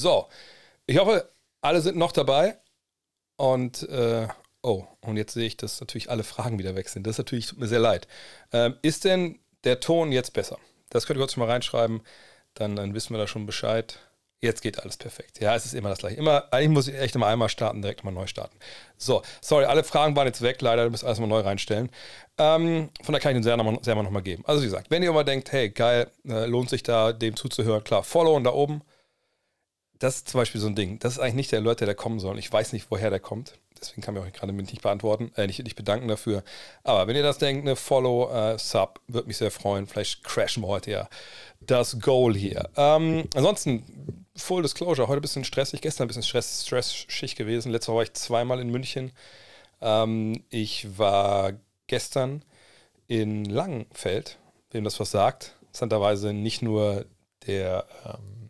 So, ich hoffe, alle sind noch dabei. Und, äh, oh, und jetzt sehe ich, dass natürlich alle Fragen wieder weg sind. Das ist natürlich, tut mir sehr leid. Ähm, ist denn der Ton jetzt besser? Das könnt ihr kurz mal reinschreiben. Dann, dann wissen wir da schon Bescheid. Jetzt geht alles perfekt. Ja, es ist immer das gleiche. Immer, eigentlich muss ich echt immer einmal starten, direkt mal neu starten. So, sorry, alle Fragen waren jetzt weg, leider, du musst alles mal neu reinstellen. Ähm, von daher kann ich den selber nochmal geben. Also wie gesagt, wenn ihr immer denkt, hey, geil, äh, lohnt sich da dem zuzuhören, klar, followen da oben. Das ist zum Beispiel so ein Ding. Das ist eigentlich nicht der Alert, der da kommen soll. Ich weiß nicht, woher der kommt. Deswegen kann ich auch gerade nicht beantworten, äh, nicht, nicht bedanken dafür. Aber wenn ihr das denkt, eine Follow, äh, Sub, würde mich sehr freuen. Vielleicht crashen wir heute ja das Goal hier. Ähm, ansonsten, Full Disclosure, heute ein bisschen stressig, gestern ein bisschen Stress, Stress-Schicht gewesen. Letzte Woche war ich zweimal in München. Ähm, ich war gestern in Langenfeld, wem das was sagt. Interessanterweise nicht nur der, ähm,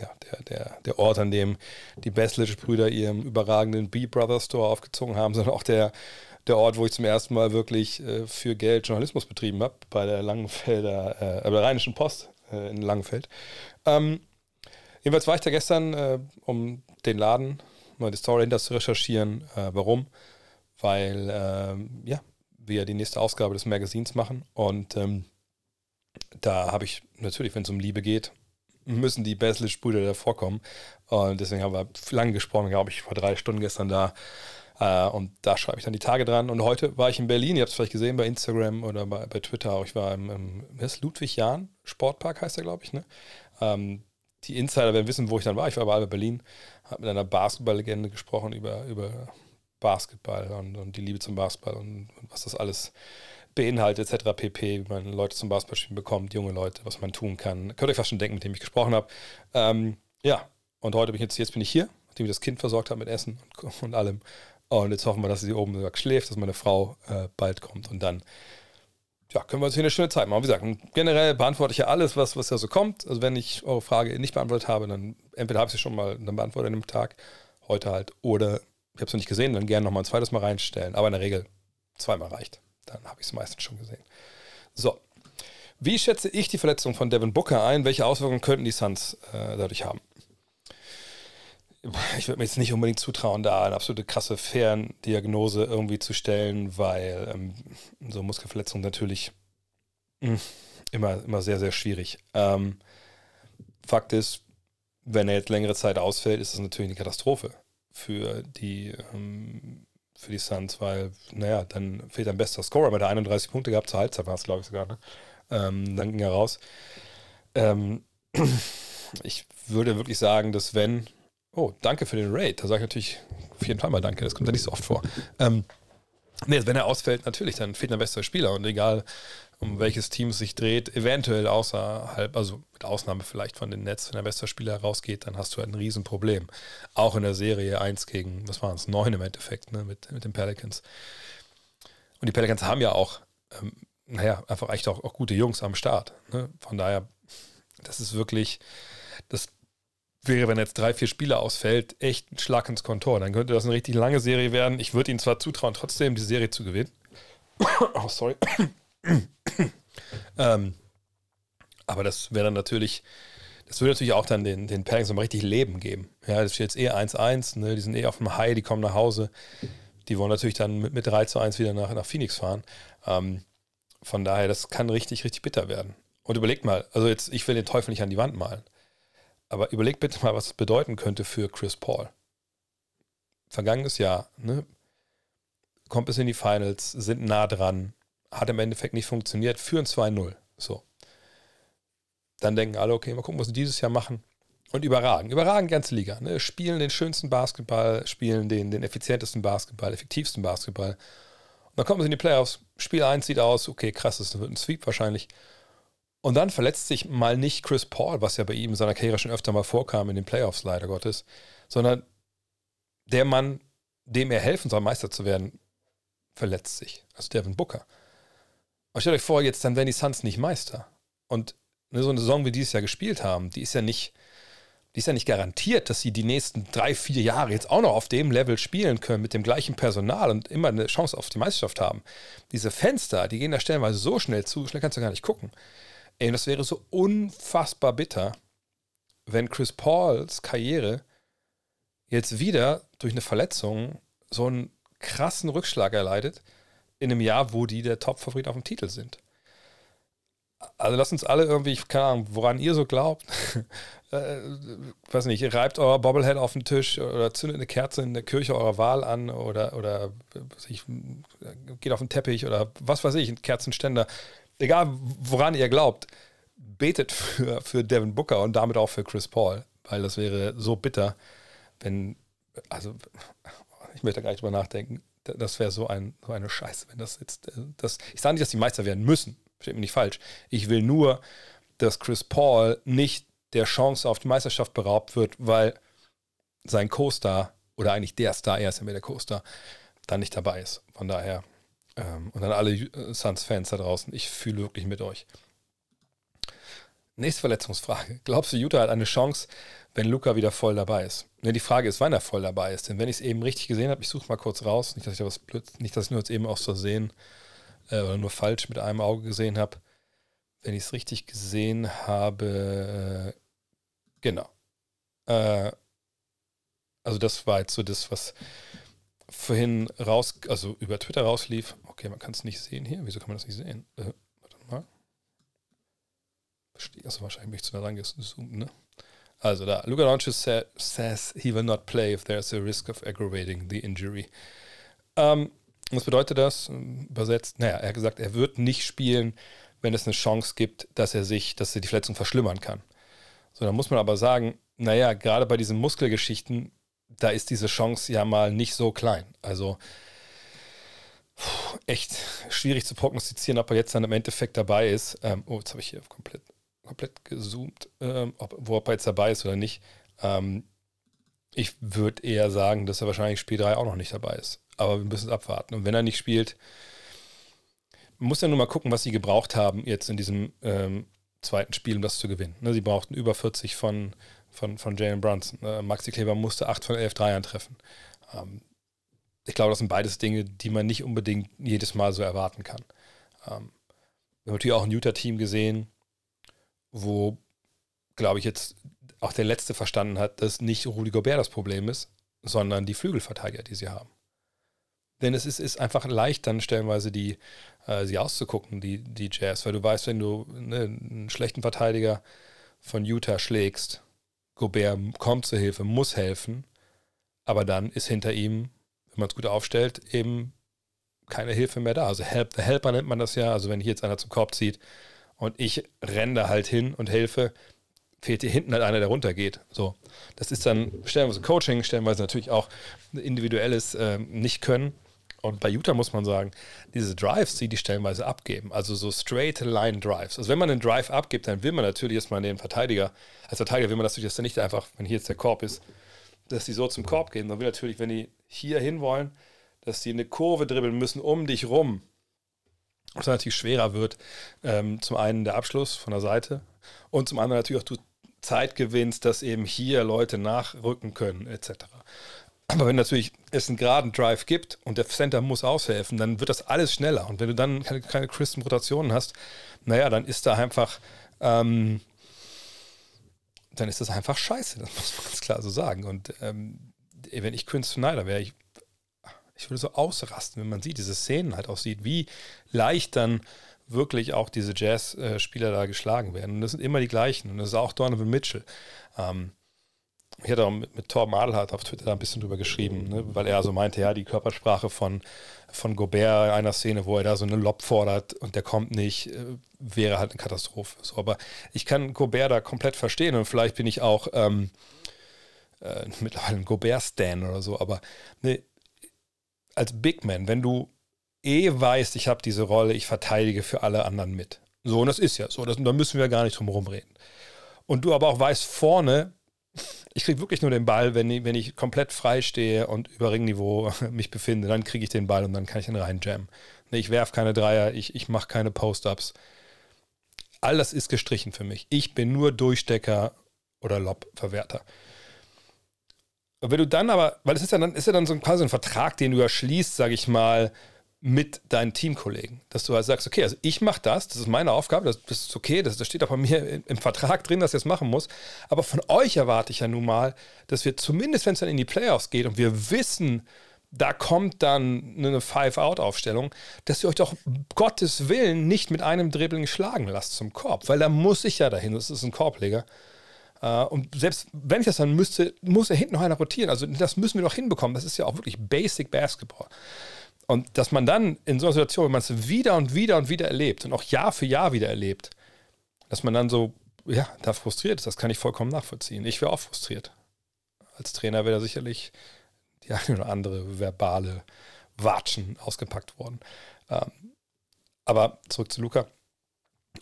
ja, der, der, der Ort, an dem die Baslitsch-Brüder ihren überragenden B-Brothers Store aufgezogen haben, sondern auch der, der Ort, wo ich zum ersten Mal wirklich äh, für Geld Journalismus betrieben habe, bei der Langenfelder, äh, der Rheinischen Post äh, in Langenfeld. Ähm, jedenfalls war ich da gestern, äh, um den Laden, mal die Story hinter zu recherchieren. Äh, warum? Weil, ähm, ja, wir die nächste Ausgabe des Magazins machen und ähm, da habe ich natürlich, wenn es um Liebe geht, müssen die Basilisk-Brüder da vorkommen. Und deswegen haben wir lange gesprochen, glaube ich, vor drei Stunden gestern da. Äh, und da schreibe ich dann die Tage dran. Und heute war ich in Berlin, ihr habt es vielleicht gesehen bei Instagram oder bei, bei Twitter. Ich war im, im Ludwig-Jahn Sportpark, heißt der, glaube ich. Ne? Ähm, die Insider werden wissen, wo ich dann war. Ich war bei Berlin, habe mit einer Basketball-Legende gesprochen über, über Basketball und, und die Liebe zum Basketball und, und was das alles beinhaltet, etc. pp, wie man Leute zum Basketballspielen bekommt, junge Leute, was man tun kann. Könnt ihr euch fast schon denken, mit dem ich gesprochen habe. Ähm, ja, und heute bin ich jetzt, jetzt bin ich hier, nachdem ich das Kind versorgt habe mit Essen und, und allem. Und jetzt hoffen wir, dass sie oben schläft, dass meine Frau äh, bald kommt und dann ja, können wir uns hier eine schöne Zeit machen. Wie gesagt, generell beantworte ich ja alles, was, was ja so kommt. Also wenn ich eure Frage nicht beantwortet habe, dann entweder habe ich sie schon mal dann beantwortet an dem Tag, heute halt, oder ich habe es noch nicht gesehen, dann gerne nochmal ein zweites Mal reinstellen. Aber in der Regel zweimal reicht. Dann habe ich es meistens schon gesehen. So. Wie schätze ich die Verletzung von Devin Booker ein? Welche Auswirkungen könnten die Suns äh, dadurch haben? Ich würde mir jetzt nicht unbedingt zutrauen, da eine absolute krasse Ferndiagnose irgendwie zu stellen, weil ähm, so Muskelverletzungen natürlich mh, hm, immer, immer sehr, sehr schwierig. Ähm, Fakt ist, wenn er jetzt längere Zeit ausfällt, ist das natürlich eine Katastrophe für die ähm, für die Suns, weil, naja, dann fehlt ein bester Scorer, weil der 31 Punkte gehabt, zur Halbzeit war es, glaube ich, sogar, ne? ähm, dann ging er raus. Ähm, ich würde wirklich sagen, dass wenn, oh, danke für den Raid, da sage ich natürlich auf jeden Fall mal danke, das kommt ja nicht so oft vor. Ähm, nee, wenn er ausfällt, natürlich, dann fehlt ein bester Spieler und egal, um welches Team es sich dreht, eventuell außerhalb, also mit Ausnahme vielleicht von den Nets, wenn der bester Spieler rausgeht, dann hast du halt ein Riesenproblem. Auch in der Serie 1 gegen, was waren es, 9 im Endeffekt, ne, mit, mit den Pelicans. Und die Pelicans haben ja auch, ähm, naja, einfach echt auch, auch gute Jungs am Start. Ne? Von daher, das ist wirklich, das wäre, wenn jetzt drei, vier Spieler ausfällt, echt ein Schlag ins Kontor. Dann könnte das eine richtig lange Serie werden. Ich würde ihnen zwar zutrauen, trotzdem die Serie zu gewinnen. oh, sorry. Ähm, aber das wäre dann natürlich, das würde natürlich auch dann den, den Pelicans mal richtig Leben geben. Ja, das steht jetzt eh 1-1, ne? die sind eh auf dem High, die kommen nach Hause. Die wollen natürlich dann mit, mit 3 zu 1 wieder nach, nach Phoenix fahren. Ähm, von daher, das kann richtig, richtig bitter werden. Und überlegt mal, also jetzt, ich will den Teufel nicht an die Wand malen, aber überlegt bitte mal, was es bedeuten könnte für Chris Paul. Vergangenes Jahr, ne? Kommt bis in die Finals, sind nah dran, hat im Endeffekt nicht funktioniert, führen 2-0. So. Dann denken alle, okay, mal gucken, was sie dieses Jahr machen. Und überragen. Überragen ganze Liga. Ne? Spielen den schönsten Basketball, spielen den, den effizientesten Basketball, effektivsten Basketball. Und dann kommen sie in die Playoffs. Spiel 1 sieht aus, okay, krass, das wird ein Sweep wahrscheinlich. Und dann verletzt sich mal nicht Chris Paul, was ja bei ihm in seiner Karriere schon öfter mal vorkam in den Playoffs, leider Gottes, sondern der Mann, dem er helfen soll, Meister zu werden, verletzt sich. Also Devin Booker. Aber stellt euch vor, jetzt dann werden die Suns nicht Meister. Und so eine Saison, wie die es ja gespielt haben, die ist ja nicht, die ist ja nicht garantiert, dass sie die nächsten drei, vier Jahre jetzt auch noch auf dem Level spielen können, mit dem gleichen Personal und immer eine Chance auf die Meisterschaft haben. Diese Fenster, die gehen da stellenweise so schnell zu, schnell kannst du gar nicht gucken. Ey, das wäre so unfassbar bitter, wenn Chris Pauls Karriere jetzt wieder durch eine Verletzung so einen krassen Rückschlag erleidet, in einem Jahr, wo die der Top-Favorit auf dem Titel sind. Also lasst uns alle irgendwie, keine Ahnung, woran ihr so glaubt, äh, weiß nicht, reibt euer Bobblehead auf den Tisch oder zündet eine Kerze in der Kirche eurer Wahl an oder, oder ich, geht auf den Teppich oder was weiß ich, ein Kerzenständer. Egal, woran ihr glaubt, betet für, für Devin Booker und damit auch für Chris Paul, weil das wäre so bitter, wenn, also ich möchte gar nicht drüber nachdenken, das wäre so, ein, so eine Scheiße, wenn das jetzt, äh, das, ich sage nicht, dass die Meister werden müssen, steht mir nicht falsch. Ich will nur, dass Chris Paul nicht der Chance auf die Meisterschaft beraubt wird, weil sein Co-Star oder eigentlich der Star, er ist ja mehr der Co-Star, dann nicht dabei ist. Von daher, ähm, und dann alle äh, Suns-Fans da draußen, ich fühle wirklich mit euch. Nächste Verletzungsfrage. Glaubst du, Utah hat eine Chance, wenn Luca wieder voll dabei ist? Ne, die Frage ist, wann er voll dabei ist. Denn wenn ich es eben richtig gesehen habe, ich suche mal kurz raus, nicht, dass ich da was blöd, nicht, dass ich nur jetzt eben aus Versehen äh, oder nur falsch mit einem Auge gesehen habe. Wenn ich es richtig gesehen habe, äh, genau. Äh, also das war jetzt so das, was vorhin raus, also über Twitter rauslief. Okay, man kann es nicht sehen hier. Wieso kann man das nicht sehen? Äh, warte mal. Also wahrscheinlich bin ich zu nah rangezoomt, ne? Also da, Luka Doncic sa says he will not play if there's a risk of aggravating the injury. Ähm, was bedeutet das? Übersetzt, naja, er hat gesagt, er wird nicht spielen, wenn es eine Chance gibt, dass er sich, dass er die Verletzung verschlimmern kann. So, dann muss man aber sagen, naja, gerade bei diesen Muskelgeschichten, da ist diese Chance ja mal nicht so klein. Also echt schwierig zu prognostizieren, ob er jetzt dann im Endeffekt dabei ist. Ähm, oh, jetzt habe ich hier komplett komplett gezoomt, ähm, ob, er jetzt dabei ist oder nicht. Ähm, ich würde eher sagen, dass er wahrscheinlich Spiel 3 auch noch nicht dabei ist. Aber wir müssen es abwarten. Und wenn er nicht spielt, muss ja nur mal gucken, was sie gebraucht haben jetzt in diesem ähm, zweiten Spiel, um das zu gewinnen. Ne, sie brauchten über 40 von, von, von Jalen Brunson. Äh, Maxi Kleber musste 8 von 11 Dreiern treffen. Ähm, ich glaube, das sind beides Dinge, die man nicht unbedingt jedes Mal so erwarten kann. Ähm, wir haben natürlich auch ein Utah-Team gesehen, wo, glaube ich, jetzt auch der Letzte verstanden hat, dass nicht Rudi Gobert das Problem ist, sondern die Flügelverteidiger, die sie haben. Denn es ist, ist einfach leicht, dann stellenweise die, äh, sie auszugucken, die, die Jazz, weil du weißt, wenn du ne, einen schlechten Verteidiger von Utah schlägst, Gobert kommt zur Hilfe, muss helfen, aber dann ist hinter ihm, wenn man es gut aufstellt, eben keine Hilfe mehr da. Also Help the Helper nennt man das ja. Also wenn hier jetzt einer zum Korb zieht, und ich renne da halt hin und helfe, fehlt hier hinten halt einer, der runtergeht. So, das ist dann stellenweise Coaching, stellenweise natürlich auch individuelles äh, Nicht-Können. Und bei Utah muss man sagen, diese Drives, die die stellenweise abgeben, also so straight line Drives. Also wenn man einen Drive abgibt, dann will man natürlich erstmal den Verteidiger, als Verteidiger will man natürlich das dann nicht einfach, wenn hier jetzt der Korb ist, dass die so zum Korb gehen. Man will natürlich, wenn die hier hin wollen, dass die eine Kurve dribbeln müssen um dich rum was natürlich schwerer wird. Ähm, zum einen der Abschluss von der Seite und zum anderen natürlich auch du Zeit gewinnst, dass eben hier Leute nachrücken können, etc. Aber wenn natürlich es einen geraden Drive gibt und der Center muss aushelfen, dann wird das alles schneller. Und wenn du dann keine, keine crispen Rotationen hast, naja, dann ist da einfach, ähm, dann ist das einfach scheiße, das muss man ganz klar so sagen. Und ähm, wenn ich Quinn Snyder wäre, ich ich würde so ausrasten, wenn man sieht, diese Szenen halt auch sieht, wie leicht dann wirklich auch diese Jazz-Spieler da geschlagen werden. Und das sind immer die gleichen. Und das ist auch Donovan Mitchell. Ähm, ich hatte auch mit, mit Thor Madelhardt auf Twitter da ein bisschen drüber geschrieben, ne? weil er also meinte, ja, die Körpersprache von, von Gobert in einer Szene, wo er da so eine Lob fordert und der kommt nicht, äh, wäre halt eine Katastrophe. So, aber ich kann Gobert da komplett verstehen und vielleicht bin ich auch ähm, äh, mittlerweile ein Gobert-Stan oder so, aber ne, als Big Man, wenn du eh weißt, ich habe diese Rolle, ich verteidige für alle anderen mit. So, und das ist ja so. Das, da müssen wir gar nicht drum herum reden. Und du aber auch weißt, vorne, ich kriege wirklich nur den Ball, wenn ich, wenn ich komplett frei stehe und über Ringniveau mich befinde, dann kriege ich den Ball und dann kann ich ihn reinjammen. Ich werfe keine Dreier, ich, ich mache keine Post-Ups. All das ist gestrichen für mich. Ich bin nur Durchstecker oder Lob-Verwerter. Und wenn du dann aber, weil es ist ja dann, ist ja dann so quasi ein Vertrag, den du ja schließt, sage ich mal, mit deinen Teamkollegen. Dass du halt sagst, okay, also ich mache das, das ist meine Aufgabe, das, ist okay, das, das, steht auch bei mir im, im Vertrag drin, dass ich das machen muss. Aber von euch erwarte ich ja nun mal, dass wir zumindest, wenn es dann in die Playoffs geht und wir wissen, da kommt dann eine Five-Out-Aufstellung, dass ihr euch doch Gottes Willen nicht mit einem Dribbling schlagen lasst zum Korb, weil da muss ich ja dahin, das ist ein Korbleger. Äh, und selbst wenn ich das dann müsste, muss er hinten noch einer rotieren. Also das müssen wir doch hinbekommen. Das ist ja auch wirklich Basic Basketball. Und dass man dann in so einer Situation, wenn man es wieder und wieder und wieder erlebt und auch Jahr für Jahr wieder erlebt, dass man dann so, ja, da frustriert ist, das kann ich vollkommen nachvollziehen. Ich wäre auch frustriert. Als Trainer wäre da sicherlich die eine oder andere verbale Watschen ausgepackt worden. Ähm, aber zurück zu Luca.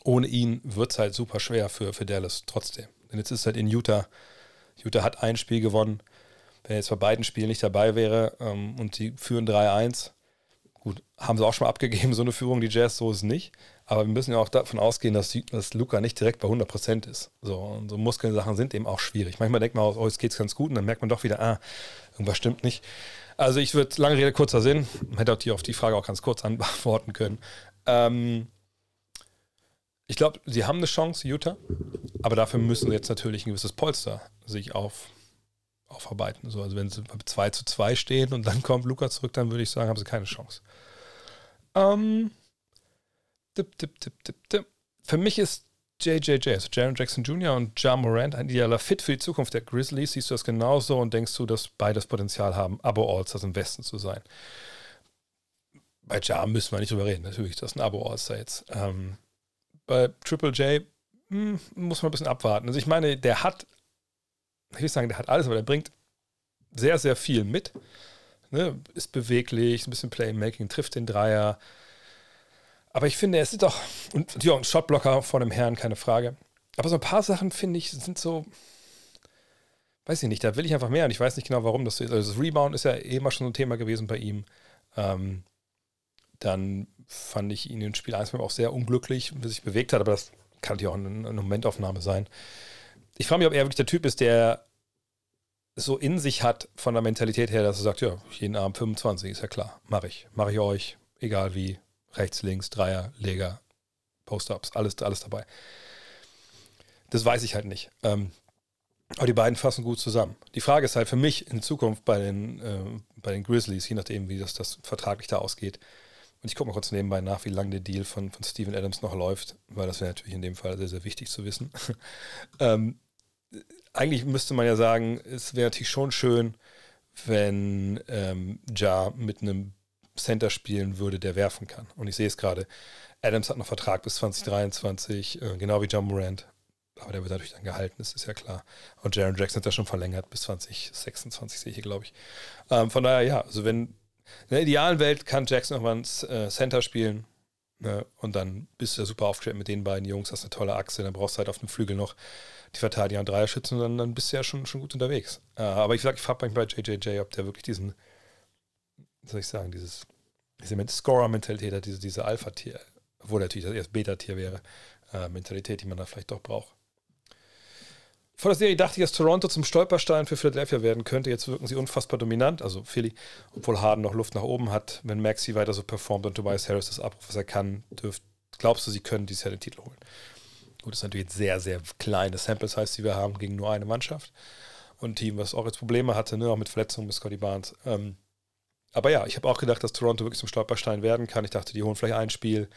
Ohne ihn wird es halt super schwer für, für Dallas trotzdem. Denn jetzt ist es halt in Utah. Utah hat ein Spiel gewonnen. Wenn er jetzt bei beiden Spielen nicht dabei wäre ähm, und sie führen 3-1, Gut, haben sie auch schon mal abgegeben, so eine Führung, die Jazz, so ist es nicht. Aber wir müssen ja auch davon ausgehen, dass, dass Luca nicht direkt bei 100% ist. So, und so Muskelsachen sind eben auch schwierig. Manchmal denkt man, oh, jetzt geht es ganz gut und dann merkt man doch wieder, ah, irgendwas stimmt nicht. Also ich würde, lange Rede, kurzer Sinn, hätte auch die auf die Frage auch ganz kurz antworten können. Ähm, ich glaube, sie haben eine Chance, Utah, aber dafür müssen sie jetzt natürlich ein gewisses Polster sich auf, aufarbeiten. So, also wenn sie 2 zu 2 stehen und dann kommt Luca zurück, dann würde ich sagen, haben sie keine Chance. Ähm, dip, dip, dip, dip, dip. Für mich ist JJJ, also Jaron Jackson Jr. und Ja Morant ein idealer Fit für die Zukunft der Grizzlies. Siehst du das genauso und denkst du, dass beides Potenzial haben, Abo-Allstars im Westen zu sein? Bei Ja müssen wir nicht drüber reden, natürlich, das ist ein Abo-Allstar jetzt. Ähm, bei Triple J hm, muss man ein bisschen abwarten. Also ich meine, der hat ich will sagen, der hat alles, aber der bringt sehr, sehr viel mit. Ne? Ist beweglich, ein bisschen Playmaking, trifft den Dreier. Aber ich finde, es ist doch, und ja, ein Shotblocker vor dem Herrn, keine Frage. Aber so ein paar Sachen, finde ich, sind so, weiß ich nicht, da will ich einfach mehr und ich weiß nicht genau, warum das so ist. Also das Rebound ist ja eh immer schon ein Thema gewesen bei ihm. Ähm, dann fand ich ihn in Spiel 1 auch sehr unglücklich, wie sich bewegt hat, aber das kann natürlich auch eine, eine Momentaufnahme sein ich frage mich, ob er wirklich der Typ ist, der so in sich hat von der Mentalität her, dass er sagt, ja, jeden Abend 25, ist ja klar, mache ich. Mache ich euch, egal wie, rechts, links, Dreier, Leger, Post-Ups, alles, alles dabei. Das weiß ich halt nicht. Ähm, aber die beiden fassen gut zusammen. Die Frage ist halt für mich in Zukunft bei den, äh, bei den Grizzlies, je nachdem, wie das, das vertraglich da ausgeht. Und ich gucke mal kurz nebenbei nach, wie lange der Deal von, von Steven Adams noch läuft, weil das wäre natürlich in dem Fall sehr, sehr wichtig zu wissen. ähm, eigentlich müsste man ja sagen, es wäre natürlich schon schön, wenn ähm, Ja mit einem Center spielen würde, der werfen kann. Und ich sehe es gerade. Adams hat noch Vertrag bis 2023, äh, genau wie John Morant. Aber der wird natürlich dann gehalten, das ist ja klar. Und Jaron Jackson hat das schon verlängert bis 2026, sehe ich hier, glaube ich. Ähm, von daher, ja, also wenn in der idealen Welt kann Jackson ein äh, Center spielen, Ne? Und dann bist du ja super aufgestellt mit den beiden Jungs, hast eine tolle Achse, dann brauchst du halt auf dem Flügel noch die Verteidiger und Dreierschützen und dann, dann bist du ja schon, schon gut unterwegs. Äh, aber ich sag, ich frage mich bei JJJ, ob der wirklich diesen, soll ich sagen, dieses, diese Scorer-Mentalität hat, diese, diese Alpha-Tier, obwohl natürlich das erst Beta-Tier wäre, äh, Mentalität, die man da vielleicht doch braucht. Vor der Serie dachte ich, dass Toronto zum Stolperstein für Philadelphia werden könnte. Jetzt wirken sie unfassbar dominant, also Philly, obwohl Harden noch Luft nach oben hat. Wenn Maxi weiter so performt und Tobias Harris das abruft, was er kann, dürft, glaubst du, sie können dieses Jahr den Titel holen? Gut, das ist natürlich sehr, sehr kleine Sample Size, die wir haben gegen nur eine Mannschaft. Und ein Team, was auch jetzt Probleme hatte, ne, auch mit Verletzungen mit Scotty Barnes. Ähm, aber ja, ich habe auch gedacht, dass Toronto wirklich zum Stolperstein werden kann. Ich dachte, die holen vielleicht ein Spiel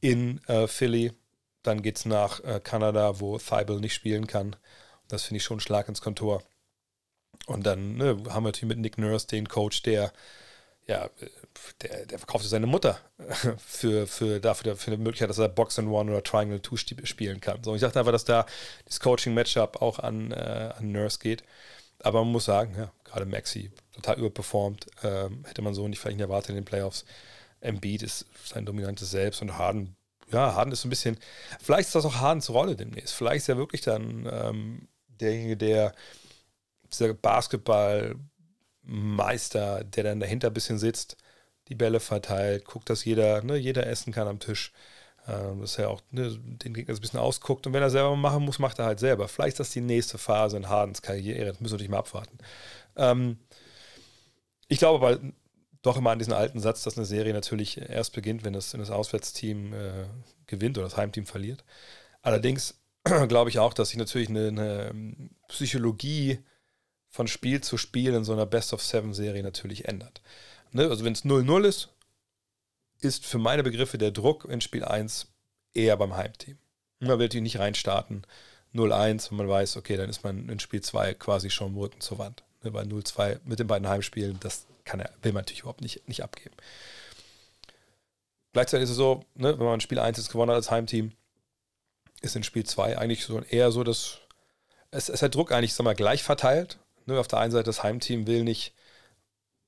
in äh, Philly. Dann geht es nach äh, Kanada, wo Thibault nicht spielen kann. Das finde ich schon Schlag ins Kontor. Und dann ne, haben wir natürlich mit Nick Nurse den Coach, der ja, der, der verkaufte seine Mutter für, für, dafür, für eine Möglichkeit, dass er Box and One oder Triangle 2 spielen kann. So, ich dachte einfach, dass da das Coaching-Matchup auch an, äh, an Nurse geht. Aber man muss sagen, ja, gerade Maxi total überperformt. Ähm, hätte man so nicht vielleicht nicht erwartet in den Playoffs. Embiid ist sein dominantes Selbst und Harden, ja, Harden ist so ein bisschen, vielleicht ist das auch Hardens Rolle demnächst. Vielleicht ist er wirklich dann ähm, derjenige, der dieser Basketballmeister, der dann dahinter ein bisschen sitzt, die Bälle verteilt, guckt, dass jeder, ne, jeder essen kann am Tisch. Ähm, dass er auch ne, den Gegner ein bisschen ausguckt. Und wenn er selber machen muss, macht er halt selber. Vielleicht ist das die nächste Phase in Hardens Karriere. Das müssen wir nicht mal abwarten. Ähm, ich glaube aber, doch immer an diesen alten Satz, dass eine Serie natürlich erst beginnt, wenn das, wenn das Auswärtsteam äh, gewinnt oder das Heimteam verliert. Allerdings glaube ich auch, dass sich natürlich eine, eine, ähm, Psychologie von Spiel zu Spiel in so einer Best-of-Seven-Serie natürlich ändert. Ne? Also wenn es 0-0 ist, ist für meine Begriffe der Druck in Spiel 1 eher beim Heimteam. Man will natürlich nicht reinstarten 0-1, wenn man weiß, okay, dann ist man in Spiel 2 quasi schon im Rücken zur Wand. Ne? Bei 0-2 mit den beiden Heimspielen, das kann er, will man natürlich überhaupt nicht, nicht abgeben. Gleichzeitig ist es so, ne, wenn man Spiel 1 ist gewonnen hat als Heimteam, ist in Spiel 2 eigentlich so eher so, dass es, es hat Druck eigentlich, sag mal, gleich verteilt. Ne, auf der einen Seite das Heimteam will nicht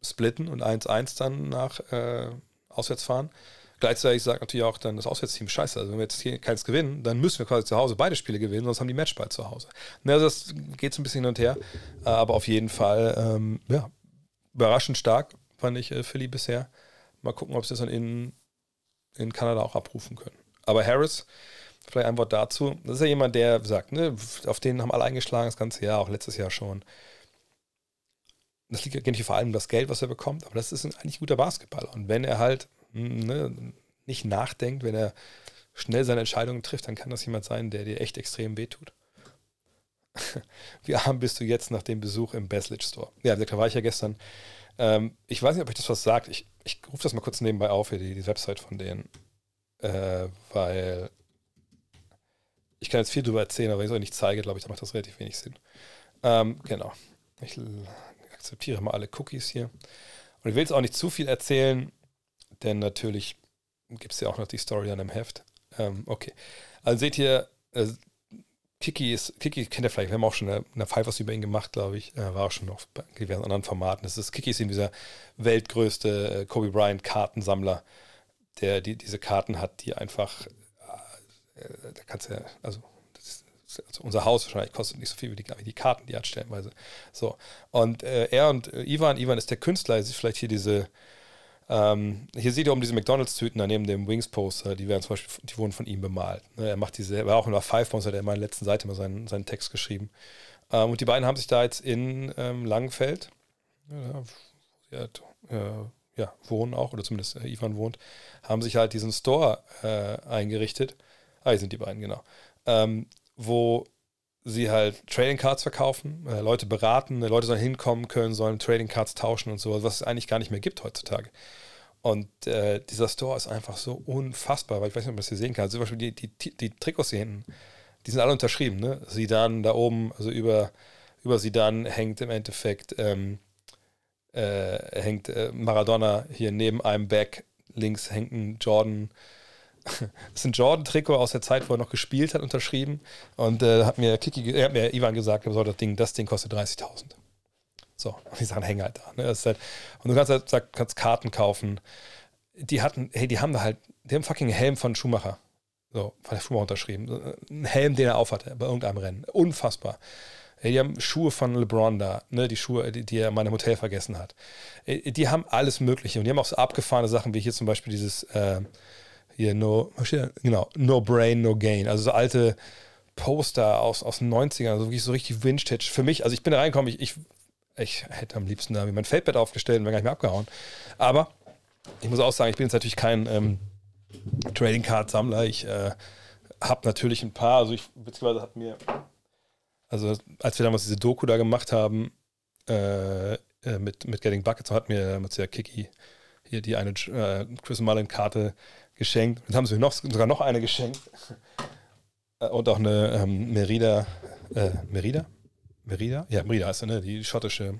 splitten und 1-1 dann nach äh, auswärts fahren. Gleichzeitig sagt natürlich auch dann das Auswärtsteam, scheiße, also wenn wir jetzt hier keins gewinnen, dann müssen wir quasi zu Hause beide Spiele gewinnen, sonst haben die Matchball zu Hause. Ne, also das geht so ein bisschen hin und her, äh, aber auf jeden Fall, ähm, ja, überraschend stark, fand ich äh, Philly bisher. Mal gucken, ob sie das dann in, in Kanada auch abrufen können. Aber Harris, vielleicht ein Wort dazu. Das ist ja jemand, der sagt, ne, auf den haben alle eingeschlagen das ganze Jahr, auch letztes Jahr schon. Das liegt ja nicht vor allem das Geld, was er bekommt, aber das ist ein eigentlich guter Basketballer. Und wenn er halt hm, ne, nicht nachdenkt, wenn er schnell seine Entscheidungen trifft, dann kann das jemand sein, der dir echt extrem wehtut. Wie arm bist du jetzt nach dem Besuch im Beslich Store? Ja, da war ich ja gestern. Ähm, ich weiß nicht, ob euch das was sagt. Ich, ich rufe das mal kurz nebenbei auf, hier, die, die Website von denen. Äh, weil ich kann jetzt viel darüber erzählen, aber wenn ich es euch nicht zeige, glaube ich, dann macht das relativ wenig Sinn. Ähm, genau. Ich akzeptiere mal alle Cookies hier. Und ich will jetzt auch nicht zu viel erzählen, denn natürlich gibt es ja auch noch die Story an dem Heft. Ähm, okay. Also seht ihr, äh, Kiki ist, Kiki kennt ihr vielleicht, wir haben auch schon eine, eine was über ihn gemacht, glaube ich. Er war auch schon bei diversen anderen Formaten. Das ist, Kiki ist eben dieser weltgrößte äh, Kobe Bryant Kartensammler, der die, diese Karten hat, die einfach, äh, da kannst du ja, also, also unser Haus wahrscheinlich kostet nicht so viel wie die, wie die Karten, die er hat stellenweise. So. Und äh, er und äh, Ivan, Ivan ist der Künstler, er sieht vielleicht hier diese, ähm, hier sieht ihr um diese McDonalds-Tüten daneben dem Wings-Poster, die werden zum Beispiel, die wurden von ihm bemalt. Ne, er macht diese, er war auch in der Five-Monster, der in meiner letzten Seite mal seinen, seinen Text geschrieben. Ähm, und die beiden haben sich da jetzt in ähm, Langenfeld, ja, äh, ja, wohnen auch, oder zumindest äh, Ivan wohnt, haben sich halt diesen Store äh, eingerichtet. Ah, hier sind die beiden, genau. Ähm, wo sie halt Trading Cards verkaufen, äh, Leute beraten, äh, Leute sollen hinkommen können, sollen Trading Cards tauschen und so, was es eigentlich gar nicht mehr gibt heutzutage. Und äh, dieser Store ist einfach so unfassbar, weil ich weiß nicht, ob man das hier sehen kann. Also zum Beispiel die, die, die Trikots hier hinten, die sind alle unterschrieben, ne? Sidan da oben, also über, über Sidan hängt im Endeffekt ähm, äh, hängt äh, Maradona hier neben einem Back, links hängt ein Jordan ist ein Jordan-Trikot aus der Zeit, wo er noch gespielt hat, unterschrieben. Und äh, hat mir Kiki, er hat mir Ivan gesagt, so, das Ding, das Ding kostet 30.000. So, und die Sachen hängen halt da. Ne? Halt, und du kannst halt kannst Karten kaufen. Die hatten, hey, die haben da halt, die haben fucking Helm von Schumacher. So, von Schumacher unterschrieben. Ein Helm, den er aufhatte bei irgendeinem Rennen. Unfassbar. Hey, die haben Schuhe von LeBron da, ne, die Schuhe, die, die er in meinem Hotel vergessen hat. Die haben alles Mögliche. Und die haben auch so abgefahrene Sachen, wie hier zum Beispiel dieses, äh, hier no, genau, no brain, no gain. Also so alte Poster aus, aus den 90ern, also wirklich so richtig Vintage. Für mich, also ich bin da reingekommen, ich, ich, ich hätte am liebsten da mein Feldbett aufgestellt und wäre gar nicht mehr abgehauen. Aber ich muss auch sagen, ich bin jetzt natürlich kein ähm, Trading Card Sammler. Ich äh, habe natürlich ein paar, also ich, beziehungsweise hat mir, also als wir damals diese Doku da gemacht haben, äh, äh mit, mit Getting Buckets, hat mir damals ja Kiki hier die eine äh, Chris Mullen Karte geschenkt. Jetzt haben sie mir noch, sogar noch eine geschenkt. Äh, und auch eine ähm, Merida. Äh, Merida? Merida? Ja, Merida heißt sie, ne? Die schottische,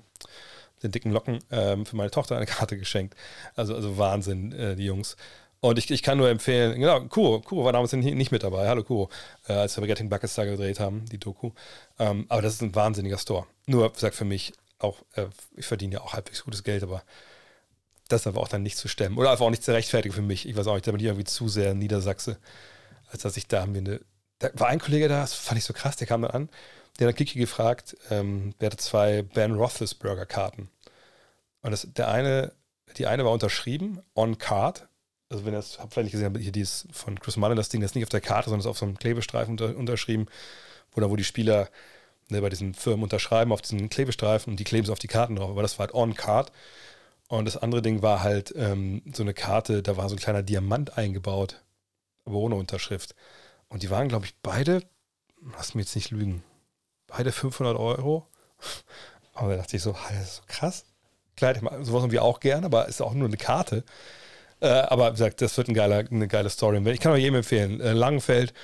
den dicken Locken, ähm, für meine Tochter eine Karte geschenkt. Also, also Wahnsinn, äh, die Jungs. Und ich, ich kann nur empfehlen, genau, Kuro, Kuro war damals nicht mit dabei. Hallo Kuro, äh, als wir Getting Buckets da gedreht haben, die Doku. Ähm, aber das ist ein wahnsinniger Store. Nur, sagt für mich, auch, äh, ich verdiene ja auch halbwegs gutes Geld, aber das ist aber auch dann nicht zu stemmen. Oder einfach auch nicht zu rechtfertigen für mich. Ich weiß auch nicht, da bin ich irgendwie zu sehr Niedersachse, als dass ich da haben wir eine. Da war ein Kollege da, das fand ich so krass, der kam dann an, der hat Kiki gefragt, ähm, der hatte zwei Ben Roethlisberger-Karten. Und das, der eine, die eine war unterschrieben, on card. Also wenn ihr das habt vielleicht gesehen, hier dieses von Chris Mullen, das Ding das ist nicht auf der Karte, sondern ist auf so einem Klebestreifen unter, unterschrieben, wo da wo die Spieler ne, bei diesen Firmen unterschreiben auf diesen Klebestreifen und die kleben sie auf die Karten drauf. Aber das war halt on card. Und das andere Ding war halt ähm, so eine Karte, da war so ein kleiner Diamant eingebaut, aber ohne Unterschrift. Und die waren, glaube ich, beide, lass mich jetzt nicht lügen, beide 500 Euro. Aber da dachte ich so, das ist so krass. Klar, sowas irgendwie auch gerne, aber ist auch nur eine Karte. Äh, aber wie gesagt, das wird ein geiler, eine geile Story. Ich kann auch jedem empfehlen. Äh, Langenfeld,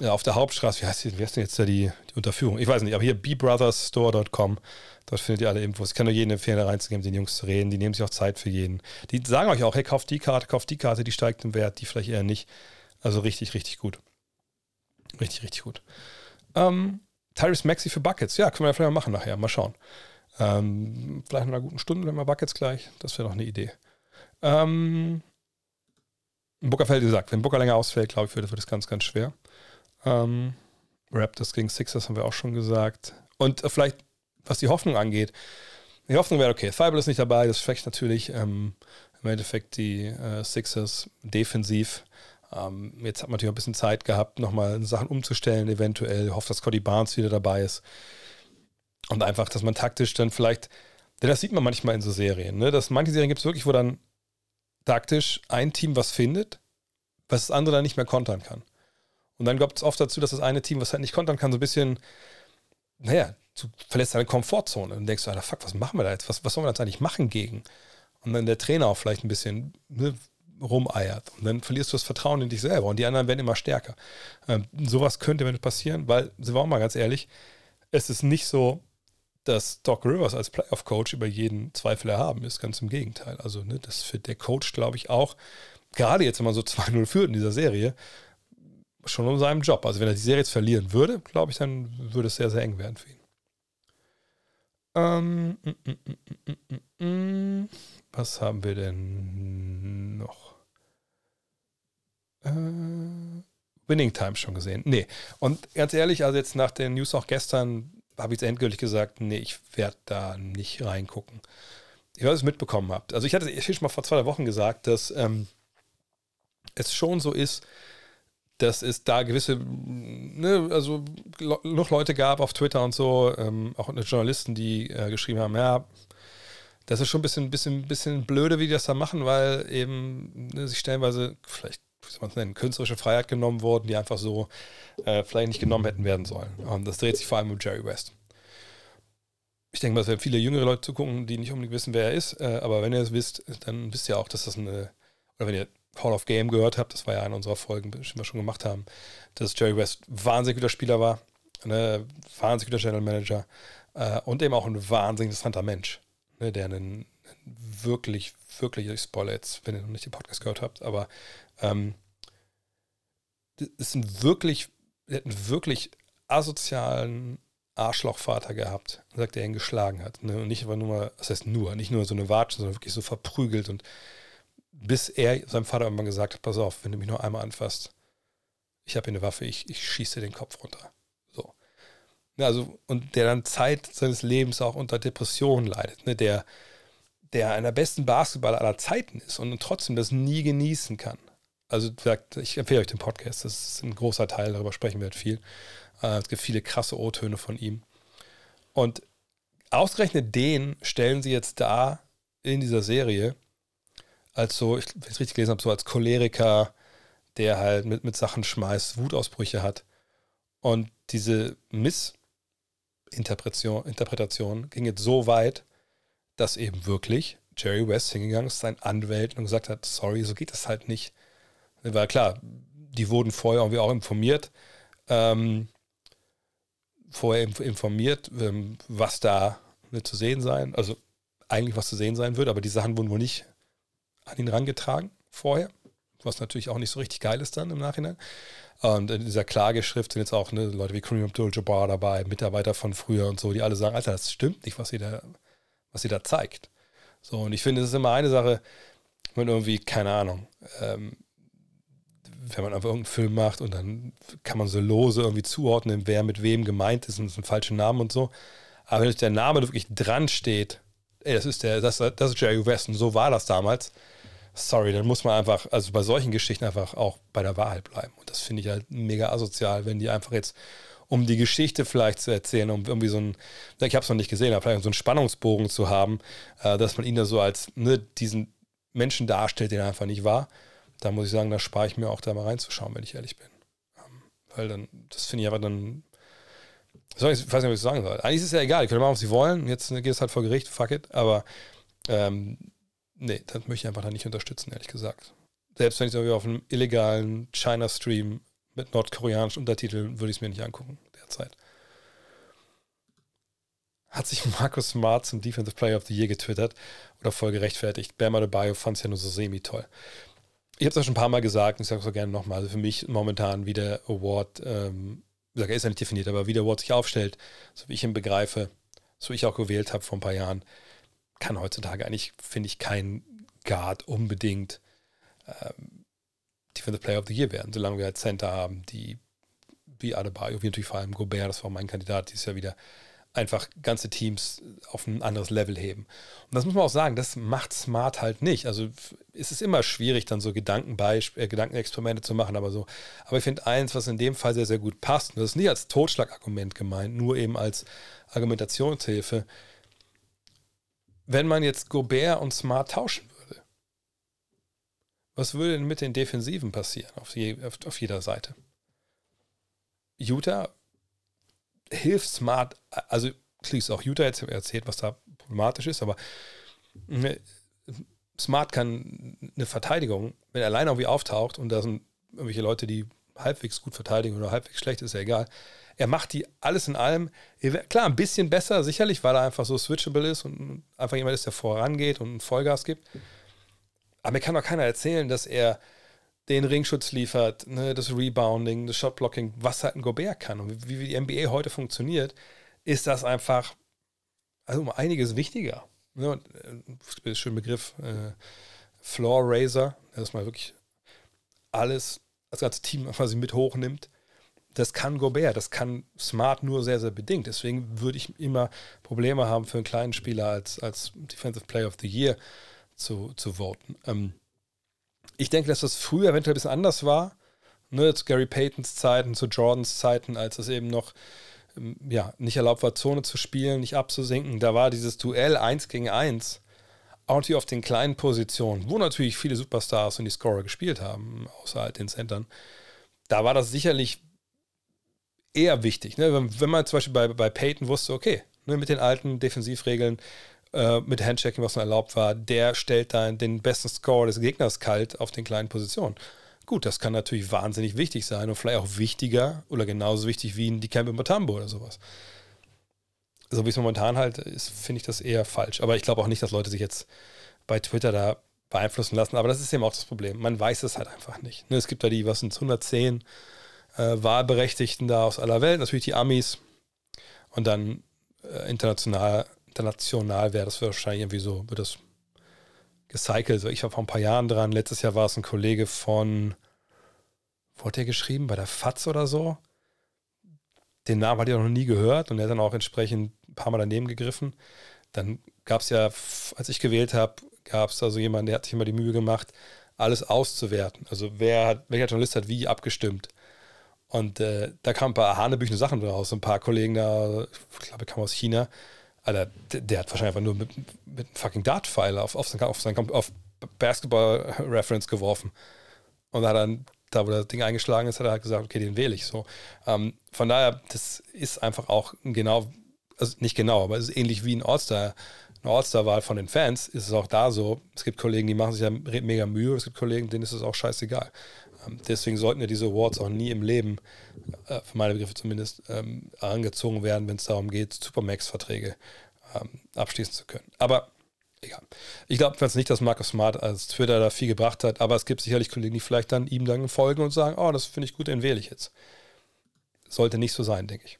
ja, auf der Hauptstraße, wie heißt, die, wie heißt denn jetzt da die, die Unterführung? Ich weiß nicht, aber hier bbrothersstore.com, dort findet ihr alle Infos. Ich kann nur jedem empfehlen, da reinzugehen, mit den Jungs zu reden. Die nehmen sich auch Zeit für jeden. Die sagen euch auch, hey, kauft die Karte, kauft die Karte, die steigt im Wert, die vielleicht eher nicht. Also richtig, richtig gut. Richtig, richtig gut. Ähm, Tyrese Maxi für Buckets. Ja, können wir ja vielleicht mal machen nachher. Mal schauen. Ähm, vielleicht in einer guten Stunde, wenn wir Buckets gleich. Das wäre doch eine Idee. Ähm, Booker fällt, wie gesagt, wenn Booker länger ausfällt, glaube ich, wird, es ganz, ganz schwer. Ähm, Raptors gegen Sixers haben wir auch schon gesagt. Und äh, vielleicht, was die Hoffnung angeht, die Hoffnung wäre, okay, Thibault ist nicht dabei, das schwächt natürlich ähm, im Endeffekt die äh, Sixers defensiv. Ähm, jetzt hat man natürlich ein bisschen Zeit gehabt, nochmal Sachen umzustellen, eventuell. Hofft, dass Cody Barnes wieder dabei ist. Und einfach, dass man taktisch dann vielleicht, denn das sieht man manchmal in so Serien, ne? dass manche Serien gibt es wirklich, wo dann taktisch ein Team was findet, was das andere dann nicht mehr kontern kann. Und dann kommt es oft dazu, dass das eine Team, was halt nicht kontern kann, so ein bisschen, naja, du verlässt deine Komfortzone und denkst, Alter, fuck, was machen wir da jetzt? Was, was sollen wir jetzt eigentlich machen gegen? Und dann der Trainer auch vielleicht ein bisschen ne, rumeiert. Und dann verlierst du das Vertrauen in dich selber und die anderen werden immer stärker. Ähm, sowas könnte wenn passieren, weil, sind wir auch mal ganz ehrlich, es ist nicht so, dass Doc Rivers als Playoff-Coach über jeden Zweifel erhaben ist. Ganz im Gegenteil. Also, ne, das für der Coach, glaube ich, auch, gerade jetzt, wenn man so 2-0 führt in dieser Serie, schon um seinem Job. Also wenn er die Serie jetzt verlieren würde, glaube ich, dann würde es sehr, sehr eng werden für ihn. Ähm, mm, mm, mm, was haben wir denn noch? Äh, Winning Time schon gesehen. Nee. Und ganz ehrlich, also jetzt nach den News auch gestern habe ich jetzt endgültig gesagt, nee, ich werde da nicht reingucken. Ich weiß, es mitbekommen habt. Also ich hatte schon mal vor zwei Wochen gesagt, dass ähm, es schon so ist, dass es da gewisse, ne, also noch Leute gab auf Twitter und so, ähm, auch Journalisten, die äh, geschrieben haben, ja, das ist schon ein bisschen, bisschen, bisschen blöde, wie die das da machen, weil eben ne, sich stellenweise vielleicht, wie soll man es nennen, künstlerische Freiheit genommen wurden, die einfach so äh, vielleicht nicht genommen hätten werden sollen. Und das dreht sich vor allem um Jerry West. Ich denke mal, es werden viele jüngere Leute zugucken, die nicht unbedingt wissen, wer er ist, äh, aber wenn ihr es wisst, dann wisst ihr auch, dass das eine, oder wenn ihr Hall of Game gehört habt, das war ja eine unserer Folgen, die wir schon gemacht haben, dass Jerry West wahnsinnig guter Spieler war, ne, wahnsinnig guter General Manager äh, und eben auch ein wahnsinnig interessanter Mensch, ne, der einen, wirklich, wirklich, ich spoilere jetzt, wenn ihr noch nicht den Podcast gehört habt, aber ähm, ist ein wirklich, er hat einen wirklich asozialen Arschlochvater gehabt, sagt, der ihn geschlagen hat. Ne? Und nicht einfach nur mal, das heißt nur, nicht nur so eine Watschen, sondern wirklich so verprügelt und bis er seinem Vater irgendwann gesagt hat, pass auf, wenn du mich nur einmal anfasst, ich habe hier eine Waffe, ich, ich schieße den Kopf runter. So. Also, und der dann Zeit seines Lebens auch unter Depressionen leidet, ne? der, der einer der besten Basketballer aller Zeiten ist und trotzdem das nie genießen kann. Also ich empfehle euch den Podcast, das ist ein großer Teil, darüber sprechen wir halt viel. Äh, es gibt viele krasse O-Töne von ihm. Und ausgerechnet den stellen sie jetzt da in dieser Serie als so, ich, wenn ich es richtig gelesen habe, so als Choleriker, der halt mit, mit Sachen schmeißt, Wutausbrüche hat. Und diese Missinterpretation Interpretation ging jetzt so weit, dass eben wirklich Jerry West hingegangen ist, sein Anwalt und gesagt hat, sorry, so geht das halt nicht. Weil klar, die wurden vorher irgendwie auch informiert, ähm, vorher informiert, ähm, was da zu sehen sein, also eigentlich was zu sehen sein wird, aber die Sachen wurden wohl nicht an ihn rangetragen vorher, was natürlich auch nicht so richtig geil ist dann im Nachhinein. Und in dieser Klageschrift sind jetzt auch ne, Leute wie Kareem Abdul-Jabbar dabei, Mitarbeiter von früher und so, die alle sagen, Alter, das stimmt nicht, was sie da, was sie da zeigt. So, und ich finde, es ist immer eine Sache, wenn irgendwie, keine Ahnung, ähm, wenn man einfach irgendeinen Film macht und dann kann man so lose irgendwie zuordnen, wer mit wem gemeint ist und es sind falsche Namen und so. Aber wenn der Name wirklich dran steht, ey, das ist der, das, das ist Jerry West und so war das damals, sorry, dann muss man einfach, also bei solchen Geschichten einfach auch bei der Wahrheit bleiben. Und das finde ich halt mega asozial, wenn die einfach jetzt um die Geschichte vielleicht zu erzählen, um irgendwie so ein, ich habe es noch nicht gesehen, aber vielleicht so einen Spannungsbogen zu haben, äh, dass man ihn da so als ne, diesen Menschen darstellt, den er einfach nicht war. Da muss ich sagen, da spare ich mir auch da mal reinzuschauen, wenn ich ehrlich bin. Ähm, weil dann, das finde ich aber dann, ich weiß nicht, was ich sagen soll. Eigentlich ist es ja egal, die können machen, was sie wollen. Jetzt geht es halt vor Gericht, fuck it. Aber ähm, nee, das möchte ich einfach dann nicht unterstützen, ehrlich gesagt. Selbst wenn ich so auf einem illegalen China-Stream mit nordkoreanischen Untertiteln würde ich es mir nicht angucken derzeit. Hat sich Markus Smart zum Defensive Player of the Year getwittert oder voll gerechtfertigt. Bama de Bio fand es ja nur so semi-toll. Ich habe es ja schon ein paar Mal gesagt und ich sage es auch gerne nochmal. Also für mich momentan wie der Award, ähm, ich sage, er ist ja nicht definiert, aber wie der Award sich aufstellt, so wie ich ihn begreife, so wie ich auch gewählt habe vor ein paar Jahren, kann heutzutage eigentlich, finde ich, kein Guard unbedingt ähm, Defensive Player of the Year werden, solange wir halt Center haben, die wie Adebayo, wie natürlich vor allem Gobert, das war mein Kandidat dieses Jahr wieder, einfach ganze Teams auf ein anderes Level heben. Und das muss man auch sagen, das macht Smart halt nicht. Also es ist immer schwierig, dann so Gedankenbeispiele, äh, Gedankenexperimente zu machen, aber so. Aber ich finde eins, was in dem Fall sehr, sehr gut passt, und das ist nicht als Totschlagargument gemeint, nur eben als Argumentationshilfe. Wenn man jetzt Gobert und Smart tauschen würde, was würde denn mit den Defensiven passieren auf, je, auf, auf jeder Seite? Utah hilft Smart, also kriegst auch Utah jetzt erzählt, was da problematisch ist, aber ne, Smart kann eine Verteidigung, wenn er alleine irgendwie auftaucht und da sind irgendwelche Leute, die halbwegs gut verteidigen oder halbwegs schlecht, ist ja egal. Er macht die alles in allem, klar, ein bisschen besser, sicherlich, weil er einfach so switchable ist und einfach jemand ist, der vorangeht und Vollgas gibt. Aber mir kann doch keiner erzählen, dass er den Ringschutz liefert, ne, das Rebounding, das Shotblocking, was halt ein Gobert kann und wie, wie die NBA heute funktioniert, ist das einfach also um einiges wichtiger. Ne, das ist schön Begriff äh, Floor Raiser, dass man wirklich alles, das ganze Team quasi mit hochnimmt. Das kann Gobert, das kann Smart nur sehr, sehr bedingt. Deswegen würde ich immer Probleme haben, für einen kleinen Spieler als, als Defensive Player of the Year zu, zu voten. Ähm, ich denke, dass das früher eventuell ein bisschen anders war. Ne, zu Gary Paytons Zeiten, zu Jordans Zeiten, als es eben noch ähm, ja, nicht erlaubt war, Zone zu spielen, nicht abzusinken. Da war dieses Duell 1 gegen 1 auch natürlich auf den kleinen Positionen, wo natürlich viele Superstars und die Scorer gespielt haben, außer halt den Centern. Da war das sicherlich eher wichtig. Ne? Wenn, wenn, man zum Beispiel bei, bei Peyton wusste, okay, ne, mit den alten Defensivregeln äh, mit Handchecking, was noch erlaubt war, der stellt dann den besten Score des Gegners kalt auf den kleinen Positionen. Gut, das kann natürlich wahnsinnig wichtig sein und vielleicht auch wichtiger oder genauso wichtig wie die Camp in Matambo oder sowas. So wie es momentan halt ist, finde ich das eher falsch. Aber ich glaube auch nicht, dass Leute sich jetzt bei Twitter da beeinflussen lassen. Aber das ist eben auch das Problem. Man weiß es halt einfach nicht. Ne, es gibt da die, was sind 110 äh, Wahlberechtigten da aus aller Welt, natürlich die Amis und dann äh, international international wäre das wahrscheinlich irgendwie so, wird das gecycelt. Ich war vor ein paar Jahren dran. Letztes Jahr war es ein Kollege von, wo hat der geschrieben? Bei der FAZ oder so? Den Namen hatte ich noch nie gehört und er hat dann auch entsprechend ein paar Mal daneben gegriffen. Dann gab es ja, als ich gewählt habe, gab es da so jemanden, der hat sich immer die Mühe gemacht, alles auszuwerten. Also wer hat, welcher Journalist hat wie abgestimmt. Und äh, da kamen ein paar hanebüchene Sachen raus. Ein paar Kollegen da, ich glaube, kam aus China, Alter, der, der, hat wahrscheinlich einfach nur mit, mit einem fucking Dart-Pfeil auf, auf, auf, auf Basketball-Reference geworfen. Und da hat dann, da wo das Ding eingeschlagen ist, hat er halt gesagt, okay, den wähle ich so. Ähm, von daher, das ist einfach auch genau, also nicht genau, aber es ist ähnlich wie ein All-Star. Eine All-Star-Wahl von den Fans ist es auch da so. Es gibt Kollegen, die machen sich ja mega Mühe, es gibt Kollegen, denen ist es auch scheißegal. Ähm, deswegen sollten ja diese Awards auch nie im Leben, äh, für meine Begriffe zumindest, ähm, angezogen werden, wenn es darum geht, Supermax-Verträge ähm, abschließen zu können. Aber egal. Ich glaube jetzt nicht, dass Markus Smart als Twitter da viel gebracht hat, aber es gibt sicherlich Kollegen, die vielleicht dann ihm dann folgen und sagen, oh, das finde ich gut, den wähle ich jetzt. Sollte nicht so sein, denke ich.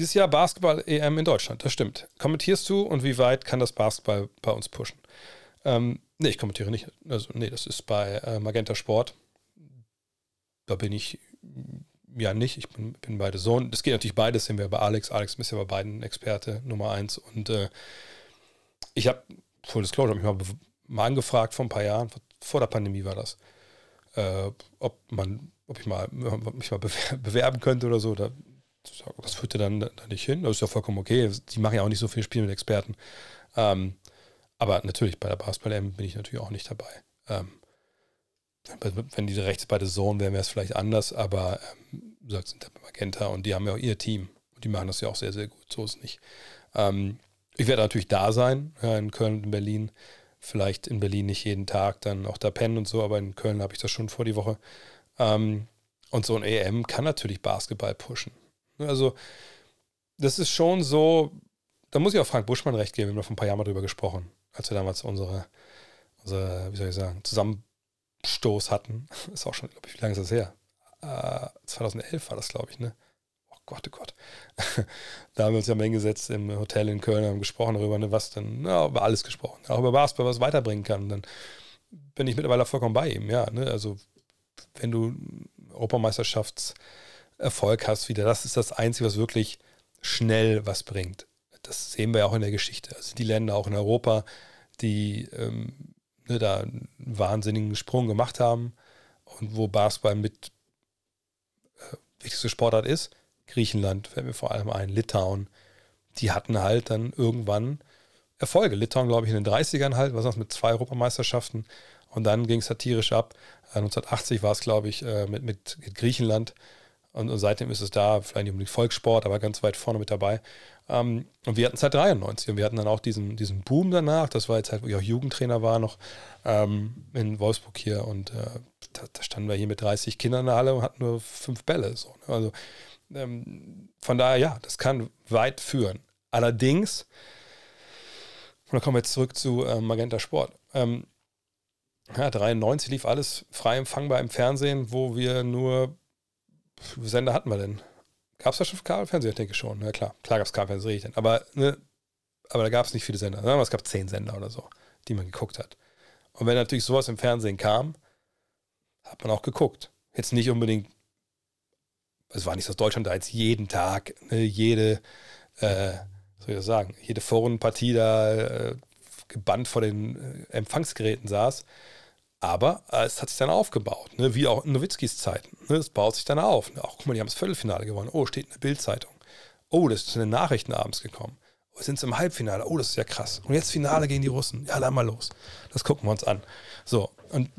Dieses Jahr Basketball-EM in Deutschland, das stimmt. Kommentierst du und wie weit kann das Basketball bei uns pushen? Ähm, nee, ich kommentiere nicht. Also, nee, das ist bei äh, Magenta Sport. Da bin ich ja nicht. Ich bin, bin beide Sohn. Das geht natürlich beides, sind wir bei Alex. Alex ist ja bei beiden Experte Nummer eins. Und äh, ich habe, Full Disclosure, habe ich mal, mal angefragt vor ein paar Jahren, vor der Pandemie war das, äh, ob man ob ich mal, mich mal bewerben könnte oder so. Da, das führte dann da nicht hin. Das ist ja vollkommen okay. Die machen ja auch nicht so viel Spiel mit Experten. Ähm, aber natürlich, bei der Basketball-M bin ich natürlich auch nicht dabei. Ähm, wenn diese rechts bei der Zone wären, wäre es vielleicht anders, aber ähm, wie gesagt, sind bei Magenta und die haben ja auch ihr Team. Und die machen das ja auch sehr, sehr gut. So ist es nicht. Ähm, ich werde natürlich da sein, ja, in Köln und in Berlin. Vielleicht in Berlin nicht jeden Tag, dann auch da pennen und so, aber in Köln habe ich das schon vor die Woche. Ähm, und so ein EM kann natürlich Basketball pushen. Also, das ist schon so, da muss ich auch Frank Buschmann recht geben, wir haben vor ein paar Jahren mal drüber gesprochen, als wir damals unsere, unsere wie soll ich sagen, Zusammenstoß hatten. Ist auch schon, glaube ich, wie lange ist das her? Äh, 2011 war das, glaube ich, ne? Oh Gott, oh Gott. da haben wir uns ja mal hingesetzt im Hotel in Köln, haben gesprochen darüber, ne, was dann, ja, über alles gesprochen. Auch über Basketball, was weiterbringen kann. Dann bin ich mittlerweile vollkommen bei ihm, ja. Ne? Also wenn du Europameisterschaftserfolg hast, wieder, das ist das Einzige, was wirklich schnell was bringt. Das sehen wir ja auch in der Geschichte. Also die Länder auch in Europa, die ähm, ne, da einen wahnsinnigen Sprung gemacht haben und wo Basketball mit äh, wichtigste Sportart ist, Griechenland, fällt mir vor allem ein, Litauen, die hatten halt dann irgendwann Erfolge. Litauen, glaube ich, in den 30ern halt, was das mit zwei Europameisterschaften und dann ging es satirisch ab. 1980 war es, glaube ich, äh, mit, mit Griechenland. Und, seitdem ist es da, vielleicht nicht unbedingt Volkssport, aber ganz weit vorne mit dabei. Ähm, und wir hatten es seit 93 und wir hatten dann auch diesen, diesen Boom danach. Das war jetzt halt, wo ich auch Jugendtrainer war noch ähm, in Wolfsburg hier. Und äh, da, da, standen wir hier mit 30 Kindern in der Halle und hatten nur fünf Bälle. So, ne? Also ähm, von daher, ja, das kann weit führen. Allerdings, und dann kommen wir jetzt zurück zu äh, Magenta Sport. Ähm, ja, 93 lief alles frei empfangbar im Fernsehen, wo wir nur, wie Sender hatten wir denn? Gab es da schon Kabelfernsehen? Ich denke schon. Na klar, klar gab es Kabelfernsehen, ich denn. Aber, ne, aber da gab es nicht viele Sender. Ne? Es gab zehn Sender oder so, die man geguckt hat. Und wenn natürlich sowas im Fernsehen kam, hat man auch geguckt. Jetzt nicht unbedingt, es war nicht so, dass Deutschland da jetzt jeden Tag, ne, jede, äh, soll ich das sagen, jede Forenpartie da äh, gebannt vor den äh, Empfangsgeräten saß. Aber äh, es hat sich dann aufgebaut, ne? wie auch in Nowitzkis Zeiten. Ne? Es baut sich dann auf. Ne? Auch guck mal, die haben das Viertelfinale gewonnen. Oh, steht in der Bildzeitung. Oh, das ist in den Nachrichten abends gekommen. Oh, sind sie im Halbfinale. Oh, das ist ja krass. Und jetzt Finale gegen die Russen. Ja, dann mal los. Das gucken wir uns an. So, und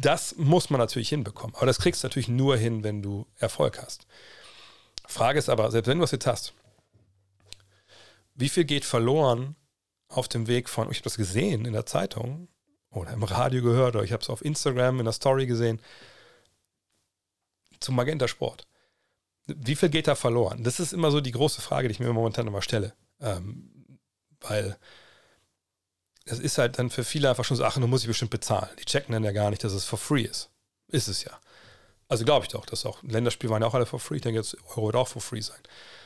das muss man natürlich hinbekommen. Aber das kriegst du natürlich nur hin, wenn du Erfolg hast. Frage ist aber, selbst wenn du was jetzt hast, wie viel geht verloren auf dem Weg von, ich habe das gesehen in der Zeitung, oder im Radio gehört oder ich habe es auf Instagram in der Story gesehen, zum Magenta Sport. Wie viel geht da verloren? Das ist immer so die große Frage, die ich mir momentan immer stelle. Ähm, weil es ist halt dann für viele einfach schon so, ach, nun muss ich bestimmt bezahlen. Die checken dann ja gar nicht, dass es for free ist. Ist es ja. Also glaube ich doch, dass auch Länderspiele waren ja auch alle for free. Ich denke, jetzt Euro wird auch for free sein.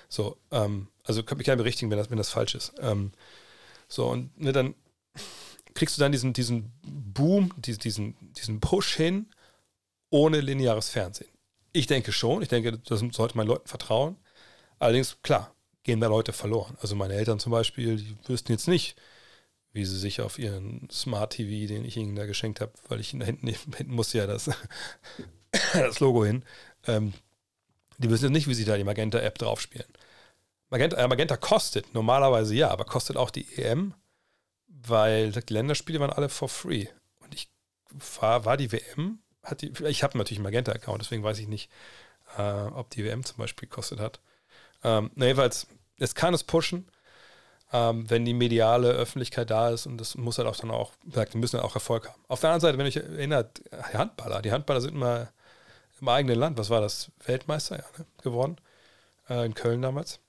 So, ähm, also kann mich gerne berichtigen, wenn das, wenn das falsch ist. Ähm, so, und ne, dann kriegst du dann diesen, diesen Boom, diesen, diesen Push hin, ohne lineares Fernsehen? Ich denke schon. Ich denke, das sollte man Leuten vertrauen. Allerdings, klar, gehen da Leute verloren. Also meine Eltern zum Beispiel, die wüssten jetzt nicht, wie sie sich auf ihren Smart TV, den ich ihnen da geschenkt habe, weil ich da hinten, hinten musste ja das, das Logo hin, ähm, die wissen jetzt nicht, wie sie da die Magenta-App draufspielen. Magenta, äh, Magenta kostet normalerweise ja, aber kostet auch die EM weil die Länderspiele waren alle for free. Und ich war, war die WM, hat die, ich habe natürlich einen Magenta-Account, deswegen weiß ich nicht, äh, ob die WM zum Beispiel gekostet hat. Ähm, na, jedenfalls, es kann es pushen, ähm, wenn die mediale Öffentlichkeit da ist und das muss halt auch dann auch, gesagt, wir müssen halt auch Erfolg haben. Auf der anderen Seite, wenn ich erinnert, die Handballer, die Handballer sind immer im eigenen Land, was war das? Weltmeister, ja, ne? geworden, äh, in Köln damals.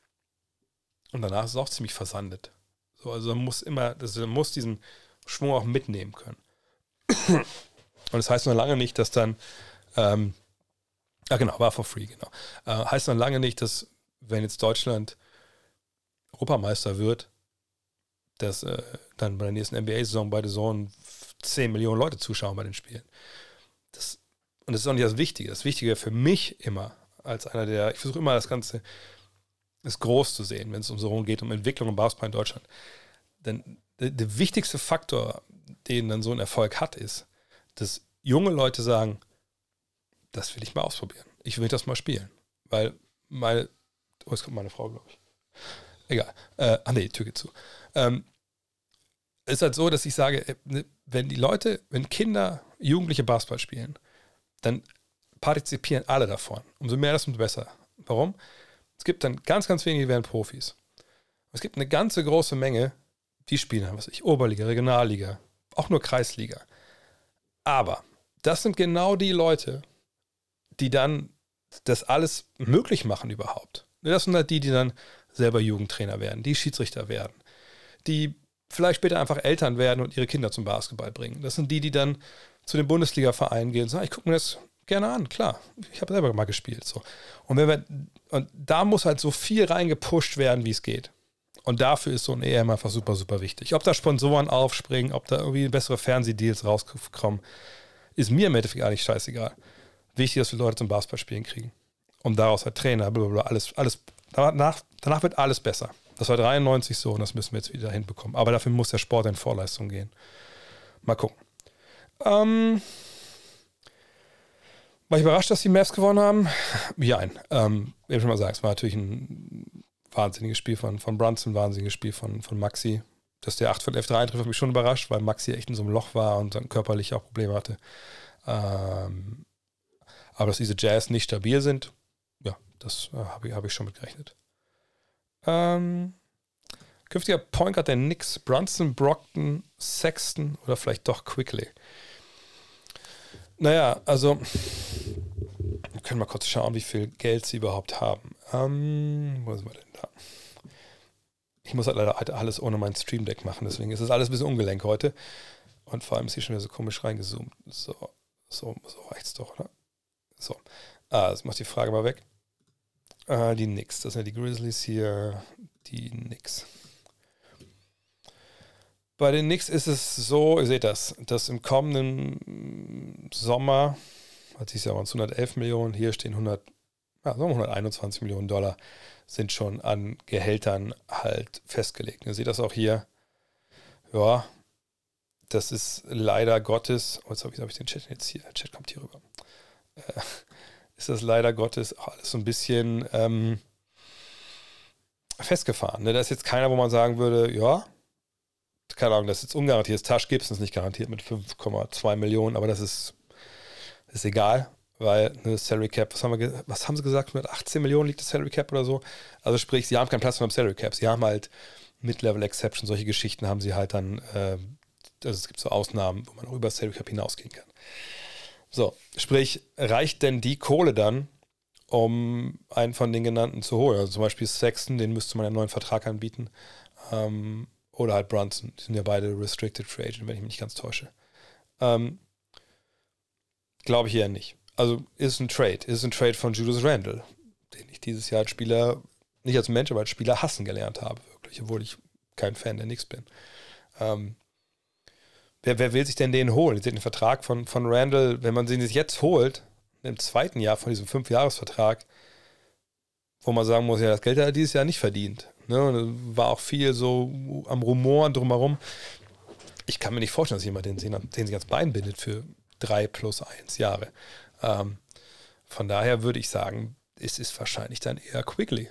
Und danach ist es auch ziemlich versandet. So, also man muss immer, also man muss diesen Schwung auch mitnehmen können. Und das heißt noch lange nicht, dass dann, ähm, ah genau, war for free, genau. Äh, heißt noch lange nicht, dass wenn jetzt Deutschland Europameister wird, dass äh, dann bei der nächsten NBA-Saison bei der Saison 10 Millionen Leute zuschauen bei den Spielen. Das, und das ist auch nicht das Wichtige. Das Wichtige für mich immer, als einer der, ich versuche immer das Ganze ist groß zu sehen, wenn es um so geht, um Entwicklung im Basketball in Deutschland. Denn der, der, wichtigste Faktor, den dann so ein Erfolg hat, ist, dass junge Leute sagen, das will ich mal ausprobieren. Ich will das mal spielen. Weil meine, oh, jetzt kommt meine Frau, glaube ich. Egal. Äh, ah nee, Tür geht zu. Ähm, ist halt so, dass ich sage, äh, ne, wenn die Leute, wenn Kinder, Jugendliche Basketball spielen, dann partizipieren alle davon. Umso mehr, desto besser. Warum? Es gibt dann ganz, ganz wenige, die werden Profis. Es gibt eine ganze große Menge, die spielen, was ich, Oberliga, Regionalliga, auch nur Kreisliga. Aber das sind genau die Leute, die dann das alles möglich machen überhaupt. Das sind halt die, die dann selber Jugendtrainer werden, die Schiedsrichter werden, die vielleicht später einfach Eltern werden und ihre Kinder zum Basketball bringen. Das sind die, die dann zu den Bundesliga-Vereinen gehen und sagen, ich gucke mir das gerne an, klar. Ich habe selber mal gespielt. So. Und, wenn wir, und da muss halt so viel reingepusht werden, wie es geht. Und dafür ist so ein EM einfach super, super wichtig. Ob da Sponsoren aufspringen, ob da irgendwie bessere Fernsehdeals rauskommen, ist mir im Endeffekt eigentlich scheißegal. Wichtig, dass wir Leute zum Basketballspielen kriegen. Und daraus halt Trainer, blablabla, alles, alles, danach, danach wird alles besser. Das war 93 so und das müssen wir jetzt wieder hinbekommen. Aber dafür muss der Sport in Vorleistung gehen. Mal gucken. Ähm, war ich überrascht, dass die Mavs gewonnen haben? Ja, ähm, ich schon mal sagen, es war natürlich ein wahnsinniges Spiel von, von Brunson, ein wahnsinniges Spiel von, von Maxi. Dass der 8 von F3 eintrifft, hat mich schon überrascht, weil Maxi echt in so einem Loch war und dann körperlich auch Probleme hatte. Ähm, aber dass diese Jazz nicht stabil sind, ja, das äh, habe ich, hab ich schon mitgerechnet. Ähm, künftiger Point Guard der Knicks, Brunson, Brockton, Sexton oder vielleicht doch Quickly. Naja, also wir können mal kurz schauen, wie viel Geld sie überhaupt haben. Ähm, wo sind wir denn da? Ich muss halt leider alles ohne mein Stream Deck machen, deswegen ist es alles ein bisschen ungelenk heute. Und vor allem ist hier schon wieder so komisch reingezoomt. So, so, so reicht's doch, oder? So. Ah, das macht die Frage mal weg. Äh, die Knicks, das sind ja die Grizzlies hier, die Knicks. Bei den Knicks ist es so, ihr seht das, dass im kommenden Sommer, hat sich ja uns 111 Millionen, hier stehen 100, ja, 121 Millionen Dollar sind schon an Gehältern halt festgelegt. Ihr seht das auch hier. Ja, das ist leider Gottes, oh, jetzt habe ich, hab ich den Chat jetzt hier, der Chat kommt hier rüber. Äh, ist das leider Gottes auch alles so ein bisschen ähm, festgefahren. Ne? Da ist jetzt keiner, wo man sagen würde, ja, keine Ahnung, das ist jetzt ungarantiert. Tasch Gibson ist nicht garantiert mit 5,2 Millionen, aber das ist, das ist egal, weil eine Salary Cap, was haben, wir, was haben sie gesagt, mit 18 Millionen liegt das Salary Cap oder so? Also sprich, sie haben keinen Platz mehr im Salary Cap. Sie haben halt Mid-Level Exception, solche Geschichten haben sie halt dann, äh, also es gibt so Ausnahmen, wo man auch über das Salary Cap hinausgehen kann. So, sprich, reicht denn die Kohle dann, um einen von den genannten zu holen? Also zum Beispiel Sexton, den müsste man einen neuen Vertrag anbieten. Ähm, oder halt Brunson. Die sind ja beide Restricted Free Agent, wenn ich mich nicht ganz täusche. Ähm, Glaube ich eher nicht. Also ist ein Trade. Ist ein Trade von Julius Randle, den ich dieses Jahr als Spieler, nicht als Mensch, aber als Spieler hassen gelernt habe, wirklich, obwohl ich kein Fan der Nix bin. Ähm, wer, wer will sich denn den holen? Den Vertrag von, von Randall, wenn man den sich jetzt holt, im zweiten Jahr von diesem Fünfjahresvertrag, wo man sagen muss, ja, das Geld hat er dieses Jahr nicht verdient. Ne? War auch viel so am Rumoren drumherum. Ich kann mir nicht vorstellen, dass jemand den, den sich ans Bein bindet für drei plus eins Jahre. Ähm, von daher würde ich sagen, es ist wahrscheinlich dann eher Quickly.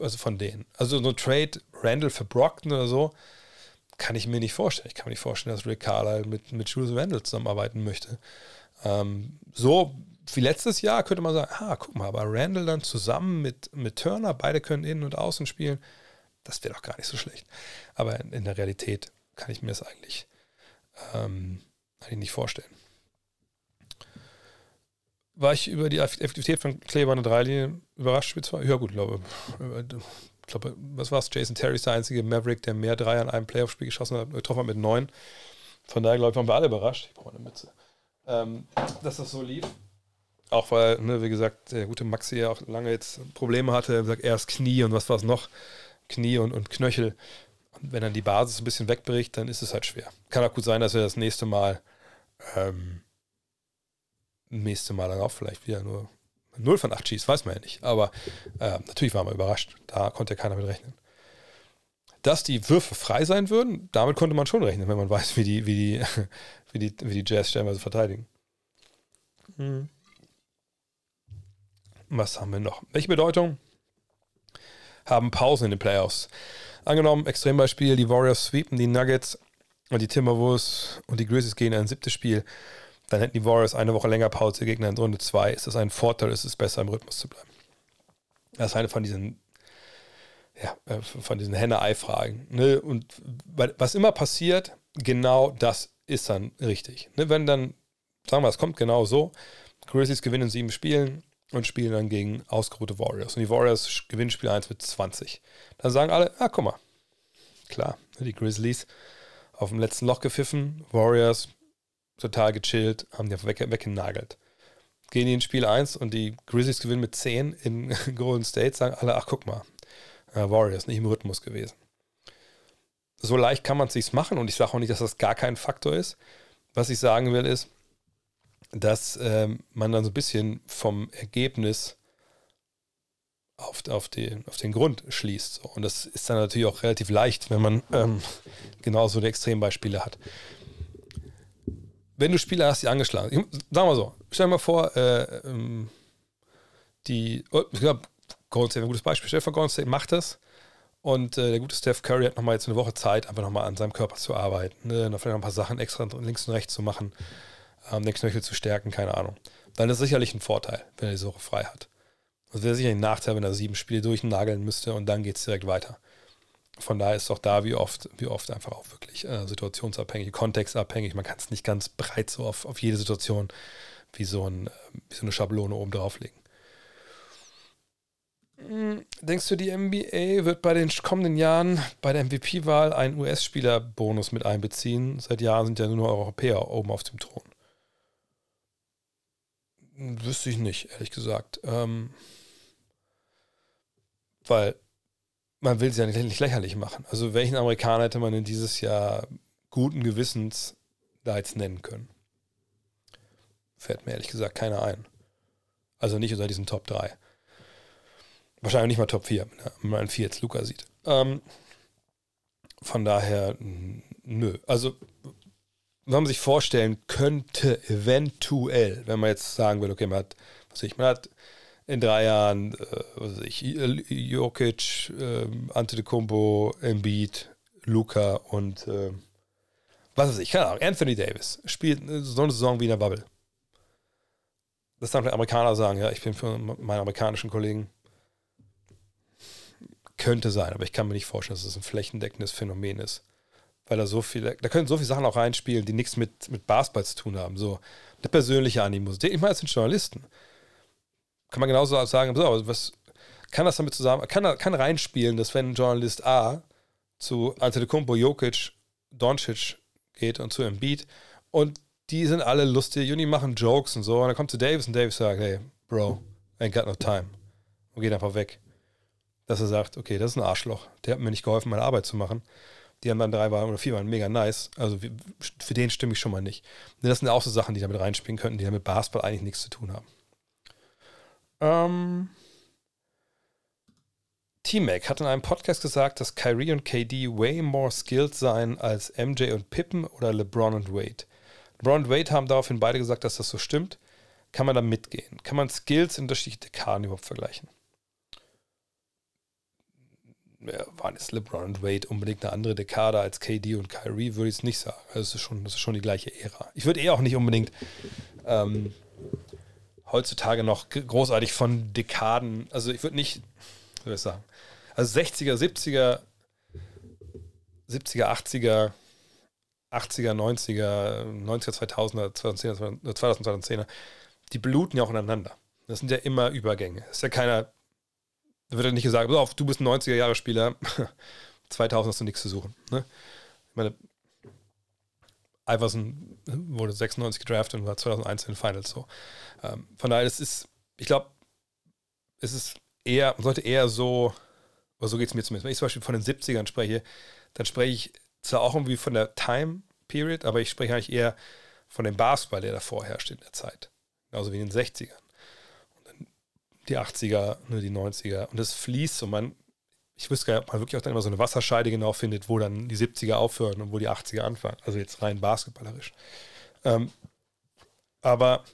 Also von denen. Also so ein Trade Randall für Brockton oder so, kann ich mir nicht vorstellen. Ich kann mir nicht vorstellen, dass Rick Carlisle mit, mit Julius Randall zusammenarbeiten möchte. Ähm, so wie letztes Jahr könnte man sagen, ah, guck mal, aber Randall dann zusammen mit, mit Turner, beide können innen und außen spielen, das wäre doch gar nicht so schlecht. Aber in, in, der Realität kann ich mir das eigentlich, ähm, eigentlich nicht vorstellen. War ich über die Effektivität von Kleber an der Dreilinie überrascht? Ja gut, glaube ich glaube, was war es? Jason Terry ist der einzige Maverick, der mehr Dreier in einem Playoff-Spiel geschossen hat, getroffen hat mit neun. Von daher, glaube ich, waren wir alle überrascht. Ich brauche eine Mütze. Ähm, dass das so lief. Auch weil, ne, wie gesagt, der gute Maxi ja auch lange jetzt Probleme hatte. Er sagt erst Knie und was war es noch? Knie und, und Knöchel. Und wenn dann die Basis ein bisschen wegbricht, dann ist es halt schwer. Kann auch gut sein, dass er das nächste Mal, ähm, nächste Mal dann auch vielleicht wieder nur 0 von 8 schießt, weiß man ja nicht. Aber äh, natürlich war man überrascht. Da konnte keiner mit rechnen. Dass die Würfe frei sein würden, damit konnte man schon rechnen, wenn man weiß, wie die, wie die, wie die, wie die Jazz stellenweise verteidigen. Mhm. was haben wir noch? Welche Bedeutung haben Pausen in den Playoffs? Angenommen, Extrembeispiel, die Warriors sweepen die Nuggets und die Timberwolves und die Grizzlies gehen in ein siebtes Spiel. Dann hätten die Warriors eine Woche länger Pause, Gegner in Runde 2. Ist das ein Vorteil, ist es besser, im Rhythmus zu bleiben? Das ist eine von diesen, ja, äh, von diesen Henne-Ei-Fragen. Ne? Und was immer passiert, genau das ist dann richtig. Ne? Wenn dann, sagen wir, es kommt genau so, Grizzlies gewinnen sieben Spielen und spielen dann gegen ausgeruhte Warriors. Und die Warriors gewinnen Spiel 1 mit 20. Dann sagen alle, ah, guck mal, klar, ne, die Grizzlies auf dem letzten Loch gepfiffen, Warriors total gechillt, haben die weg, weggenagelt. Gehen die in Spiel 1 und die Grizzlies gewinnen mit 10 in Golden State, sagen alle, ach guck mal, äh, Warriors nicht im Rhythmus gewesen. So leicht kann man es sich machen und ich sage auch nicht, dass das gar kein Faktor ist. Was ich sagen will ist, dass ähm, man dann so ein bisschen vom Ergebnis auf, auf, den, auf den Grund schließt. Und das ist dann natürlich auch relativ leicht, wenn man ähm, genauso Extrembeispiele hat. Wenn du Spieler hast, die angeschlagen sind, sagen wir so, stell dir mal vor, äh, ähm, die, oh, ich glaube, Golden ein gutes Beispiel, vor, Golden macht das und äh, der gute Steph Curry hat nochmal jetzt eine Woche Zeit, einfach nochmal an seinem Körper zu arbeiten, ne? noch vielleicht noch ein paar Sachen extra links und rechts zu machen ähm, den Knöchel zu stärken, keine Ahnung. Dann ist sicherlich ein Vorteil, wenn er die Woche frei hat. Das wäre sicher ein Nachteil, wenn er sieben Spiele durchnageln müsste und dann geht es direkt weiter. Von daher ist auch da wie oft, wie oft einfach auch wirklich äh, situationsabhängig, kontextabhängig. Man kann es nicht ganz breit so auf, auf jede Situation wie so, ein, wie so eine Schablone oben drauflegen. Hm, denkst du, die NBA wird bei den kommenden Jahren bei der MVP-Wahl einen US-Spieler-Bonus mit einbeziehen? Seit Jahren sind ja nur Europäer oben auf dem Thron. Wüsste ich nicht, ehrlich gesagt. Ähm, weil man will sie ja nicht, nicht, lächerlich machen. Also welchen Amerikaner hätte man in dieses Jahr guten Gewissens da jetzt nennen können? Fällt mir ehrlich gesagt keiner ein. Also nicht unter diesen Top 3. Wahrscheinlich nicht mal Top 4, wenn man einen 4 jetzt Luca sieht. Ähm, von daher, nö. Also man sich vorstellen könnte, eventuell, wenn man jetzt sagen will, okay, man hat, was ich, man hat in drei Jahren, äh, was weiß ich, Jokic, äh, Antetokounmpo, Embiid, Luca und äh, was weiß ich, keine Ahnung, Anthony Davis spielt so eine Saison wie in der Bubble. Das dann Amerikaner sagen, ja, ich bin für meine amerikanischen Kollegen. Könnte sein, aber ich kann mir nicht vorstellen, dass es das ein flächendeckendes Phänomen ist weil da so viele, da können so viele Sachen auch reinspielen, die nichts mit, mit Basketball zu tun haben. So eine persönliche Animosität. Ich meine, es sind Journalisten. Kann man genauso sagen, so, was kann das damit zusammen, kann, kann reinspielen, dass wenn Journalist A zu Antetokounmpo, Jokic, Doncic geht und zu Embiid und die sind alle lustig und die machen Jokes und so und dann kommt zu Davis und Davis sagt, hey, Bro, ain't got no time und geht einfach weg. Dass er sagt, okay, das ist ein Arschloch, der hat mir nicht geholfen, meine Arbeit zu machen. Die anderen drei waren oder vier waren mega nice. Also für den stimme ich schon mal nicht. Das sind auch so Sachen, die damit reinspielen könnten, die ja mit Basketball eigentlich nichts zu tun haben. Ähm, T-Mac hat in einem Podcast gesagt, dass Kyrie und KD way more skilled seien als MJ und Pippen oder LeBron und Wade. LeBron und Wade haben daraufhin beide gesagt, dass das so stimmt. Kann man da mitgehen? Kann man Skills in unterschiedlichen Dekaden überhaupt vergleichen? Waren jetzt LeBron und Wade unbedingt eine andere Dekade als KD und Kyrie, würde ich es nicht sagen. Es ist schon, das ist schon die gleiche Ära. Ich würde eher auch nicht unbedingt ähm, heutzutage noch großartig von Dekaden, also ich würde nicht, soll ich sagen, also 60er, 70er, 70er, 80er, 80er, 90er, 90er, 2000er, 2010er, 2010er, die bluten ja auch ineinander. Das sind ja immer Übergänge. Das ist ja keiner da wird ja nicht gesagt, auf, du bist ein 90er-Jahre-Spieler, 2000 hast du nichts zu suchen. Ne? Ich meine, Iverson wurde 96 gedraftet und war 2001 in den Finals so. Ähm, von daher, es ist, ich glaube, es ist eher, man sollte eher so, oder so geht es mir zumindest, wenn ich zum Beispiel von den 70ern spreche, dann spreche ich zwar auch irgendwie von der Time Period, aber ich spreche eigentlich eher von dem Basketball, der davor herrscht in der Zeit. Genauso wie in den 60ern die 80er, ne, die 90er. Und das fließt und man, ich wüsste gar nicht, ob man wirklich auch dann immer so eine Wasserscheide genau findet, wo dann die 70er aufhören und wo die 80er anfangen. Also jetzt rein basketballerisch. Ähm, aber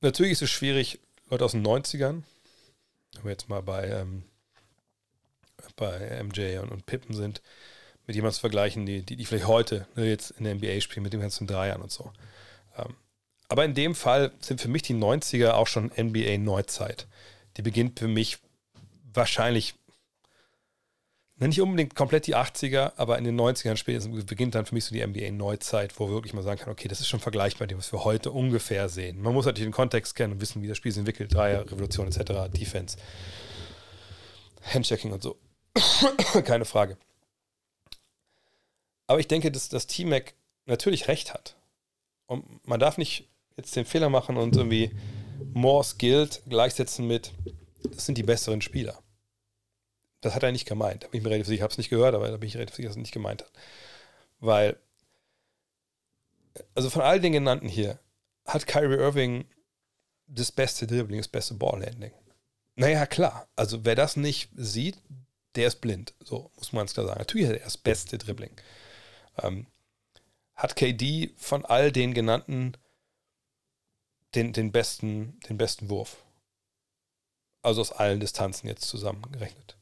natürlich ist es schwierig, Leute aus den 90ern, wenn wir jetzt mal bei, ähm, bei MJ und, und Pippen sind, mit jemandem zu vergleichen, die, die, die vielleicht heute ne, jetzt in der NBA spielen, mit dem ganzen Dreiern und so. Aber in dem Fall sind für mich die 90er auch schon NBA-Neuzeit. Die beginnt für mich wahrscheinlich nicht unbedingt komplett die 80er, aber in den 90ern spätestens beginnt dann für mich so die NBA-Neuzeit, wo wirklich mal sagen kann, okay, das ist schon vergleichbar mit dem, was wir heute ungefähr sehen. Man muss natürlich den Kontext kennen und wissen, wie das Spiel sich entwickelt, Dreier, Revolution etc., Defense, Handchecking und so. Keine Frage. Aber ich denke, dass das T-Mac natürlich recht hat. Und man darf nicht jetzt den Fehler machen und irgendwie more skilled gleichsetzen mit, das sind die besseren Spieler. Das hat er nicht gemeint. Da bin ich mir relativ sicher, ich habe es nicht gehört, aber da bin ich relativ sicher, dass er nicht gemeint hat. Weil, also von all den genannten hier, hat Kyrie Irving das beste Dribbling, das beste Ballhandling. Naja, klar. Also wer das nicht sieht, der ist blind. So muss man es klar sagen. Natürlich hat er das beste Dribbling. Ähm, hat KD von all den genannten den, den, besten, den besten Wurf. Also aus allen Distanzen jetzt zusammengerechnet.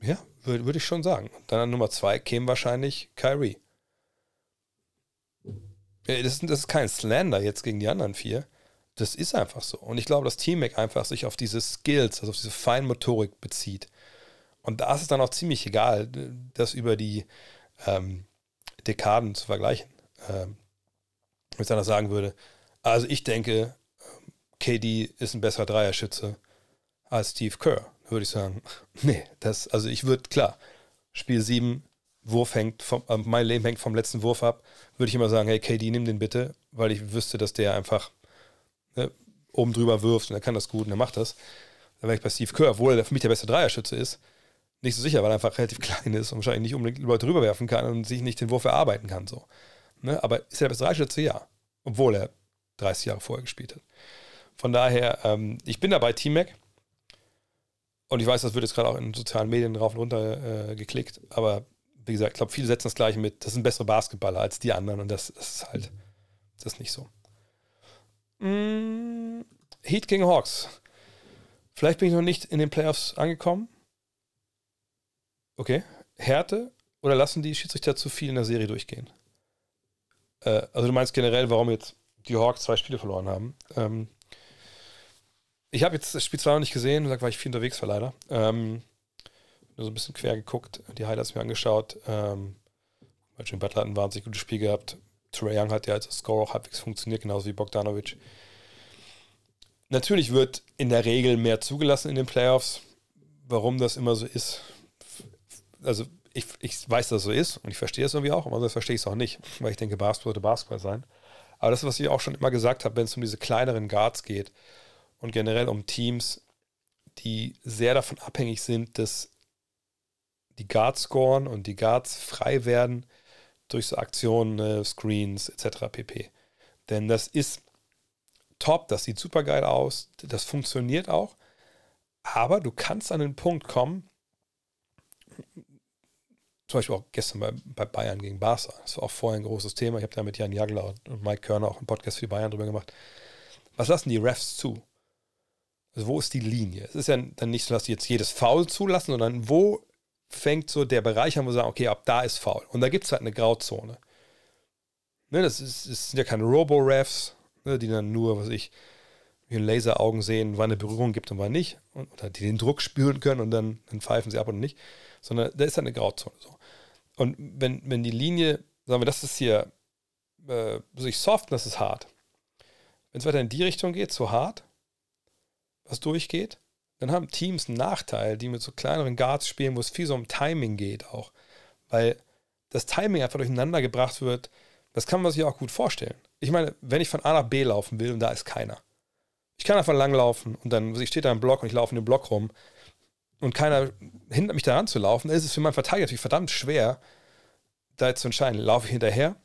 Ja, würde würd ich schon sagen. Dann an Nummer zwei käme wahrscheinlich Kyrie. Das ist, das ist kein Slander jetzt gegen die anderen vier. Das ist einfach so. Und ich glaube, dass T-Mac einfach sich auf diese Skills, also auf diese Feinmotorik bezieht. Und da ist es dann auch ziemlich egal, das über die ähm, Dekaden zu vergleichen. Ähm, wenn ich dann sagen würde, also ich denke, KD ist ein besserer Dreierschütze als Steve Kerr würde ich sagen, nee, das, also ich würde, klar, Spiel 7, Wurf hängt, vom, äh, mein Leben hängt vom letzten Wurf ab, würde ich immer sagen, hey KD, nimm den bitte, weil ich wüsste, dass der einfach ne, oben drüber wirft und er kann das gut und er macht das. Dann wäre ich bei Steve Kerr, obwohl er für mich der beste Dreierschütze ist, nicht so sicher, weil er einfach relativ klein ist und wahrscheinlich nicht unbedingt Leute drüber werfen kann und sich nicht den Wurf erarbeiten kann. So. Ne? Aber ist er der beste Dreierschütze? Ja. Obwohl er 30 Jahre vorher gespielt hat. Von daher, ähm, ich bin dabei T-Mac. Und ich weiß, das wird jetzt gerade auch in sozialen Medien rauf und runter äh, geklickt, aber wie gesagt, ich glaube, viele setzen das gleich mit, das sind bessere Basketballer als die anderen und das, das ist halt, das ist nicht so. Mm, Heat gegen Hawks. Vielleicht bin ich noch nicht in den Playoffs angekommen. Okay. Härte oder lassen die Schiedsrichter zu viel in der Serie durchgehen? Äh, also du meinst generell, warum jetzt die Hawks zwei Spiele verloren haben. Ähm, ich habe jetzt das Spiel zwar noch nicht gesehen, war ich viel unterwegs war leider. Ähm, nur so ein bisschen quer geguckt, die Highlights mir angeschaut. Ähm, Jim Butler hat ein wahnsinnig gutes Spiel gehabt. Trey Young hat ja als Score auch halbwegs funktioniert, genauso wie Bogdanovic. Natürlich wird in der Regel mehr zugelassen in den Playoffs. Warum das immer so ist, also ich, ich weiß, dass es so ist und ich verstehe es irgendwie auch, aber das verstehe ich es auch nicht, weil ich denke, Basketball sollte Basketball sein. Aber das, was ich auch schon immer gesagt habe, wenn es um diese kleineren Guards geht, und generell um Teams, die sehr davon abhängig sind, dass die Guards scoren und die Guards frei werden durch so Aktionen, äh, Screens etc. pp. Denn das ist top, das sieht super geil aus, das funktioniert auch, aber du kannst an den Punkt kommen, zum Beispiel auch gestern bei, bei Bayern gegen Barca, das war auch vorher ein großes Thema, ich habe da mit Jan Jagler und Mike Körner auch einen Podcast für Bayern drüber gemacht. Was lassen die Refs zu? Also wo ist die Linie? Es ist ja dann nicht so, dass die jetzt jedes Foul zulassen, sondern wo fängt so der Bereich an, wo sie sagen, okay, ab da ist Foul. Und da gibt es halt eine Grauzone. Ne, das, ist, das sind ja keine Robo-Refs, ne, die dann nur, was ich, in Laseraugen sehen, wann eine Berührung gibt und wann nicht. Und, oder die den Druck spüren können und dann, dann pfeifen sie ab und nicht. Sondern da ist halt eine Grauzone. So. Und wenn, wenn die Linie, sagen wir, das ist hier äh, sich soft das ist hart. Wenn es weiter in die Richtung geht, zu hart, was durchgeht, dann haben Teams einen Nachteil, die mit so kleineren Guards spielen, wo es viel so um Timing geht auch. Weil das Timing einfach durcheinander gebracht wird, das kann man sich auch gut vorstellen. Ich meine, wenn ich von A nach B laufen will und da ist keiner. Ich kann einfach langlaufen und dann ich stehe da im Block und ich laufe in den Block rum und keiner hindert mich daran zu laufen, dann ist es für meinen Verteidiger natürlich verdammt schwer, da jetzt zu entscheiden. Laufe ich hinterher,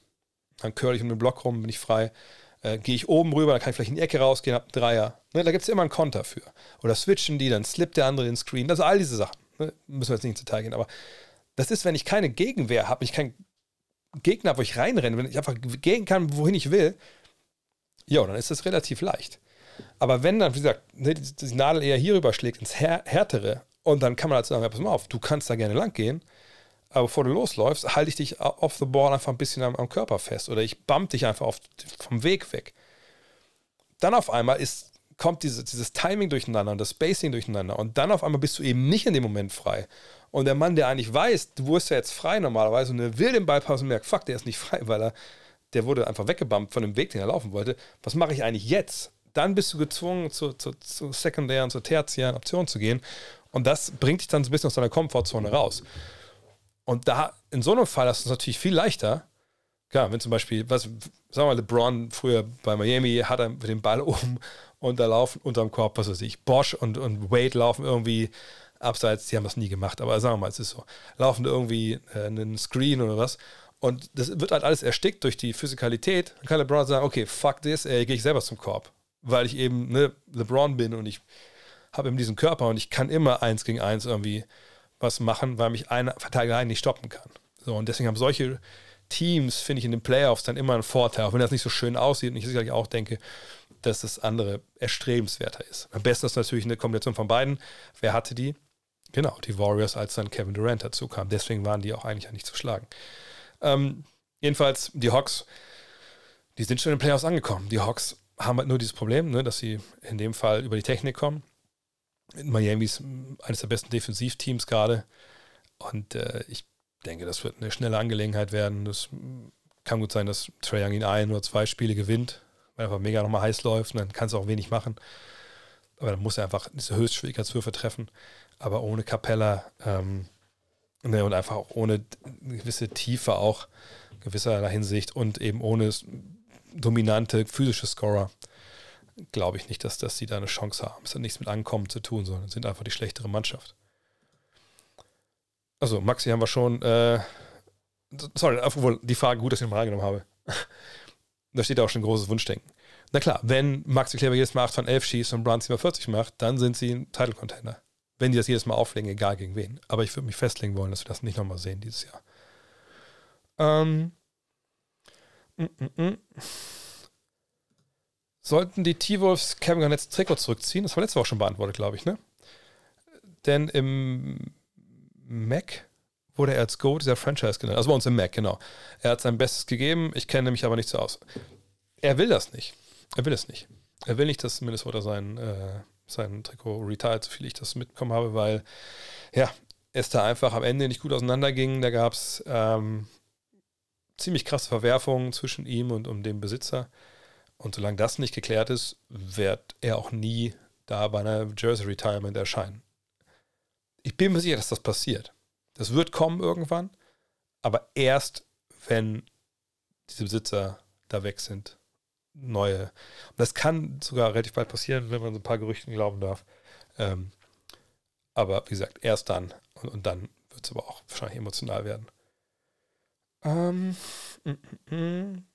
dann curl ich um den Block rum, bin ich frei. Äh, Gehe ich oben rüber, dann kann ich vielleicht in die Ecke rausgehen, habe einen Dreier. Ne, da gibt es immer einen Konter für. Oder switchen die, dann slippt der andere den Screen. Also all diese Sachen. Ne, müssen wir jetzt nicht ins Detail gehen. Aber das ist, wenn ich keine Gegenwehr habe, wenn ich keinen Gegner wo ich reinrenne, wenn ich einfach gehen kann, wohin ich will, ja, dann ist das relativ leicht. Aber wenn dann, wie gesagt, ne, die, Nadel eher hier rüber schlägt, ins Här Härtere, und dann kann man halt sagen, ja, pass mal auf, du kannst da gerne lang gehen, aber bevor du losläufst, halte ich dich off the ball einfach ein bisschen am, am Körper fest oder ich bump dich einfach auf, vom Weg weg. Dann auf einmal ist, kommt diese, dieses Timing durcheinander und das Spacing durcheinander und dann auf einmal bist du eben nicht in dem Moment frei. Und der Mann, der eigentlich weiß, du wirst ja jetzt frei normalerweise und er will den Ball passen und merkt, fuck, der ist nicht frei, weil er, der wurde einfach weggebumpt von dem Weg, den er laufen wollte. Was mache ich eigentlich jetzt? Dann bist du gezwungen, zu, zu, zu sekundären, zu tertiären Optionen zu gehen. Und das bringt dich dann so ein bisschen aus deiner Komfortzone raus. Und da, in so einem Fall, ist es natürlich viel leichter. Klar, wenn zum Beispiel, was, sagen wir mal, LeBron früher bei Miami hat er den Ball oben und da laufen unterm Korb, was weiß ich, Bosch und, und Wade laufen irgendwie abseits, die haben das nie gemacht, aber sagen wir mal, es ist so, laufen irgendwie äh, einen Screen oder was und das wird halt alles erstickt durch die Physikalität. Dann kann LeBron sagen, okay, fuck this, ey, gehe ich selber zum Korb, weil ich eben ne, LeBron bin und ich habe eben diesen Körper und ich kann immer eins gegen eins irgendwie was machen, weil mich ein Verteidiger nicht stoppen kann. So, und deswegen haben solche Teams, finde ich, in den Playoffs dann immer einen Vorteil, auch wenn das nicht so schön aussieht und ich sicherlich auch denke, dass das andere erstrebenswerter ist. Am besten ist natürlich eine Kombination von beiden. Wer hatte die? Genau, die Warriors, als dann Kevin Durant dazu kam. Deswegen waren die auch eigentlich nicht zu schlagen. Ähm, jedenfalls, die Hawks, die sind schon in den Playoffs angekommen. Die Hawks haben halt nur dieses Problem, ne, dass sie in dem Fall über die Technik kommen. Miami ist eines der besten Defensivteams gerade. Und äh, ich denke, das wird eine schnelle Angelegenheit werden. Es kann gut sein, dass Trae Young ihn ein oder zwei Spiele gewinnt, weil er einfach mega nochmal heiß läuft und dann kann es auch wenig machen. Aber dann muss er einfach diese Höchstschwierigkeitswürfe treffen. Aber ohne Capella ähm, ne, und einfach auch ohne gewisse Tiefe auch gewisser Hinsicht und eben ohne dominante physische Scorer glaube ich nicht, dass, dass sie da eine Chance haben. Es hat nichts mit Ankommen zu tun, sondern sind einfach die schlechtere Mannschaft. Also, Maxi haben wir schon. Äh, sorry, obwohl die Frage gut, dass ich nochmal angenommen habe. da steht auch schon ein großes Wunschdenken. Na klar, wenn Maxi Kleber jedes Mal 8 von 11 schießt und Browns über 40 macht, dann sind sie ein Title-Contender. Wenn die das jedes Mal auflegen, egal gegen wen. Aber ich würde mich festlegen wollen, dass wir das nicht nochmal sehen dieses Jahr. Ähm. Mm, mm, mm. Sollten die T-Wolves Kevin Garnett's Trikot zurückziehen? Das war letzte Woche schon beantwortet, glaube ich, ne? Denn im Mac wurde er als Go dieser Franchise genannt. Also bei uns im Mac, genau. Er hat sein Bestes gegeben, ich kenne mich aber nicht so aus. Er will das nicht. Er will es nicht. Er will nicht, dass Minnesota sein, äh, sein Trikot retired, so viel ich das mitbekommen habe, weil, ja, es da einfach am Ende nicht gut auseinanderging. Da gab es ähm, ziemlich krasse Verwerfungen zwischen ihm und um dem Besitzer. Und solange das nicht geklärt ist, wird er auch nie da bei einer Jersey Retirement erscheinen. Ich bin mir sicher, dass das passiert. Das wird kommen irgendwann, aber erst, wenn diese Besitzer da weg sind. Neue. Und das kann sogar relativ bald passieren, wenn man so ein paar Gerüchten glauben darf. Ähm, aber wie gesagt, erst dann. Und, und dann wird es aber auch wahrscheinlich emotional werden. Ähm, mm, mm, mm.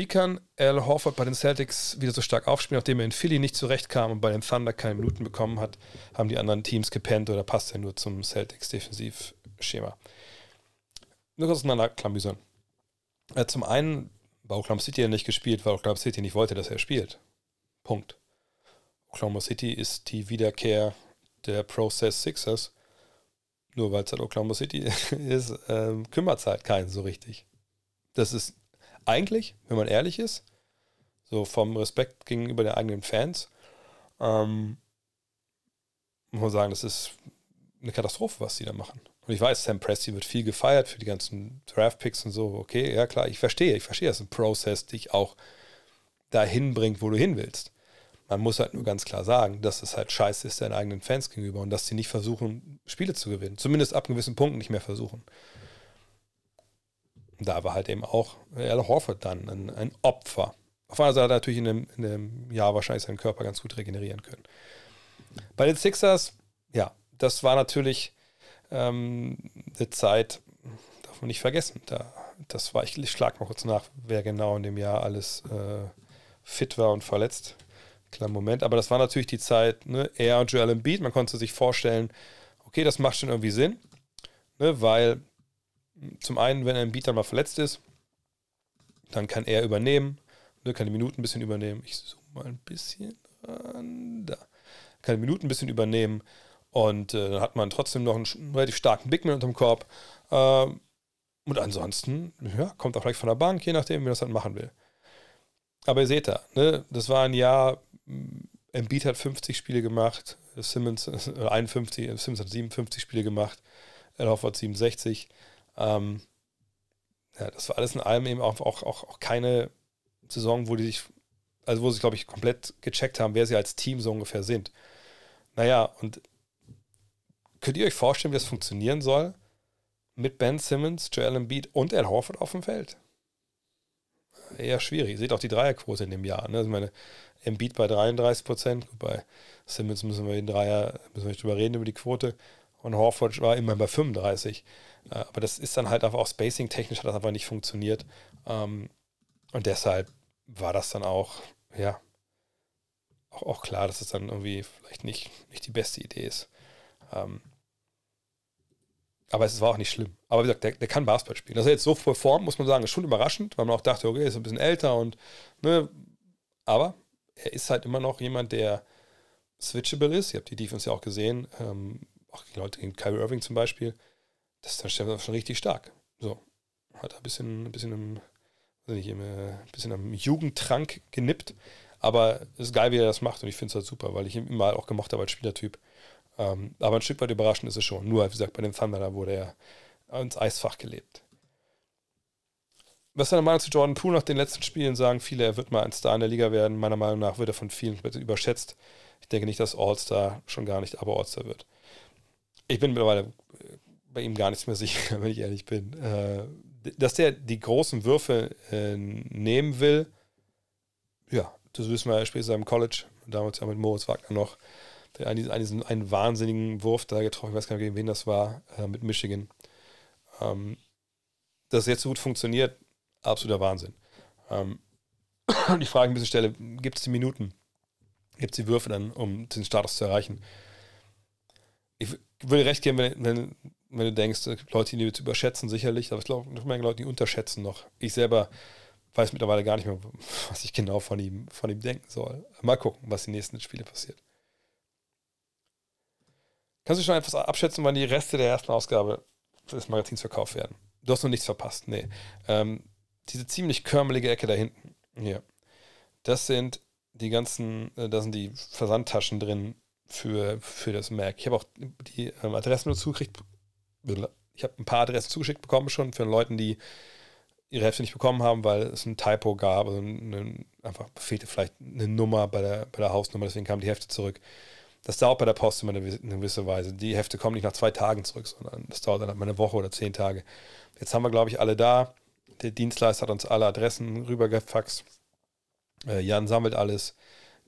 Wie kann Al Horford bei den Celtics wieder so stark aufspielen, nachdem er in Philly nicht zurechtkam und bei den Thunder keine Minuten bekommen hat? Haben die anderen Teams gepennt oder passt er nur zum Celtics Defensivschema? Nur kurz auseinanderklamüsern. Äh, zum einen war Oklahoma City ja nicht gespielt, weil Oklahoma City nicht wollte, dass er spielt. Punkt. Oklahoma City ist die Wiederkehr der Process Sixers. Nur weil es halt Oklahoma City ist, äh, kümmert es halt keinen so richtig. Das ist eigentlich, wenn man ehrlich ist, so vom Respekt gegenüber den eigenen Fans, ähm, muss man sagen, das ist eine Katastrophe, was sie da machen. Und ich weiß, Sam Presti wird viel gefeiert für die ganzen Draft-Picks und so. Okay, ja klar, ich verstehe, ich verstehe, dass ein Prozess dich auch dahin bringt, wo du hin willst. Man muss halt nur ganz klar sagen, dass es halt scheiße ist deinen eigenen Fans gegenüber und dass sie nicht versuchen, Spiele zu gewinnen. Zumindest ab einem gewissen Punkt nicht mehr versuchen da war halt eben auch Al Horford dann ein, ein Opfer. Auf einer Seite natürlich in einem, in einem Jahr wahrscheinlich seinen Körper ganz gut regenerieren können. Bei den Sixers, ja, das war natürlich ähm, eine Zeit, darf man nicht vergessen. Da, das war, ich, ich schlag mal kurz nach, wer genau in dem Jahr alles äh, fit war und verletzt. Kleiner Moment, aber das war natürlich die Zeit, ne, er und Joel Embiid, man konnte sich vorstellen, okay, das macht schon irgendwie Sinn, ne, weil zum einen, wenn ein Beat dann mal verletzt ist, dann kann er übernehmen. Ne, kann die Minuten ein bisschen übernehmen. Ich zoome mal ein bisschen ran. Da. Kann die Minuten ein bisschen übernehmen. Und äh, dann hat man trotzdem noch einen relativ starken Bigman unterm Korb. Ähm, und ansonsten, ja, kommt auch vielleicht von der Bank, je nachdem, wie man das dann machen will. Aber ihr seht da, ne, das war ein Jahr, Embiid hat 50 Spiele gemacht, Simmons äh, 51, Simmons hat 57 Spiele gemacht, Al Horford 67. Ähm, ja, das war alles in allem eben auch, auch, auch, auch keine Saison, wo die sich, also wo sie, glaube ich, komplett gecheckt haben, wer sie als Team so ungefähr sind. Naja, und könnt ihr euch vorstellen, wie das funktionieren soll? Mit Ben Simmons, Joel Embiid und Al Horford auf dem Feld? Eher schwierig. Ihr seht auch die Dreierquote in dem Jahr. Ne? Also meine, Embiid bei 33 Prozent, bei Simmons müssen wir den Dreier, müssen wir nicht drüber reden, über die Quote. Und Horford war immer bei 35. Äh, aber das ist dann halt einfach auch spacing-technisch hat das einfach nicht funktioniert. Ähm, und deshalb war das dann auch, ja, auch, auch klar, dass es dann irgendwie vielleicht nicht, nicht die beste Idee ist. Ähm, aber es war auch nicht schlimm. Aber wie gesagt, der, der kann Basketball spielen. Dass er jetzt so performt, muss man sagen, ist schon überraschend, weil man auch dachte, okay, ist ein bisschen älter und, ne, aber er ist halt immer noch jemand, der switchable ist. Ihr habt die Defense ja auch gesehen, ähm, auch die Leute gegen Kyrie Irving zum Beispiel. Das ist dann schon richtig stark. So, hat ein bisschen, ein bisschen im, nicht, im, ein bisschen am Jugendtrank genippt. Aber es ist geil, wie er das macht und ich finde es halt super, weil ich ihn immer auch gemocht habe als Spielertyp. Ähm, aber ein Stück weit überraschend ist es schon. Nur, wie gesagt, bei dem Thunder, da wurde er ins Eisfach gelebt. Was ist deine Meinung zu Jordan Poole nach den letzten Spielen? Sagen viele, er wird mal ein Star in der Liga werden. Meiner Meinung nach wird er von vielen überschätzt. Ich denke nicht, dass All-Star schon gar nicht, aber All-Star wird. Ich bin mittlerweile äh, bei ihm gar nichts mehr sicher, wenn ich ehrlich bin. Äh, dass der die großen Würfe äh, nehmen will, ja, das wissen wir ja später im College, damals ja mit Moritz Wagner noch. Der einen, einen, einen wahnsinnigen Wurf da getroffen, ich weiß gar nicht, gegen wen das war, mit Michigan. Ähm, dass jetzt so gut funktioniert, absoluter Wahnsinn. Ähm, und ich frage ein bisschen Stelle, gibt es die Minuten? Gibt es die Würfe dann, um den Status zu erreichen? Ich würde recht geben, wenn, wenn, wenn du denkst, Leute, die zu überschätzen, sicherlich, aber ich glaube, noch mehr Leute, die unterschätzen noch. Ich selber weiß mittlerweile gar nicht mehr, was ich genau von ihm, von ihm denken soll. Mal gucken, was die nächsten Spiele passiert. Kannst du schon etwas abschätzen, wann die Reste der ersten Ausgabe des Magazins verkauft werden? Du hast noch nichts verpasst, nee. Ähm, diese ziemlich körmelige Ecke da hinten, hier, das sind die ganzen, äh, da sind die Versandtaschen drin für, für das Mac. Ich habe auch die ähm, Adressen dazu gekriegt. Ich habe ein paar Adressen zugeschickt bekommen schon für Leute, die ihre Hälfte nicht bekommen haben, weil es ein Typo gab. Also eine, einfach fehlte vielleicht eine Nummer bei der, bei der Hausnummer, deswegen kam die Hälfte zurück. Das dauert bei der Post immer eine, gewisse Weise. Die Hefte kommen nicht nach zwei Tagen zurück, sondern das dauert dann mal eine Woche oder zehn Tage. Jetzt haben wir, glaube ich, alle da. Der Dienstleister hat uns alle Adressen rübergefaxt. Äh, Jan sammelt alles,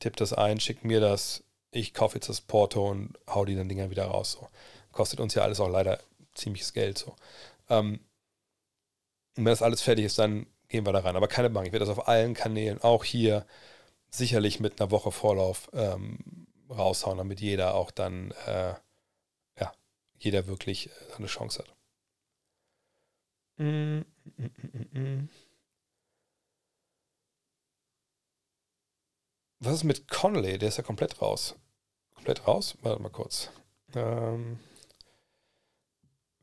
tippt das ein, schickt mir das. Ich kaufe jetzt das Porto und hau die dann Dinger wieder raus. So. Kostet uns ja alles auch leider ziemliches Geld. So. Ähm, und wenn das alles fertig ist, dann gehen wir da rein. Aber keine Bank. Ich werde das auf allen Kanälen, auch hier, sicherlich mit einer Woche Vorlauf ähm, raushauen, damit jeder auch dann, äh, ja, jeder wirklich äh, eine Chance hat. Mm, mm, mm, Was ist mit Connolly? Der ist ja komplett raus. Komplett raus? Warte mal kurz. Ähm,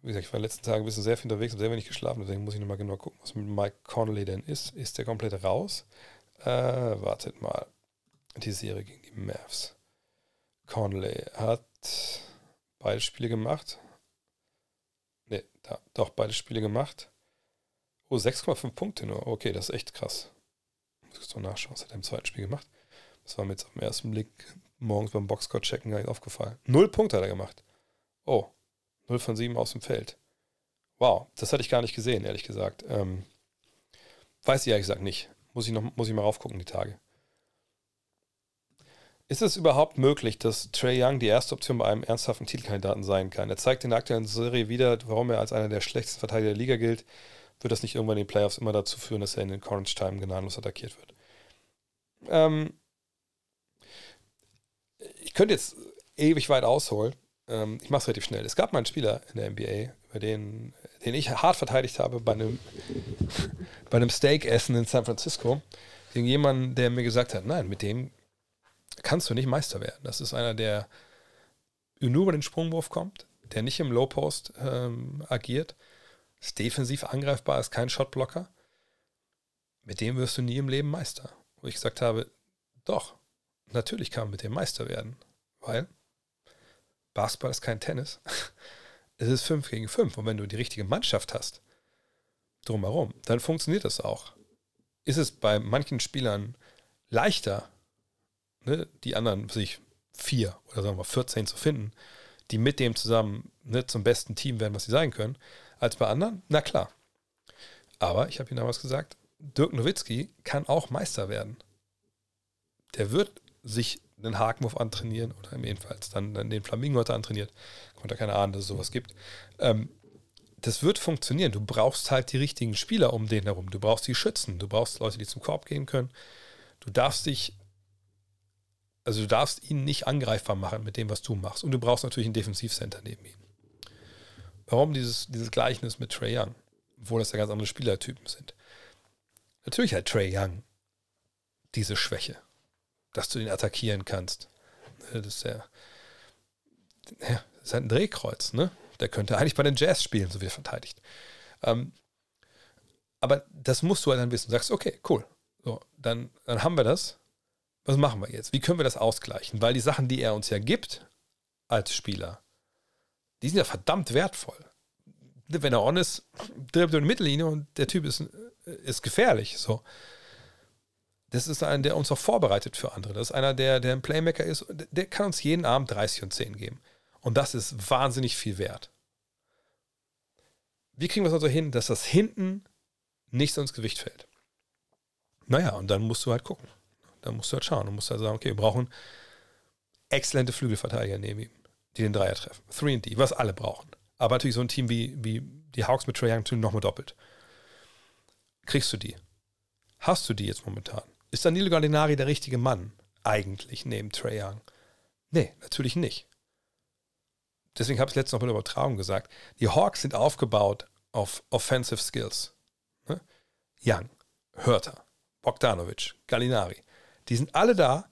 wie gesagt, ich war in den letzten Tagen ein bisschen sehr viel unterwegs, habe sehr wenig geschlafen, deswegen muss ich nochmal genau gucken, was mit Mike Connolly denn ist. Ist der komplett raus? Äh, wartet mal. Die Serie gegen die Mavs. Connolly hat beide Spiele gemacht. Ne, doch, beide Spiele gemacht. Oh, 6,5 Punkte nur. Okay, das ist echt krass. Muss ich so nachschauen, was hat er im zweiten Spiel gemacht? Das war mir jetzt auf den ersten Blick morgens beim Boxscore checken gar nicht aufgefallen. Null Punkte hat er gemacht. Oh, 0 von 7 aus dem Feld. Wow, das hatte ich gar nicht gesehen, ehrlich gesagt. Ähm, weiß ich ehrlich gesagt nicht. Muss ich, noch, muss ich mal raufgucken, die Tage. Ist es überhaupt möglich, dass Trey Young die erste Option bei einem ernsthaften Titelkandidaten sein kann? Er zeigt in der aktuellen Serie wieder, warum er als einer der schlechtesten Verteidiger der Liga gilt. Wird das nicht irgendwann in den Playoffs immer dazu führen, dass er in den Crunch Time gnadenlos attackiert wird? Ähm, ich könnte jetzt ewig weit ausholen. Ähm, ich mache es relativ schnell. Es gab mal einen Spieler in der NBA, über den, den ich hart verteidigt habe bei einem, bei einem Steak-Essen in San Francisco. gegen jemanden, der mir gesagt hat, nein, mit dem kannst du nicht Meister werden. Das ist einer, der nur über den Sprungwurf kommt, der nicht im Low Post ähm, agiert, ist defensiv angreifbar, ist kein Shotblocker. Mit dem wirst du nie im Leben Meister. Wo ich gesagt habe, doch, natürlich kann man mit dem Meister werden, weil Basketball ist kein Tennis. Es ist 5 gegen 5 und wenn du die richtige Mannschaft hast, drumherum, dann funktioniert das auch. Ist es bei manchen Spielern leichter, ne, die anderen sich vier oder sagen wir 14 zu finden, die mit dem zusammen ne, zum besten Team werden, was sie sein können, als bei anderen? Na klar. Aber ich habe Ihnen damals gesagt, Dirk Nowitzki kann auch Meister werden. Der wird sich einen Hakenwurf antrainieren oder jedenfalls dann, dann den Flamingo hat er antrainiert. Konnte keine Ahnung, dass es sowas gibt. Ähm, das wird funktionieren. Du brauchst halt die richtigen Spieler um den herum. Du brauchst die Schützen. Du brauchst Leute, die zum Korb gehen können. Du darfst dich also du darfst ihn nicht angreifbar machen mit dem, was du machst. Und du brauchst natürlich einen Defensivcenter neben ihm. Warum dieses, dieses Gleichnis mit Trey Young? Obwohl das ja ganz andere Spielertypen sind. Natürlich hat Trey Young diese Schwäche, dass du ihn attackieren kannst. Das ist ja, ja das ist halt ein Drehkreuz, ne? Der könnte eigentlich bei den Jazz spielen, so wie er verteidigt. Ähm, aber das musst du halt dann wissen. Du sagst, okay, cool. So, dann, dann haben wir das was machen wir jetzt? Wie können wir das ausgleichen? Weil die Sachen, die er uns ja gibt als Spieler, die sind ja verdammt wertvoll. Wenn er on ist, dribbelt er in die Mittellinie und der Typ ist, ist gefährlich. So. Das ist einer, der uns auch vorbereitet für andere. Das ist einer, der, der ein Playmaker ist. Der kann uns jeden Abend 30 und 10 geben. Und das ist wahnsinnig viel wert. Wie kriegen wir es also hin, dass das hinten nicht ins Gewicht fällt? Naja, und dann musst du halt gucken. Da musst du halt schauen. Du musst halt sagen, okay, wir brauchen exzellente Flügelverteidiger neben ihm, die den Dreier treffen. 3D, was alle brauchen. Aber natürlich so ein Team wie, wie die Hawks mit Trae Young tun nochmal doppelt. Kriegst du die? Hast du die jetzt momentan? Ist Danilo Gallinari der richtige Mann eigentlich neben Trae Young? Nee, natürlich nicht. Deswegen habe ich letztens noch der Übertragung gesagt, die Hawks sind aufgebaut auf Offensive Skills. Ne? Young, Hörter, Bogdanovic, Gallinari. Die sind alle da,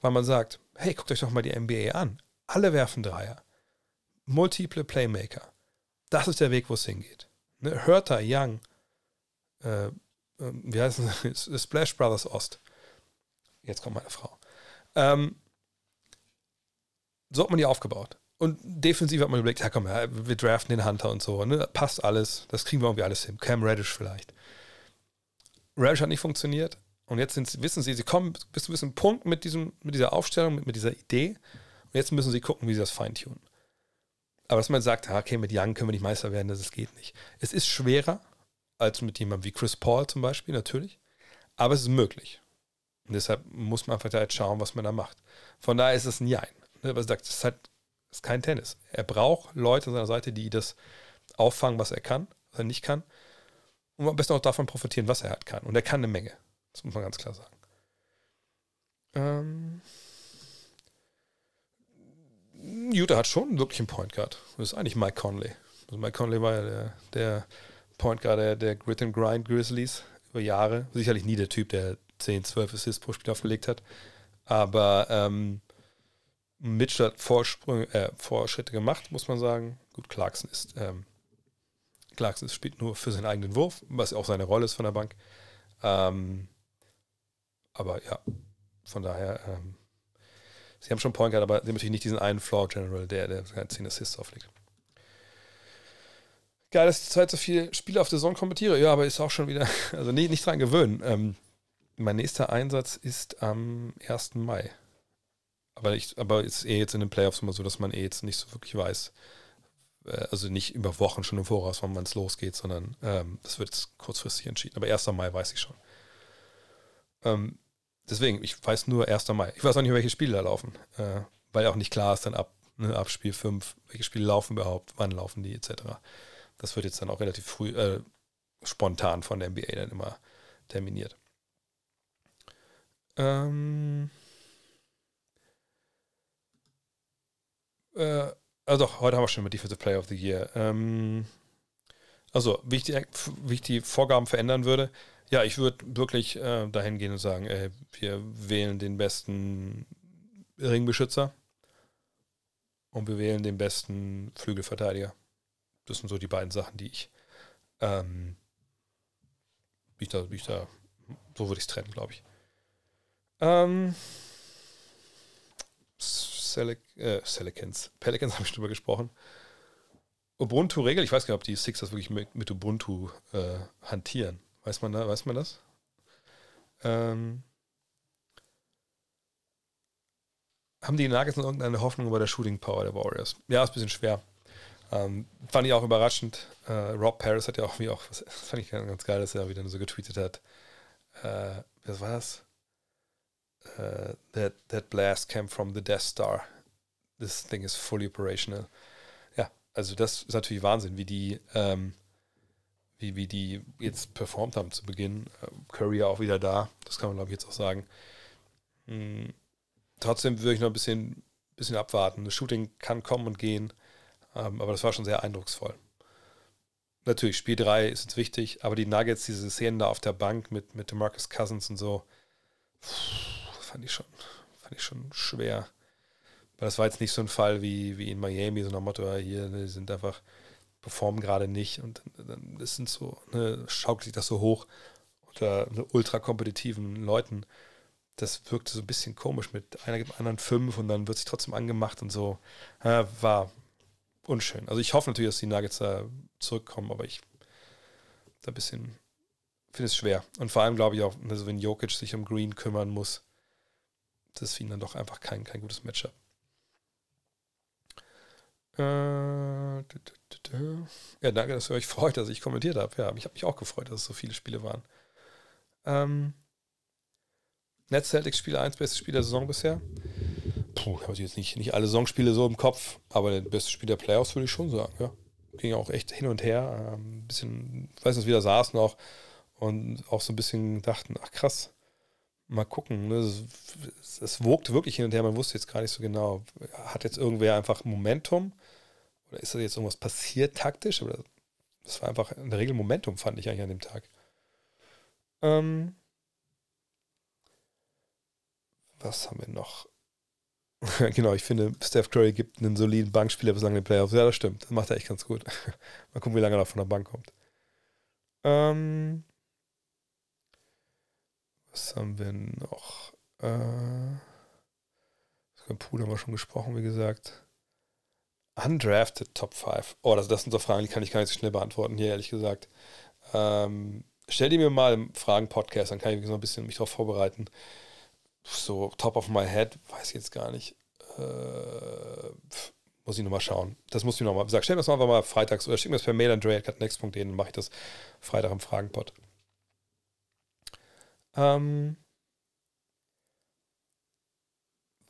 weil man sagt, hey, guckt euch doch mal die NBA an. Alle werfen Dreier. Multiple Playmaker. Das ist der Weg, wo es hingeht. Ne? Hörter, Young, äh, wie heißt es? Splash Brothers Ost. Jetzt kommt meine Frau. Ähm, so hat man die aufgebaut. Und defensiv hat man überlegt, ja komm, ja, wir draften den Hunter und so. Ne? Passt alles. Das kriegen wir irgendwie alles hin. Cam Reddish vielleicht. Reddish hat nicht funktioniert. Und jetzt sind, wissen sie, sie kommen bis zu einem Punkt mit, diesem, mit dieser Aufstellung, mit, mit dieser Idee. Und jetzt müssen sie gucken, wie sie das feintunen. Aber dass man sagt, okay, mit Young können wir nicht Meister werden, das geht nicht. Es ist schwerer als mit jemandem wie Chris Paul zum Beispiel, natürlich. Aber es ist möglich. Und deshalb muss man einfach da jetzt schauen, was man da macht. Von daher ist es ein Jein. Aber er sagt, es ist halt ist kein Tennis. Er braucht Leute an seiner Seite, die das auffangen, was er kann, was er nicht kann. Und am besten auch davon profitieren, was er halt kann. Und er kann eine Menge. Das muss man ganz klar sagen. Ähm, Utah hat schon wirklich einen Point Guard. Das ist eigentlich Mike Conley. Also Mike Conley war ja der, der Point Guard der, der Grit and Grind Grizzlies über Jahre. Sicherlich nie der Typ, der 10, 12 Assists pro Spiel aufgelegt hat. Aber ähm, Mitch hat Vorsprung, äh, Vorschritte gemacht, muss man sagen. Gut, Clarkson ist ähm, Clarkson spielt nur für seinen eigenen Wurf, was auch seine Rolle ist von der Bank. Ähm, aber ja, von daher, ähm, sie haben schon Point Guard, aber sie haben natürlich nicht diesen einen Floor General, der, der 10 Assists auflegt. Geil, dass ich zurzeit so viele Spiele auf der Saison kommentiere. Ja, aber ist auch schon wieder, also nicht, nicht dran gewöhnen. Ähm, mein nächster Einsatz ist am 1. Mai. Aber, ich, aber ist eh jetzt in den Playoffs immer so, dass man eh jetzt nicht so wirklich weiß, äh, also nicht über Wochen schon im Voraus, wann man es losgeht, sondern ähm, das wird jetzt kurzfristig entschieden. Aber 1. Mai weiß ich schon. Ähm, deswegen, ich weiß nur 1. Mai. Ich weiß auch nicht, welche Spiele da laufen, äh, weil auch nicht klar ist dann ab, ne, ab Spiel 5, welche Spiele laufen überhaupt, wann laufen die, etc. Das wird jetzt dann auch relativ früh, äh, spontan von der NBA dann immer terminiert. Ähm, äh, also heute haben wir schon mit Defensive Player of the Year. Ähm, also, wie ich, die, wie ich die Vorgaben verändern würde, Ja, ich würde wirklich äh, dahin gehen und sagen, ey, wir wählen den besten Ringbeschützer und wir wählen den besten Flügelverteidiger. Das sind so die beiden Sachen, die ich, ähm, wie ich da, ich da, so würde ich es trennen, glaube ich. Ähm, Selic, äh. Pelicans habe ich drüber gesprochen. Ubuntu-Regel, ich weiß gar nicht, ob die Sixers wirklich mit, mit Ubuntu äh, hantieren. Weiß man, da, weiß man das? Ähm, haben die Nuggets noch irgendeine Hoffnung über der Shooting Power der Warriors? Ja, ist ein bisschen schwer. Ähm, fand ich auch überraschend. Äh, Rob Paris hat ja auch, wie auch, das fand ich ganz geil, dass er wieder so getweetet hat. Äh, was war das? Uh, that, that blast came from the Death Star. This thing is fully operational. Ja, also das ist natürlich Wahnsinn, wie die, ähm, wie, wie die jetzt performt haben zu Beginn. Ähm, Curry auch wieder da, das kann man glaube ich jetzt auch sagen. Hm, trotzdem würde ich noch ein bisschen, bisschen abwarten. Das Shooting kann kommen und gehen, aber das war schon sehr eindrucksvoll. Natürlich, Spiel 3 ist jetzt wichtig, aber die Nuggets, diese Szenen da auf der Bank mit, mit Marcus Cousins und so, fand ich schon, fand ich schon schwer. Weil das war jetzt nicht so ein Fall wie, wie in Miami, so nach Motto, hier, die sind einfach, performen gerade nicht und dann das sind so, ne, schaukelt sich das so hoch unter ne, ultra kompetitiven Leuten das wirkte so ein bisschen komisch mit einer gibt anderen fünf und dann wird sich trotzdem angemacht und so. Ja, war unschön. Also ich hoffe natürlich, dass die Nuggets da zurückkommen, aber ich da ein bisschen finde es schwer. Und vor allem glaube ich auch, also wenn Jokic sich um Green kümmern muss, das ist für ihn dann doch einfach kein, kein gutes Matchup. Äh, ja, danke, dass ihr euch freut, dass ich kommentiert habe. Ja, ich habe mich auch gefreut, dass es so viele Spiele waren. Ähm, Netz Celtics Spiel 1, bestes Spiel der Saison bisher. Puh, habe ich jetzt nicht, nicht alle Saisonspiele so im Kopf, aber der beste Spiel der Playoffs würde ich schon sagen, ja. Ging auch echt hin und her. Ein ähm, bisschen, ich weiß nicht, wieder saßen auch und auch so ein bisschen dachten, ach krass, mal gucken. Ne? Es, es wogte wirklich hin und her, man wusste jetzt gar nicht so genau. Hat jetzt irgendwer einfach Momentum? Oder ist da jetzt irgendwas passiert taktisch? Aber das war einfach in der Regel Momentum, fand ich eigentlich an dem Tag. Ähm, was haben wir noch? genau, ich finde, Steph Curry gibt einen soliden Bankspieler bislang in den Playoffs. Ja, das stimmt. Das macht er echt ganz gut. Mal gucken, wie lange er von der Bank kommt. Ähm, was haben wir noch? Äh, Pool haben wir schon gesprochen, wie gesagt. Undrafted Top 5. Oh, das, das sind so Fragen, die kann ich gar nicht so schnell beantworten hier, ehrlich gesagt. Ähm, stell die mir mal im Fragen-Podcast, dann kann ich mich so ein bisschen darauf vorbereiten so top of my head, weiß ich jetzt gar nicht. Äh, muss ich nochmal schauen. Das muss ich nochmal sagen. Stell mir das einfach mal freitags oder schick mir das per Mail an dre.next.de, dann mache ich das Freitag im Fragenpot. Ähm,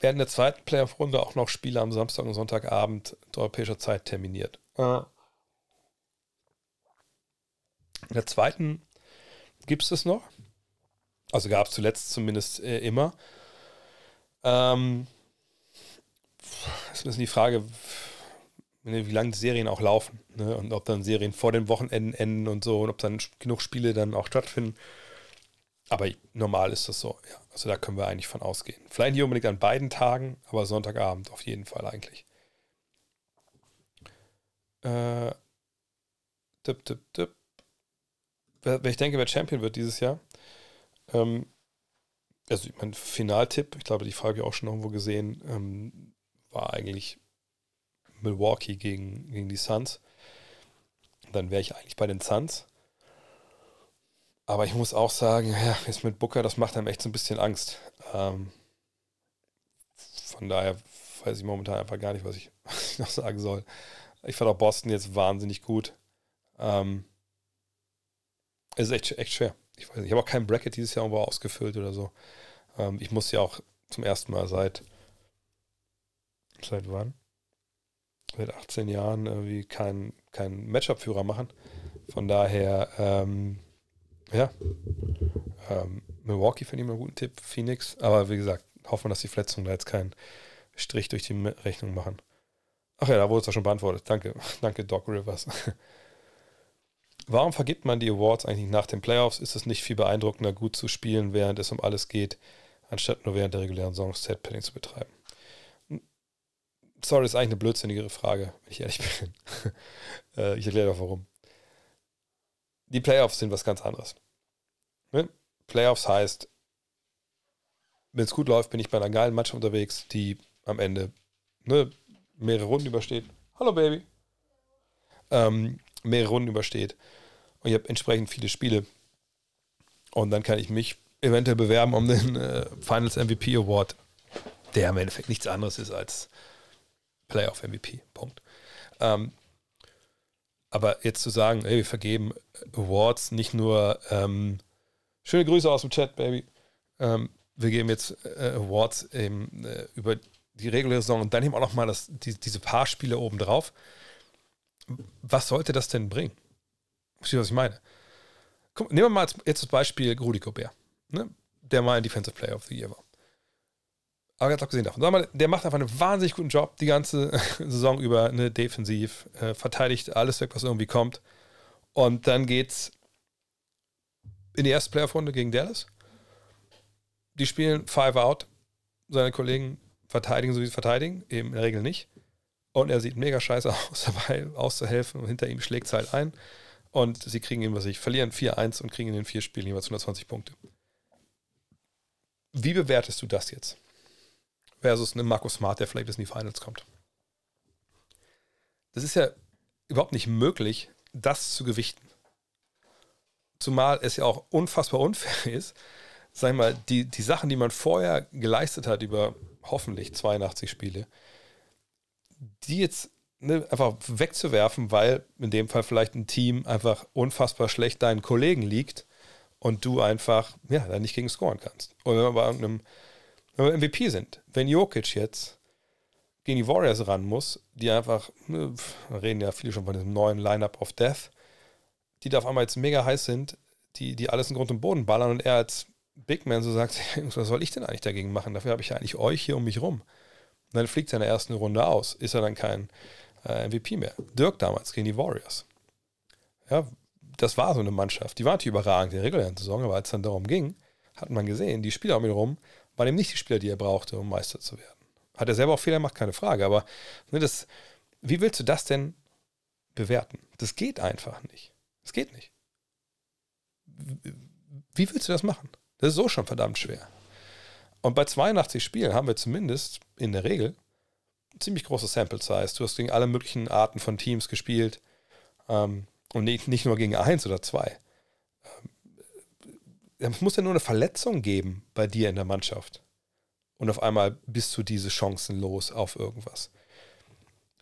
werden in der zweiten Playoff-Runde auch noch Spiele am Samstag und Sonntagabend europäischer Zeit terminiert. Äh. In der zweiten gibt es das noch. Also gab es zuletzt zumindest äh, immer. Ähm, ist ein bisschen die Frage, wie lange die Serien auch laufen. Ne? Und ob dann Serien vor den Wochenenden enden und so und ob dann genug Spiele dann auch stattfinden. Aber normal ist das so, ja. Also da können wir eigentlich von ausgehen. Vielleicht nicht unbedingt an beiden Tagen, aber Sonntagabend auf jeden Fall eigentlich. Äh, tipp, tipp, tipp. Ich denke, wer Champion wird dieses Jahr, ähm, also mein Finaltipp, ich glaube, die Frage habe ich auch schon irgendwo gesehen, ähm, war eigentlich Milwaukee gegen, gegen die Suns. Dann wäre ich eigentlich bei den Suns. Aber ich muss auch sagen, ja, jetzt mit Booker, das macht einem echt so ein bisschen Angst. Ähm, von daher weiß ich momentan einfach gar nicht, was ich, was ich noch sagen soll. Ich fand auch Boston jetzt wahnsinnig gut. Ähm, es ist echt, echt schwer ich weiß nicht, ich habe auch kein Bracket dieses Jahr irgendwo ausgefüllt oder so. Ähm, ich muss ja auch zum ersten Mal seit, seit wann? Seit 18 Jahren irgendwie keinen kein Matchup-Führer machen. Von daher, ähm, ja, ähm, Milwaukee finde ich mal einen guten Tipp, Phoenix. Aber wie gesagt, hoffen wir, dass die Verletzungen da jetzt keinen Strich durch die Rechnung machen. Ach ja, da wurde es doch schon beantwortet. Danke, danke Doc Rivers. warum vergibt man die Awards eigentlich nach den Playoffs? Ist es nicht viel beeindruckender, gut zu spielen, während es um alles geht, anstatt nur während der regulären Saison Set-Padding zu betreiben? Sorry, ist eigentlich eine blödsinnigere Frage, wenn ich ehrlich bin. Äh, ich erkläre doch warum. Die Playoffs sind was ganz anderes. Ne? Playoffs heißt, wenn es gut läuft, bin ich bei einer geilen Mannschaft unterwegs, die am Ende ne, mehrere Runden übersteht. Hallo Baby. Ähm, mehrere Runden übersteht. Und ich habe entsprechend viele Spiele. Und dann kann ich mich eventuell bewerben um den äh, Finals MVP Award, der im Endeffekt nichts anderes ist als Playoff MVP. Punkt. Ähm, aber jetzt zu sagen, ey, wir vergeben Awards nicht nur ähm, schöne Grüße aus dem Chat, Baby. Ähm, wir geben jetzt äh, Awards eben, äh, über die reguläre Saison und dann eben auch nochmal die, diese paar Spiele oben drauf. Was sollte das denn bringen? Verstehst du, was ich meine? Guck, nehmen wir mal jetzt das Beispiel Rudi Gobert, ne? der mal ein Defensive Player of the Year war. Aber ganz abgesehen davon, mal, der macht einfach einen wahnsinnig guten Job die ganze Saison über, eine defensiv, äh, verteidigt alles weg, was irgendwie kommt. Und dann geht's in die erste Playoff-Runde gegen Dallas. Die spielen Five Out. Seine Kollegen verteidigen, so wie sie verteidigen, eben in der Regel nicht. Und er sieht mega scheiße aus, dabei auszuhelfen. Und hinter ihm schlägt es halt ein. Und sie kriegen ihn, was ich, verlieren 4-1 und kriegen in den vier Spielen jeweils 120 Punkte. Wie bewertest du das jetzt? Versus einen Markus Smart, der vielleicht bis in die Finals kommt. Das ist ja überhaupt nicht möglich, das zu gewichten. Zumal es ja auch unfassbar unfair ist, sag ich mal, die, die Sachen, die man vorher geleistet hat über hoffentlich 82 Spiele, die jetzt ne, einfach wegzuwerfen, weil in dem Fall vielleicht ein Team einfach unfassbar schlecht deinen Kollegen liegt und du einfach, ja, da nicht gegen scoren kannst. Und wenn wir bei irgendeinem, wenn wir MVP sind, wenn Jokic jetzt gegen die Warriors ran muss, die einfach, ne, reden ja viele schon von diesem neuen Lineup of Death, die da auf einmal jetzt mega heiß sind, die, die alles in Grund und Boden ballern und er als Big Man so sagt, was soll ich denn eigentlich dagegen machen? Dafür habe ich ja eigentlich euch hier um mich rum. Und dann fliegt er in der ersten Runde aus. Ist er dann kein äh, MVP mehr? Dirk damals gegen die Warriors. Ja, das war so eine Mannschaft. Die war natürlich überragend in der regulären Saison, aber als es dann darum ging, hat man gesehen, die Spieler um ihn herum waren eben nicht die Spieler, die er brauchte, um Meister zu werden. Hat er selber auch Fehler gemacht, keine Frage, aber ne, das, wie willst du das denn bewerten? Das geht einfach nicht. Das geht nicht. Wie willst du das machen? Das ist so schon verdammt schwer. Und bei 82 Spielen haben wir zumindest in der Regel ziemlich große Sample Size. Du hast gegen alle möglichen Arten von Teams gespielt. Ähm, und nicht, nicht nur gegen eins oder zwei. Ähm, es muss ja nur eine Verletzung geben bei dir in der Mannschaft. Und auf einmal bist du diese Chancen los auf irgendwas.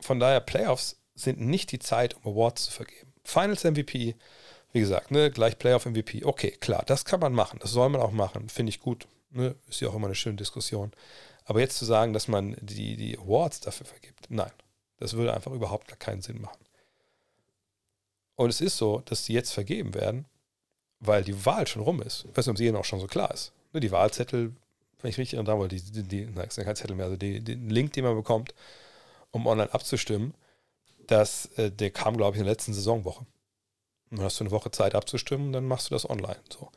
Von daher, Playoffs sind nicht die Zeit, um Awards zu vergeben. Finals MVP wie gesagt, ne, gleich Playoff MVP. Okay, klar, das kann man machen. Das soll man auch machen. Finde ich gut. Ne? Ist ja auch immer eine schöne Diskussion. Aber jetzt zu sagen, dass man die, die Awards dafür vergibt, nein. Das würde einfach überhaupt keinen Sinn machen. Und es ist so, dass die jetzt vergeben werden, weil die Wahl schon rum ist. Ich weiß nicht, ob es Ihnen auch schon so klar ist. Ne, die Wahlzettel, wenn ich richtig erinnere, weil die, die, die nein, kein Zettel mehr, also die, den Link, den man bekommt, um online abzustimmen, das, äh, der kam, glaube ich, in der letzten Saisonwoche. Dann hast du eine Woche Zeit abzustimmen, dann machst du das online. So.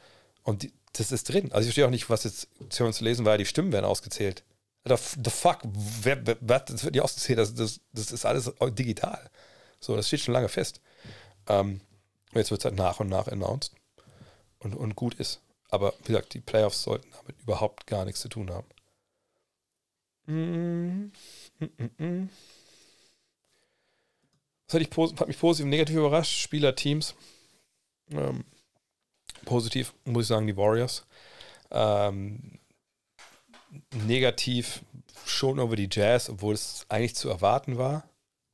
Und die, das ist drin. Also ich verstehe auch nicht, was jetzt zu lesen war, die Stimmen werden ausgezählt. The, fuck, wer, wer, das wird nicht ausgezählt, das, das, das ist alles digital. So, das steht schon lange fest. Ähm, jetzt wird es halt nach und nach announced. Und, und gut ist. Aber wie gesagt, die Playoffs sollten damit überhaupt gar nichts zu tun haben. Das hat, ich, hat mich positiv und negativ überrascht. Spieler, Teams. Ähm, positiv muss ich sagen, die Warriors. Ähm, negativ schon über die Jazz, obwohl es eigentlich zu erwarten war,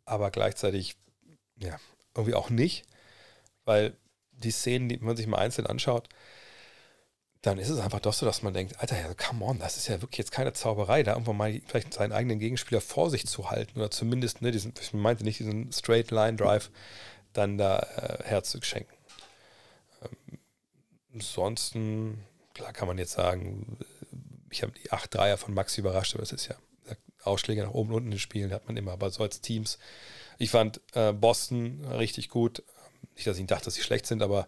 aber gleichzeitig ja, irgendwie auch nicht, weil die Szenen, die man sich mal einzeln anschaut, dann ist es einfach doch so, dass man denkt, Alter, ja, come on, das ist ja wirklich jetzt keine Zauberei, da irgendwann mal vielleicht seinen eigenen Gegenspieler vor sich zu halten oder zumindest, ne, diesen, ich meinte nicht diesen Straight Line Drive, dann da äh, herzugschenken. Ähm, ansonsten, klar kann man jetzt sagen, ich habe die 8 Dreier von Max überrascht, aber das ist ja Ausschläge nach oben und unten in Spielen hat man immer, aber so als Teams. Ich fand äh, Boston richtig gut. Nicht, dass ich dachte, dass sie schlecht sind, aber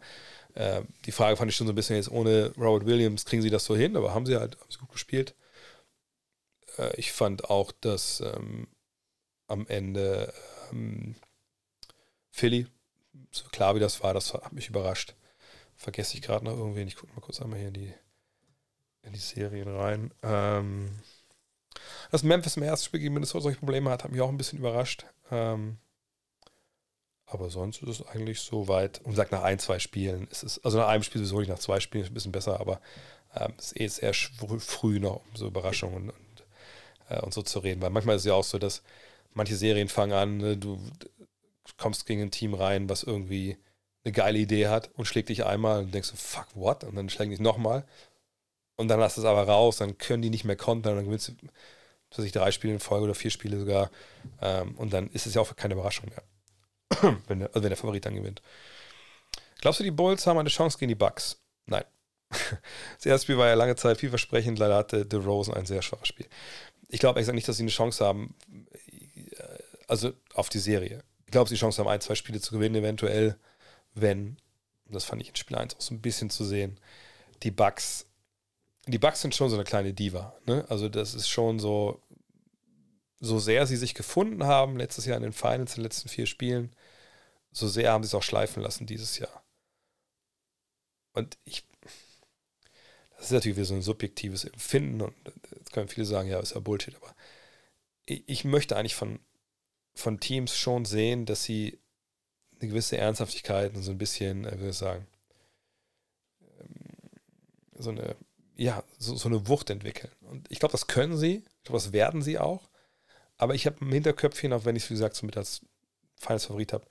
äh, die Frage fand ich schon so ein bisschen jetzt ohne Robert Williams kriegen sie das so hin, aber haben sie halt haben sie gut gespielt. Äh, ich fand auch, dass ähm, am Ende ähm, Philly, so klar wie das war, das hat mich überrascht. Vergesse ich gerade noch irgendwen. Ich gucke mal kurz einmal hier in die, in die Serien rein. Ähm, dass Memphis im ersten Spiel gegen Minnesota solche Probleme hat, hat mich auch ein bisschen überrascht. Ähm, aber sonst ist es eigentlich so weit, und sagt nach ein, zwei Spielen, ist es, also nach einem Spiel sowieso nicht, nach zwei Spielen ist ein bisschen besser, aber ähm, es ist eh sehr früh noch, um so Überraschungen und, äh, und so zu reden. Weil manchmal ist es ja auch so, dass manche Serien fangen an, ne, du kommst gegen ein Team rein, was irgendwie eine geile Idee hat und schlägt dich einmal und denkst du, fuck, what? Und dann schlägt dich nochmal. Und dann lässt es aber raus, dann können die nicht mehr kontern, dann gewinnst du, dass ich drei Spiele in Folge oder vier Spiele sogar. Ähm, und dann ist es ja auch keine Überraschung mehr. wenn, der, also wenn der Favorit dann gewinnt. Glaubst du, die Bulls haben eine Chance gegen die Bucks? Nein. Das erste Spiel war ja lange Zeit vielversprechend. Leider hatte DeRozan ein sehr schwaches Spiel. Ich glaube ehrlich nicht, dass sie eine Chance haben, äh, also auf die Serie. Ich glaube, sie Chance haben, ein, zwei Spiele zu gewinnen, eventuell, wenn, das fand ich in Spiel 1 auch so ein bisschen zu sehen, die Bucks, die Bucks sind schon so eine kleine Diva. Ne? Also das ist schon so, so sehr sie sich gefunden haben, letztes Jahr in den Finals, in den letzten vier Spielen, so sehr haben sie es auch schleifen lassen dieses Jahr. Und ich, das ist natürlich wieder so ein subjektives Empfinden und jetzt können viele sagen, ja, ist ja Bullshit, aber ich, ich möchte eigentlich von, von Teams schon sehen, dass sie eine gewisse Ernsthaftigkeit und so ein bisschen, äh, wie würde ich sagen, ähm, so eine, ja, so, so eine Wucht entwickeln. Und ich glaube, das können sie, ich glaube, das werden sie auch. Aber ich habe im Hinterköpfchen, auch wenn ich es, wie gesagt, so mit als feines Favorit habe,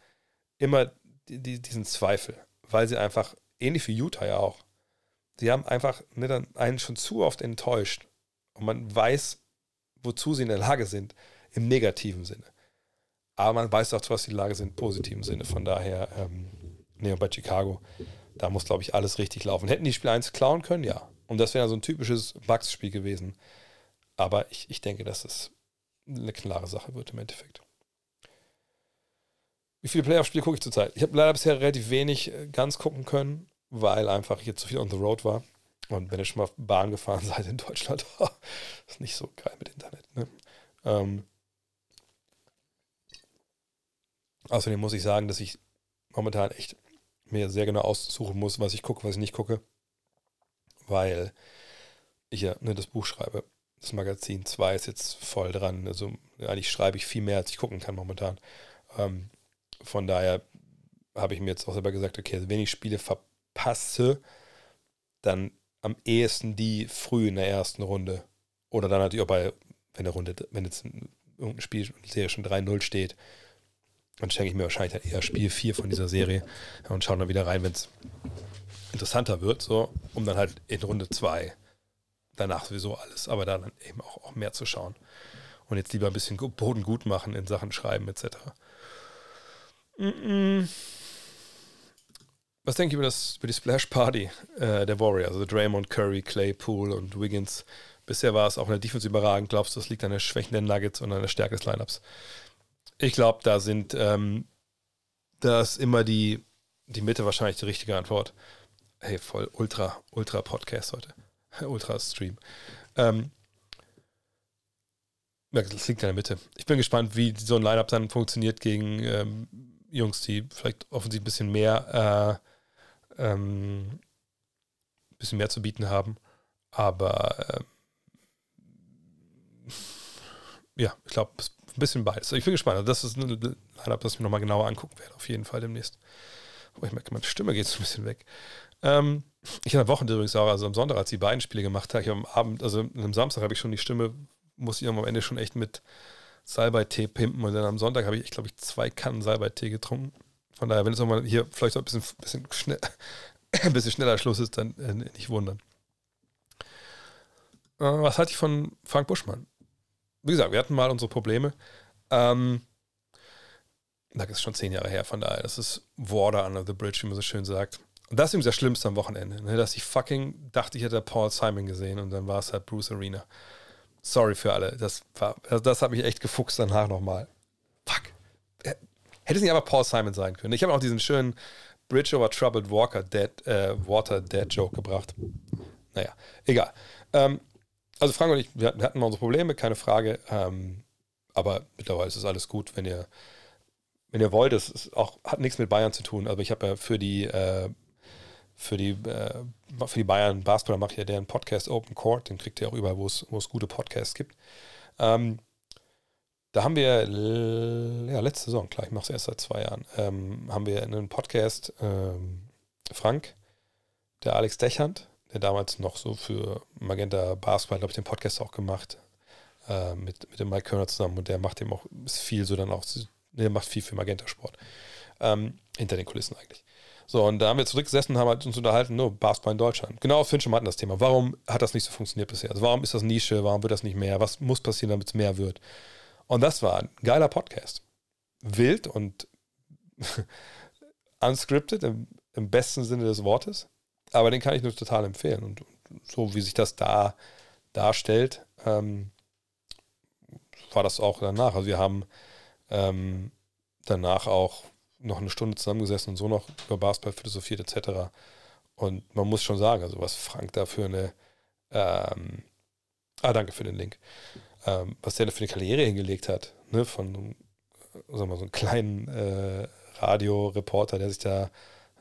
immer die, die, diesen Zweifel, weil sie einfach, ähnlich wie Utah ja auch, sie haben einfach ne, dann einen schon zu oft enttäuscht. Und man weiß, wozu sie in der Lage sind, im negativen Sinne. Aber man weiß auch, was die Lage sind im positiven Sinne. Von daher, ähm, nee, bei Chicago, da muss, glaube ich, alles richtig laufen. Hätten die Spiel 1 klauen können? Ja. Und das wäre so ein typisches Bugs-Spiel gewesen. Aber ich, ich denke, dass es eine klare Sache wird im Endeffekt. Wie viele Playoff-Spiele gucke ich zurzeit? Ich habe leider bisher relativ wenig äh, ganz gucken können, weil einfach jetzt zu viel on the road war. Und wenn ihr schon mal Bahn gefahren seid in Deutschland, ist nicht so geil mit Internet. Ne? Ähm, außerdem muss ich sagen, dass ich momentan echt mir sehr genau aussuchen muss, was ich gucke, was ich nicht gucke. Weil ich ja ne, das Buch schreibe das Magazin 2 ist jetzt voll dran. Also eigentlich schreibe ich viel mehr, als ich gucken kann momentan. Ähm, von daher habe ich mir jetzt auch selber gesagt, okay, also wenn ich Spiele verpasse, dann am ehesten die früh in der ersten Runde. Oder dann natürlich auch bei, wenn der Runde, wenn jetzt irgendein Spiel Serie schon 3-0 steht, dann schenke ich mir wahrscheinlich halt eher Spiel 4 von dieser Serie und schaue dann wieder rein, wenn es interessanter wird, so, um dann halt in Runde 2 danach sowieso alles, aber dann eben auch, auch mehr zu schauen. Und jetzt lieber ein bisschen Boden gut machen in Sachen Schreiben etc. Was denke ich über, das, über die Splash Party äh, der Warriors? Also Draymond, Curry, Clay, Poole und Wiggins. Bisher war es auch in der Defense überragend. Glaubst du, das liegt an der Schwächen der Nuggets und an der Stärke des Lineups? Ich glaube, da sind ähm, da ist immer die, die Mitte wahrscheinlich die richtige Antwort. Hey, voll ultra, ultra Podcast heute. Ultra-Stream. Ähm, das liegt in der Mitte. Ich bin gespannt, wie so ein Lineup dann funktioniert gegen ähm, Jungs, die vielleicht offensichtlich ein bisschen mehr, äh, ähm, bisschen mehr zu bieten haben. Aber äh, ja, ich glaube, ein bisschen beides. Ich bin gespannt. Also das ist ein Lineup, das ich mir nochmal genauer angucken werde, auf jeden Fall demnächst. Aber ich merke, meine Stimme geht so ein bisschen weg. Ähm, ich hatte am Wochenende übrigens auch, also am Sonntag, als die beiden Spiele gemacht habe, ich am Abend, also am Samstag habe ich schon die Stimme, muss ich am Ende schon echt mit Salbei-Tee pimpen und dann am Sonntag habe ich, ich glaube ich, zwei Kannen Salbei-Tee getrunken. Von daher, wenn es nochmal hier vielleicht auch ein bisschen, bisschen, schnell, ein bisschen schneller Schluss ist, dann äh, nicht wundern. Äh, was hatte ich von Frank Buschmann? Wie gesagt, wir hatten mal unsere Probleme. Ähm, das ist schon zehn Jahre her, von daher, das ist Water under the bridge, wie man so schön sagt. Und das ist ihm das Schlimmste am Wochenende, ne? dass ich fucking dachte, ich hätte Paul Simon gesehen und dann war es halt Bruce Arena. Sorry für alle. Das, war, also das hat mich echt gefuchst danach nochmal. Fuck. Hätte es nicht aber Paul Simon sein können. Ich habe auch diesen schönen Bridge over Troubled Walker, Dead, äh, Water Dead Joke gebracht. Naja, egal. Ähm, also Frank und ich, wir hatten, mal unsere Probleme, keine Frage. Ähm, aber mittlerweile ist es alles gut, wenn ihr, wenn ihr wollt. Es auch, hat nichts mit Bayern zu tun. Aber ich habe ja für die, äh, für die, äh, für die Bayern Basketballer mache ich ja deren Podcast Open Court. Den kriegt ihr auch überall, wo es, wo es gute Podcasts gibt. Ähm, da haben wir ja, letzte Saison, klar, ich mache es erst seit zwei Jahren, ähm, haben wir einen Podcast, ähm, Frank, der Alex Dechand, der damals noch so für Magenta Basketball, glaube ich, den Podcast auch gemacht, äh, mit, mit dem Mike Körner zusammen und der macht dem auch viel so dann auch, der macht viel für Magenta Sport. Ähm, hinter den Kulissen eigentlich. So, und da haben wir zurückgesessen und haben halt uns unterhalten, nur Basketball in Deutschland. Genau, Finn schon hatten das Thema. Warum hat das nicht so funktioniert bisher? Also warum ist das Nische? Warum wird das nicht mehr? Was muss passieren, damit es mehr wird? Und das war ein geiler Podcast. Wild und unscripted im, im, besten Sinne des Wortes. Aber den kann ich nur total empfehlen. Und so wie sich das da darstellt, ähm, war das auch danach. Also wir haben ähm, danach auch noch eine Stunde zusammengesessen und so noch über Basketball philosophiert etc. Und man muss schon sagen, also was Frank da für eine ähm, Ah, danke für den Link ähm, was der für eine Karriere hingelegt hat, ne, von sagen wir, so einem kleinen äh, Radioreporter, der sich da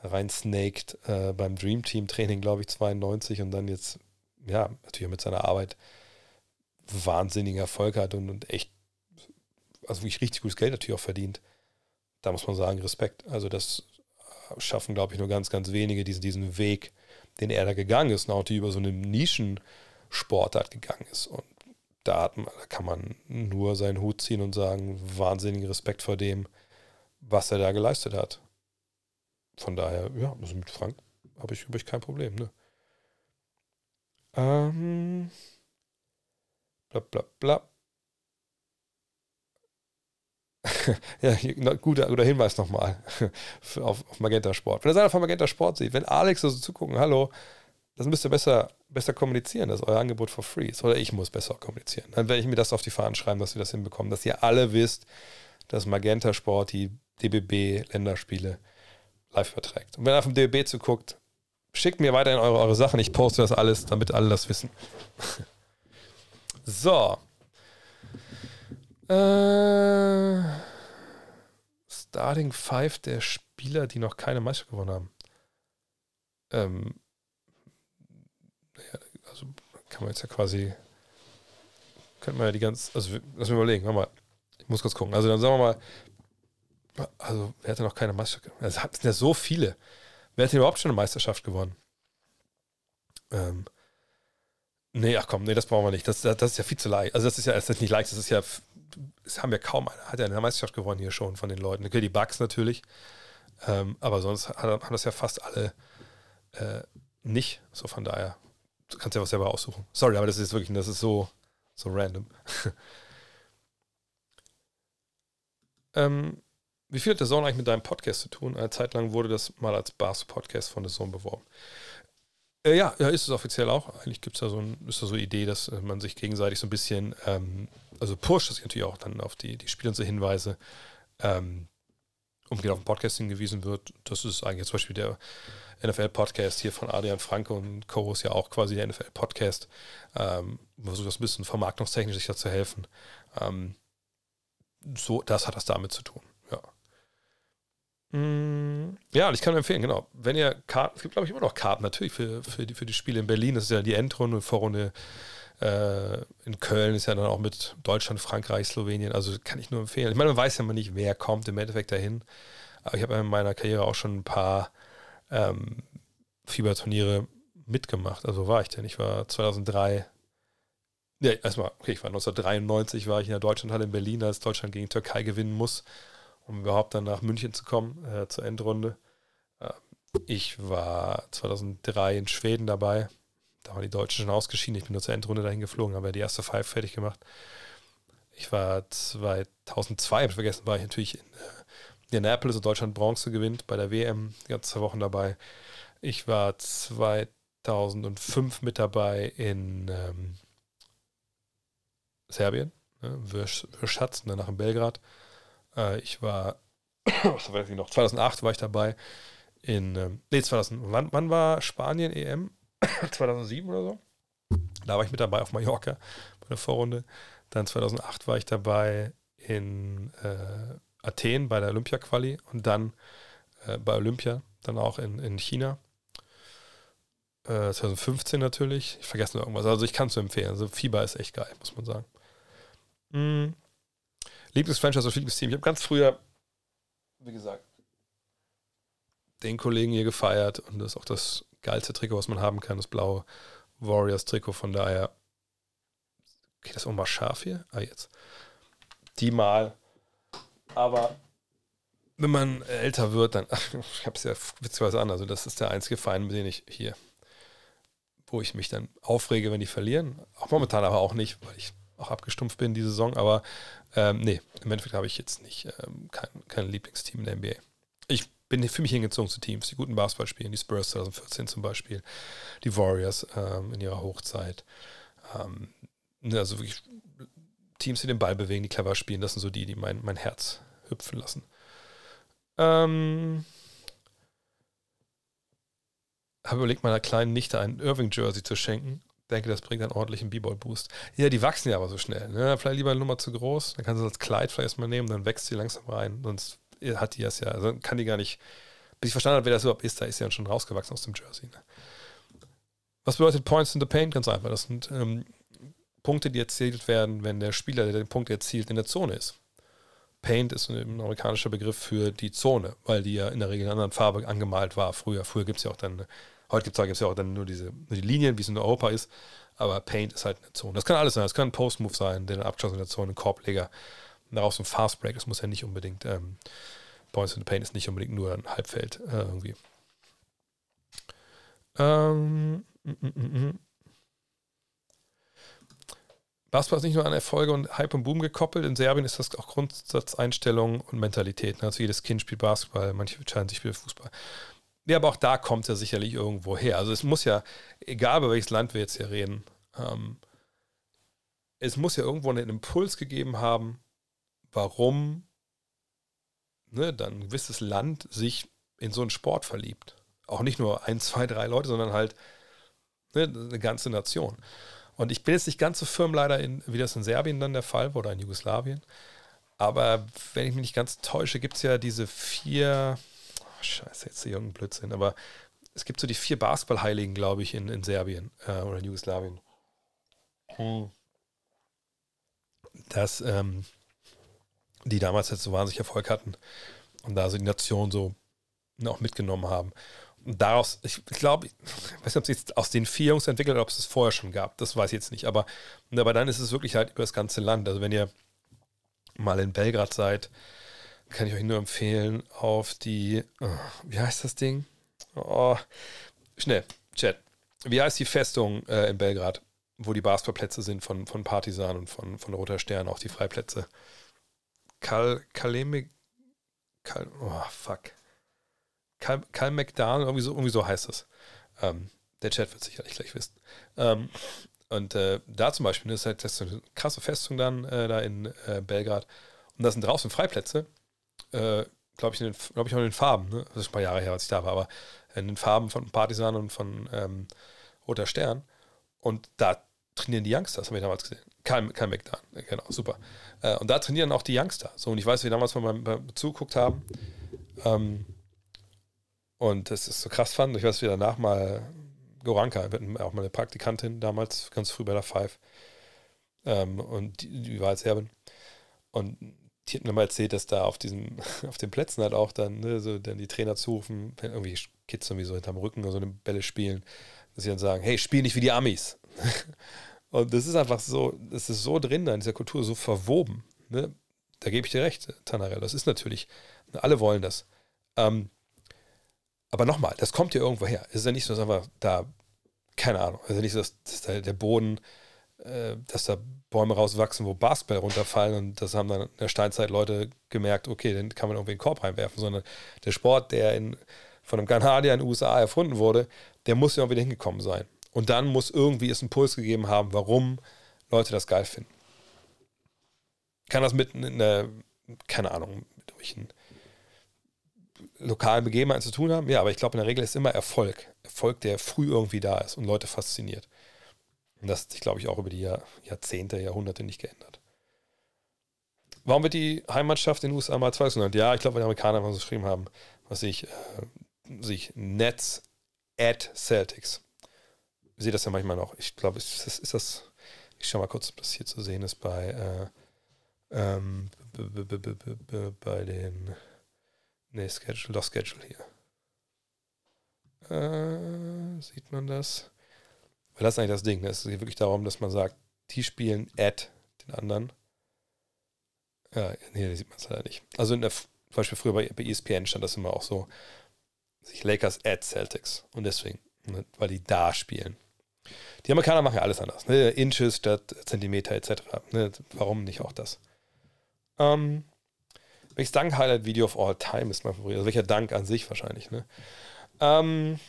reinsnaked äh, beim Dream Team Training, glaube ich, 92 und dann jetzt, ja, natürlich mit seiner Arbeit wahnsinnigen Erfolg hat und, und echt, also wirklich richtig gutes Geld natürlich auch verdient. Da muss man sagen, Respekt. Also das schaffen, glaube ich, nur ganz, ganz wenige diesen, diesen Weg, den er da gegangen ist und auch die über so eine Nischensportart gegangen ist. Und da, hat, da kann man nur seinen Hut ziehen und sagen, wahnsinnigen Respekt vor dem, was er da geleistet hat. Von daher, ja, also mit Frank habe ich, ich kein Problem. Ne? Ähm, bla bla bla. ja, guter, guter Hinweis nochmal auf, auf Magenta Sport. Wenn ihr einer von Magenta Sport sieht, wenn Alex so zugucken, hallo, das müsst ihr besser, besser kommunizieren, dass euer Angebot for free ist. Oder ich muss besser kommunizieren. Dann werde ich mir das auf die Fahnen schreiben, dass wir das hinbekommen, dass ihr alle wisst, dass Magenta Sport die DBB-Länderspiele live überträgt. Und wenn ihr auf dem DBB zuguckt, schickt mir weiterhin eure, eure Sachen. Ich poste das alles, damit alle das wissen. so. Äh, Starting Five der Spieler, die noch keine Meisterschaft gewonnen haben. Ähm, kann man jetzt ja quasi, könnte man ja die ganz, also lass mich überlegen, warte mal, ich muss kurz gucken. Also dann sagen wir mal, also wer hatte noch keine Meisterschaft? Es sind ja so viele. Wer hat denn überhaupt schon eine Meisterschaft gewonnen? Ähm, nee, ach komm, nee, das brauchen wir nicht. Das, das, das ist ja viel zu leicht. Also das ist ja das ist nicht leicht, das ist ja, das haben ja kaum einer. Hat ja eine Meisterschaft gewonnen hier schon von den Leuten. Okay, die Bugs natürlich. Ähm, aber sonst haben das ja fast alle äh, nicht. So von daher du kannst ja was selber aussuchen. Sorry, aber das ist wirklich, das ist so, so random. ähm, wie viel hat der Zone eigentlich mit deinem Podcast zu tun? Eine Zeit lang wurde das mal als Bars-Podcast von der Zone beworben. Äh, ja, ja, ist es offiziell auch. Eigentlich gibt es da so ein, ist da so eine Idee, dass äh, man sich gegenseitig so ein bisschen, ähm, also pusht, ich natürlich auch dann auf die, die Spiele und so Hinweise, ähm, umgehend auf den Podcast hingewiesen wird. Das ist eigentlich zum Beispiel der NFL-Podcast hier von Adrian Franke und Co. ist ja auch quasi der NFL-Podcast. Ähm, versucht das ein bisschen vermarktungstechnisch sich da zu helfen. Ähm, so, das hat das damit zu tun. Ja. Ja, ich kann empfehlen, genau. Wenn ihr Karten, es gibt glaube ich immer noch Karten natürlich für, für, die, für die Spiele in Berlin. Das ist ja die Endrunde, Vorrunde äh, in Köln ist ja dann auch mit Deutschland, Frankreich, Slowenien. Also kann ich nur empfehlen. Ich meine, man weiß ja mal nicht, wer kommt im Endeffekt dahin. Aber ich habe in meiner Karriere auch schon ein paar ähm, Fieberturniere mitgemacht. Also war ich denn? Ich war 2003, ja, erstmal, okay, ich war 1993, war ich in der Deutschlandhalle in Berlin, als Deutschland gegen Türkei gewinnen muss, um überhaupt dann nach München zu kommen, äh, zur Endrunde. Äh, ich war 2003 in Schweden dabei. Da waren die Deutschen schon ausgeschieden. Ich bin nur zur Endrunde dahin geflogen, habe die erste Five fertig gemacht. Ich war 2002, habe ich vergessen, war ich natürlich in äh, Indianapolis und Deutschland Bronze gewinnt bei der WM, ganzen zwei Wochen dabei. Ich war 2005 mit dabei in ähm, Serbien, ne, Wirschatz, danach in Belgrad. Äh, ich war, was weiß ich noch, 2008 war ich dabei in, ähm, nee, 2000, wann, wann war Spanien EM? 2007 oder so? Da war ich mit dabei auf Mallorca bei der Vorrunde. Dann 2008 war ich dabei in äh, Athen bei der Olympia-Quali und dann äh, bei Olympia, dann auch in, in China. Äh, 2015 natürlich. Ich vergesse noch irgendwas. Also ich kann es nur empfehlen. Also Fieber ist echt geil, muss man sagen. Mhm. Lieblingsfranchise oder Lieblingsteam. Ich habe ganz früher, wie gesagt, den Kollegen hier gefeiert und das ist auch das geilste Trikot, was man haben kann, das blaue Warriors-Trikot. Von daher geht das auch mal scharf hier. Ah, jetzt. Die mal. Aber wenn man älter wird, dann, ach, ich habe es ja witzigerweise an, also das ist der einzige Verein, den ich hier, wo ich mich dann aufrege, wenn die verlieren. Auch momentan aber auch nicht, weil ich auch abgestumpft bin die Saison. Aber ähm, nee, im Endeffekt habe ich jetzt nicht ähm, kein, kein Lieblingsteam in der NBA. Ich bin für mich hingezogen zu Teams, die guten Basketball spielen, die Spurs 2014 zum Beispiel, die Warriors ähm, in ihrer Hochzeit. Ähm, ne, also wirklich Teams, die den Ball bewegen, die clever spielen, das sind so die, die mein, mein Herz hüpfen lassen. Ähm, habe überlegt, meiner kleinen Nichte ein Irving-Jersey zu schenken. Denke, das bringt einen ordentlichen B-Ball-Boost. Ja, die wachsen ja aber so schnell. Ne? Vielleicht lieber eine Nummer zu groß. Dann kannst du das Kleid vielleicht erstmal nehmen, dann wächst sie langsam rein. Sonst hat die das ja. Also kann die gar nicht. Bis ich verstanden habe, wer das überhaupt ist, da ist sie ja schon rausgewachsen aus dem Jersey. Ne? Was bedeutet Points in the Paint? Ganz einfach. Das sind ähm, Punkte, die erzielt werden, wenn der Spieler, der den Punkt erzielt, in der Zone ist. Paint ist ein amerikanischer Begriff für die Zone, weil die ja in der Regel in einer anderen Farbe angemalt war. Früher, früher gibt es ja auch dann, heute gibt es ja auch dann nur diese nur die Linien, wie es in Europa ist. Aber Paint ist halt eine Zone. Das kann alles sein. Das kann ein Post-Move sein, der abgeschossen in der Zone, ein Korbleger, daraus ein Fast Break. Das muss ja nicht unbedingt, ähm, Points in the Paint ist nicht unbedingt nur ein Halbfeld äh, irgendwie. Ähm, mm, mm, mm. mm. Basketball ist nicht nur an Erfolge und Hype und Boom gekoppelt. In Serbien ist das auch Grundsatzeinstellung und Mentalität. Also jedes Kind spielt Basketball, manche entscheiden sich für Fußball. Ja, aber auch da kommt ja sicherlich irgendwo her. Also es muss ja, egal über welches Land wir jetzt hier reden, ähm, es muss ja irgendwo einen Impuls gegeben haben, warum ne, dann ein gewisses Land sich in so einen Sport verliebt. Auch nicht nur ein, zwei, drei Leute, sondern halt ne, eine ganze Nation. Und ich bin jetzt nicht ganz so firm leider, in, wie das in Serbien dann der Fall war oder in Jugoslawien. Aber wenn ich mich nicht ganz täusche, gibt es ja diese vier, oh, scheiße, jetzt hier irgendein Blödsinn, aber es gibt so die vier Basketballheiligen, glaube ich, in, in Serbien äh, oder in Jugoslawien. Hm. Das, ähm, die damals jetzt so wahnsinnig Erfolg hatten und da so die Nation so auch mitgenommen haben. Und daraus, ich, ich glaube, ich weiß nicht, ob es jetzt aus den vier Jungs entwickelt oder ob es es vorher schon gab, das weiß ich jetzt nicht. Aber, aber dann ist es wirklich halt über das ganze Land. Also wenn ihr mal in Belgrad seid, kann ich euch nur empfehlen, auf die, oh, wie heißt das Ding? Oh, schnell, Chat. Wie heißt die Festung äh, in Belgrad, wo die Basketballplätze sind von, von Partisan und von, von Roter Stern, auch die Freiplätze? Kal, Kaleme, Kal, oh fuck. Kal, Kal McDonald, irgendwie so, irgendwie so heißt das. Ähm, der Chat wird sicherlich gleich wissen. Ähm, und äh, da zum Beispiel ist halt das ist eine krasse Festung dann äh, da in äh, Belgrad. Und da sind draußen Freiplätze. Äh, Glaube ich, glaub ich, auch in den Farben. Ne? Das ist ein paar Jahre her, als ich da war, aber in den Farben von Partisan und von ähm, Roter Stern. Und da trainieren die Youngsters, haben wir damals gesehen. Kein, kein McDonald, genau, super. Äh, und da trainieren auch die Youngster. So, und ich weiß, wie damals mal beim, zugeguckt haben. Ähm, und das ist so krass fand. Ich weiß, wie danach mal Goranka, auch mal eine Praktikantin damals, ganz früh bei der Five. Ähm, und die, die war als Serbin. Und die hat mir mal erzählt, dass da auf diesem, auf den Plätzen halt auch dann, ne, so dann die Trainer zurufen, wenn irgendwie Kids irgendwie so hinterm Rücken oder so eine Bälle spielen, dass sie dann sagen, hey, spiel nicht wie die Amis. Und das ist einfach so, das ist so drin in dieser Kultur, so verwoben. Ne? Da gebe ich dir recht, Tanarell. Das ist natürlich, alle wollen das. Ähm, aber nochmal, das kommt ja irgendwo her. Es ist ja nicht so, dass einfach da, keine Ahnung, es ist ja nicht so, dass, dass da der Boden, dass da Bäume rauswachsen, wo Basketball runterfallen und das haben dann in der Steinzeit Leute gemerkt, okay, dann kann man irgendwie einen Korb reinwerfen, sondern der Sport, der in, von einem Kanadier in den USA erfunden wurde, der muss ja auch wieder hingekommen sein. Und dann muss irgendwie es einen Puls gegeben haben, warum Leute das geil finden. Kann das mit einer, keine Ahnung, durch ein lokalen Begebenheiten zu tun haben. Ja, aber ich glaube, in der Regel ist immer Erfolg. Erfolg, der früh irgendwie da ist und Leute fasziniert. Und das hat sich, glaube ich, auch über die Jahr, Jahrzehnte, Jahrhunderte nicht geändert. Warum wird die Heimatschaft in den USA mal 2 genannt? Ja, ich glaube, weil die Amerikaner mal so geschrieben haben, was ich, äh, sich Nets at Celtics. Ich sehe das ja manchmal noch. Ich glaube, ist, ist, ist das, ich schaue mal kurz, ob das hier zu sehen ist bei, äh, ähm, bei den, ne, Schedule, doch Schedule hier. Äh, sieht man das? Weil das ist eigentlich das Ding. Ne? Es geht wirklich darum, dass man sagt, die spielen at den anderen. Ja, nee, sieht man es leider nicht. Also in der, zum Beispiel früher bei, bei ESPN stand das immer auch so, sich Lakers at Celtics. Und deswegen, ne, weil die da spielen. Die Amerikaner machen ja alles anders. Ne? Inches statt Zentimeter etc. Ne? Warum nicht auch das? Ähm, welches Dank-Highlight-Video of all time ist mein Favorit? Also welcher Dank an sich wahrscheinlich. Ne? Ähm,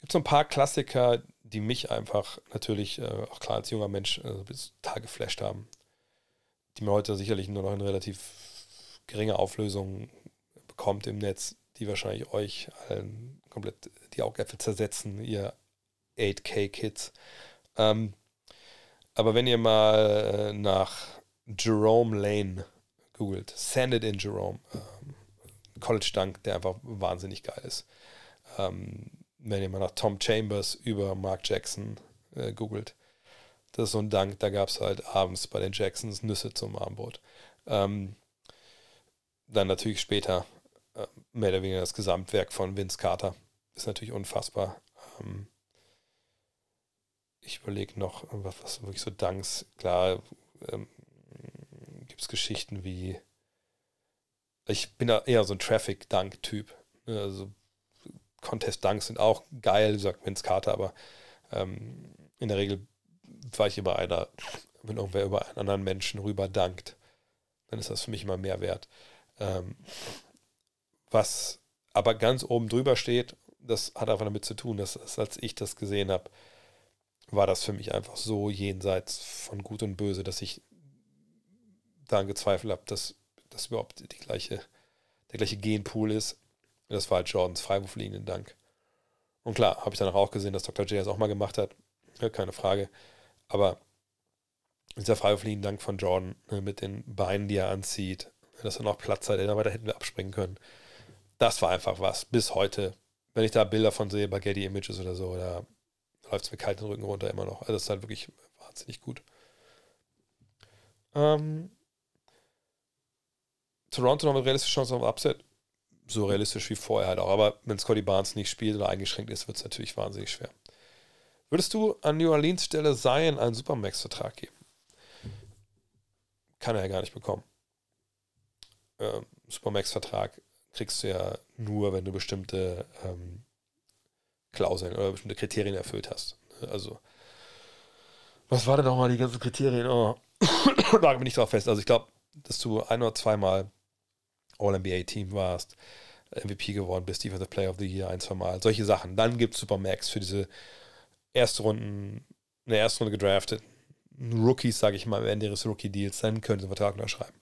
gibt so ein paar Klassiker, die mich einfach natürlich, äh, auch klar als junger Mensch, äh, total geflasht haben. Die mir heute sicherlich nur noch in relativ geringer Auflösung bekommt im Netz, die wahrscheinlich euch allen komplett die Augäpfel zersetzen, ihr 8K-Kids. Ähm, aber wenn ihr mal äh, nach Jerome Lane googelt, Send It in Jerome, ähm, College-Dunk, der einfach wahnsinnig geil ist. Ähm, wenn ihr mal nach Tom Chambers über Mark Jackson äh, googelt. Das ist so ein Dank, da gab es halt abends bei den Jacksons Nüsse zum Armbrot. Ähm, dann natürlich später äh, mehr oder weniger das Gesamtwerk von Vince Carter. Ist natürlich unfassbar. Ähm, ich überlege noch, was, was wirklich so Danks, klar, ähm, gibt es Geschichten wie, ich bin da eher so ein Traffic-Dunk-Typ. Ne, also Contest-Dunks sind auch geil, sagt Vince Carter, aber ähm, in der Regel war ich immer einer, wenn irgendwer über einen anderen Menschen rüber dankt, dann ist das für mich immer mehr wert. Ähm, was aber ganz oben drüber steht, das hat einfach damit zu tun, dass, dass als ich das gesehen habe, war das für mich einfach so jenseits von Gut und Böse, dass ich daran gezweifelt habe, dass das überhaupt die gleiche, der gleiche Genpool ist das war halt Jordans Freiwurflinien Dank. Und klar, habe ich dann auch gesehen, dass Dr. J das auch mal gemacht hat. Ja, keine Frage. Aber dieser Freiwurflinien Dank von Jordan ne, mit den Beinen, die er anzieht, dass er noch Platz hat, der weiter hätten wir abspringen können. Das war einfach was. Bis heute, wenn ich da Bilder von sehe bei Getty Images oder so, da läuft es mir kalt den Rücken runter immer noch. Also das ist halt wirklich wahnsinnig gut. Ähm, Toronto noch mit realistischer Chance auf Upset so realistisch wie vorher halt auch. Aber wenn Scotty Barnes nicht spielt oder eingeschränkt ist, wird es natürlich wahnsinnig schwer. Würdest du an New Orleans Stelle Zion einen Supermax-Vertrag geben? Kann er ja gar nicht bekommen. Ähm, Supermax-Vertrag kriegst du ja nur, wenn du bestimmte ähm, Klauseln oder bestimmte Kriterien erfüllt hast. Also, was war denn nochmal die ganzen Kriterien? Oh. da bin ich drauf fest. Also, ich glaube, dass du ein oder zweimal All-NBA-Team warst, MVP geworden bist, Defensive Player of the Year ein, zwei Mal, solche Sachen. Dann gibt es Supermax für diese erste Runden, in der ersten Runde gedraftet, Rookies, sage ich mal, am Ende ihres Rookie-Deals, dann können sie einen Vertrag unterschreiben.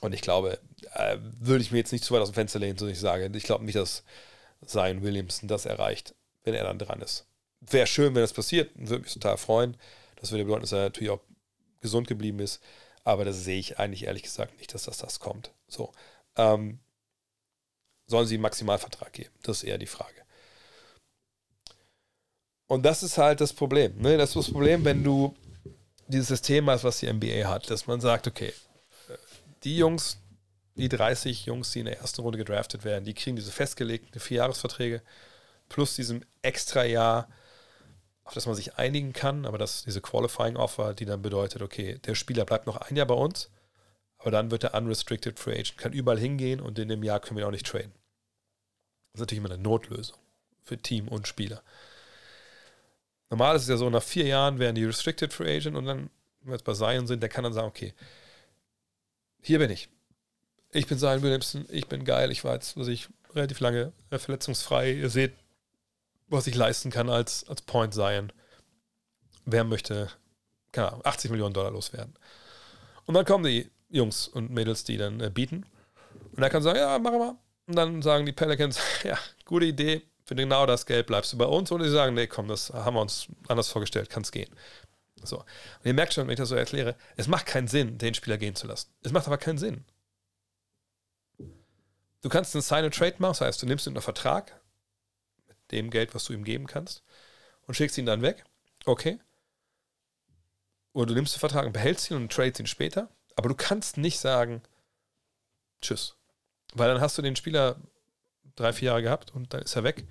Und ich glaube, äh, würde ich mir jetzt nicht zu weit aus dem Fenster lehnen, so ich sage, ich glaube nicht, dass Zion Williamson das erreicht, wenn er dann dran ist. Wäre schön, wenn das passiert, würde mich total freuen. Das würde bedeuten, dass er natürlich auch gesund geblieben ist. Aber das sehe ich eigentlich ehrlich gesagt nicht, dass das, das kommt. So. Ähm, sollen sie Maximalvertrag geben? Das ist eher die Frage. Und das ist halt das Problem. Ne? Das ist das Problem, wenn du dieses System hast, was die NBA hat, dass man sagt, okay, die Jungs, die 30 Jungs, die in der ersten Runde gedraftet werden, die kriegen diese festgelegten Vierjahresverträge plus diesem extra Jahr auf das man sich einigen kann, aber das ist diese Qualifying Offer, die dann bedeutet, okay, der Spieler bleibt noch ein Jahr bei uns, aber dann wird der Unrestricted Free Agent, kann überall hingehen und in dem Jahr können wir auch nicht traden. Das ist natürlich immer eine Notlösung für Team und Spieler. Normal ist es ja so, nach vier Jahren werden die Restricted Free Agent und dann, wenn wir jetzt bei Zion sind, der kann dann sagen, okay, hier bin ich. Ich bin Zion Williamson, ich bin geil, ich war jetzt, was ich, relativ lange verletzungsfrei. Ihr seht, was ich leisten kann als, als Point Zion. Wer möchte, keine Ahnung, 80 Millionen Dollar loswerden. Und dann kommen die Jungs und Mädels, die dann äh, bieten. Und er kann sagen, ja, machen wir. Und dann sagen die Pelicans, ja, gute Idee, für genau das Geld bleibst du bei uns. Oder sie sagen, nee, komm, das haben wir uns anders vorgestellt, kann es gehen. So. Und ihr merkt schon, wenn ich das so erkläre, es macht keinen Sinn, den Spieler gehen zu lassen. Es macht aber keinen Sinn. Du kannst einen Sign-and-Trade machen, das heißt, du nimmst ihn unter Vertrag dem Geld, was du ihm geben kannst und schickst ihn dann weg. Okay. Oder du nimmst den Vertrag und behältst ihn und tradest ihn später. Aber du kannst nicht sagen, tschüss. Weil dann hast du den Spieler drei, vier Jahre gehabt und dann ist er weg.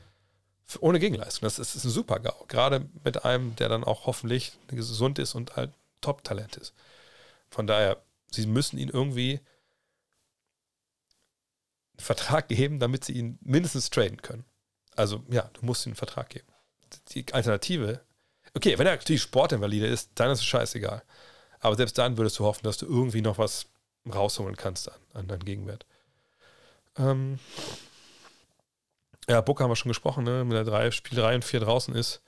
Ohne Gegenleistung. Das ist, ein super GAU. Gerade mit einem, der dann auch hoffentlich gesund ist und halt Top-Talent ist. Von daher, sie müssen ihn irgendwie einen Vertrag geben, damit sie ihn mindestens traden können. Also ja, du musst ihm einen Vertrag geben. Die Alternative, okay, wenn er natürlich Sportinvalide ist, dann ist es scheißegal. Aber selbst dann würdest du hoffen, dass du irgendwie noch was rausholen kannst an, an deinen Gegenwert. Ähm, ja, Booker haben wir schon gesprochen, ne? Wenn der drei, Spiel 3 und 4 draußen ist,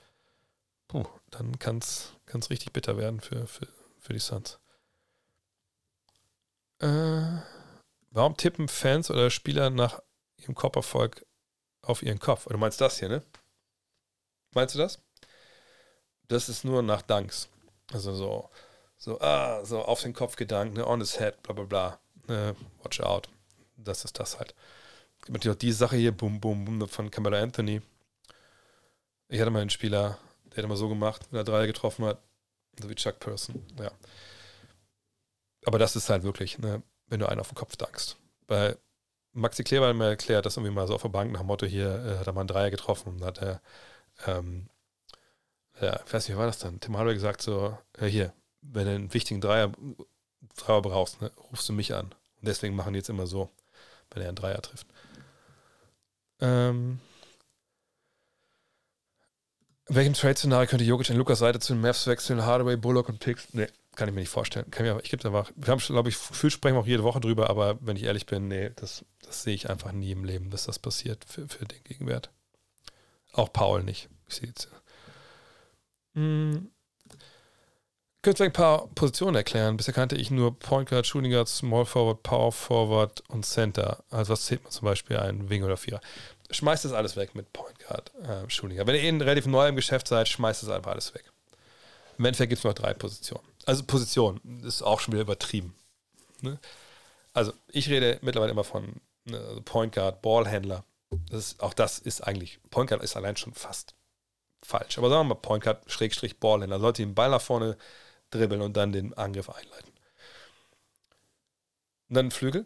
puh, dann kann es richtig bitter werden für, für, für die Suns. Äh, warum tippen Fans oder Spieler nach ihrem Kopferfolg auf ihren Kopf? Du meinst das hier, ne? Meinst du das? Das ist nur nach Danks. Also so, so, ah, so auf den Kopf Gedanken, ne? on his head, bla bla bla. Ne? Watch out. Das ist das halt gibt natürlich auch die Sache hier, Bum, Bum, Bum, von Camilla Anthony. Ich hatte mal einen Spieler, der hat immer so gemacht, wenn er Dreier getroffen hat, so wie Chuck Person, ja. Aber das ist halt wirklich, ne, wenn du einen auf den Kopf dankst. Bei Maxi Kleber hat mir erklärt, dass irgendwie mal so auf der Bank nach Motto hier, äh, hat er mal einen Dreier getroffen und hat er, ähm, ja, ich weiß nicht, wie war das dann? Tim Hardaway gesagt so, ja, hier, wenn du einen wichtigen Dreier, Dreier brauchst, ne, rufst du mich an. Und deswegen machen die jetzt immer so, wenn er einen Dreier trifft. Ähm, in welchem Trade-Szenario könnte Jokic an Lukas Seite zu den Mavs wechseln? Hardaway, Bullock und Picks? Nee, kann ich mir nicht vorstellen. Kann mir, ich gebe einfach, wir haben, glaube ich, viel sprechen wir auch jede Woche drüber, aber wenn ich ehrlich bin, nee, das, das sehe ich einfach nie im Leben, dass das passiert für, für den Gegenwert. Auch Paul nicht. Ich sehe jetzt. Hm. Könntest du ein paar Positionen erklären? Bisher kannte ich nur Point Guard, Shooting Guard, Small Forward, Power Forward und Center. Also was zählt man zum Beispiel ein Wing oder Vierer? Schmeißt das alles weg mit Point Guard, äh, Shooting Guard. Wenn ihr eh relativ neu im Geschäft seid, schmeißt das einfach alles weg. Im Endeffekt gibt es noch drei Positionen. Also Position ist auch schon wieder übertrieben. Ne? Also ich rede mittlerweile immer von ne, Point Guard, Ballhändler. Das ist, auch das ist eigentlich, Point Guard ist allein schon fast falsch. Aber sagen wir mal Point Guard, Schrägstrich, Ballhändler. Sollte den Ball nach vorne dribbeln und dann den Angriff einleiten. Und dann Flügel.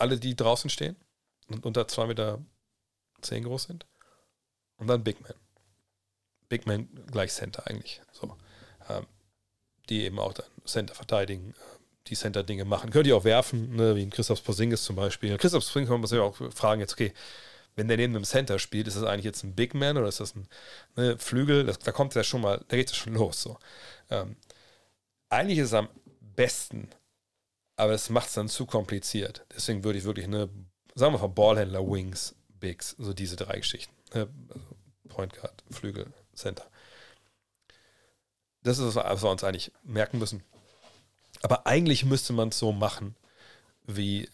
Alle, die draußen stehen und unter 2,10 Meter zehn groß sind. Und dann Big Man. Big Man gleich Center eigentlich. So. Ähm, die eben auch dann Center verteidigen, äh, die Center-Dinge machen. Könnt ihr auch werfen, ne, wie in Christoph Porzingis zum Beispiel. Christoph Porzingis kann man sich auch fragen jetzt, okay, wenn der neben dem Center spielt, ist das eigentlich jetzt ein Big Man oder ist das ein ne, Flügel? Das, da kommt ja schon mal, da geht es schon los. So. Ähm, eigentlich ist es am besten, aber das macht es dann zu kompliziert. Deswegen würde ich wirklich eine, sagen wir mal, Ballhändler, Wings, Bigs, so diese drei Geschichten. Ne? Also Point Guard, Flügel, Center. Das ist, was wir uns eigentlich merken müssen. Aber eigentlich müsste man es so machen, wie,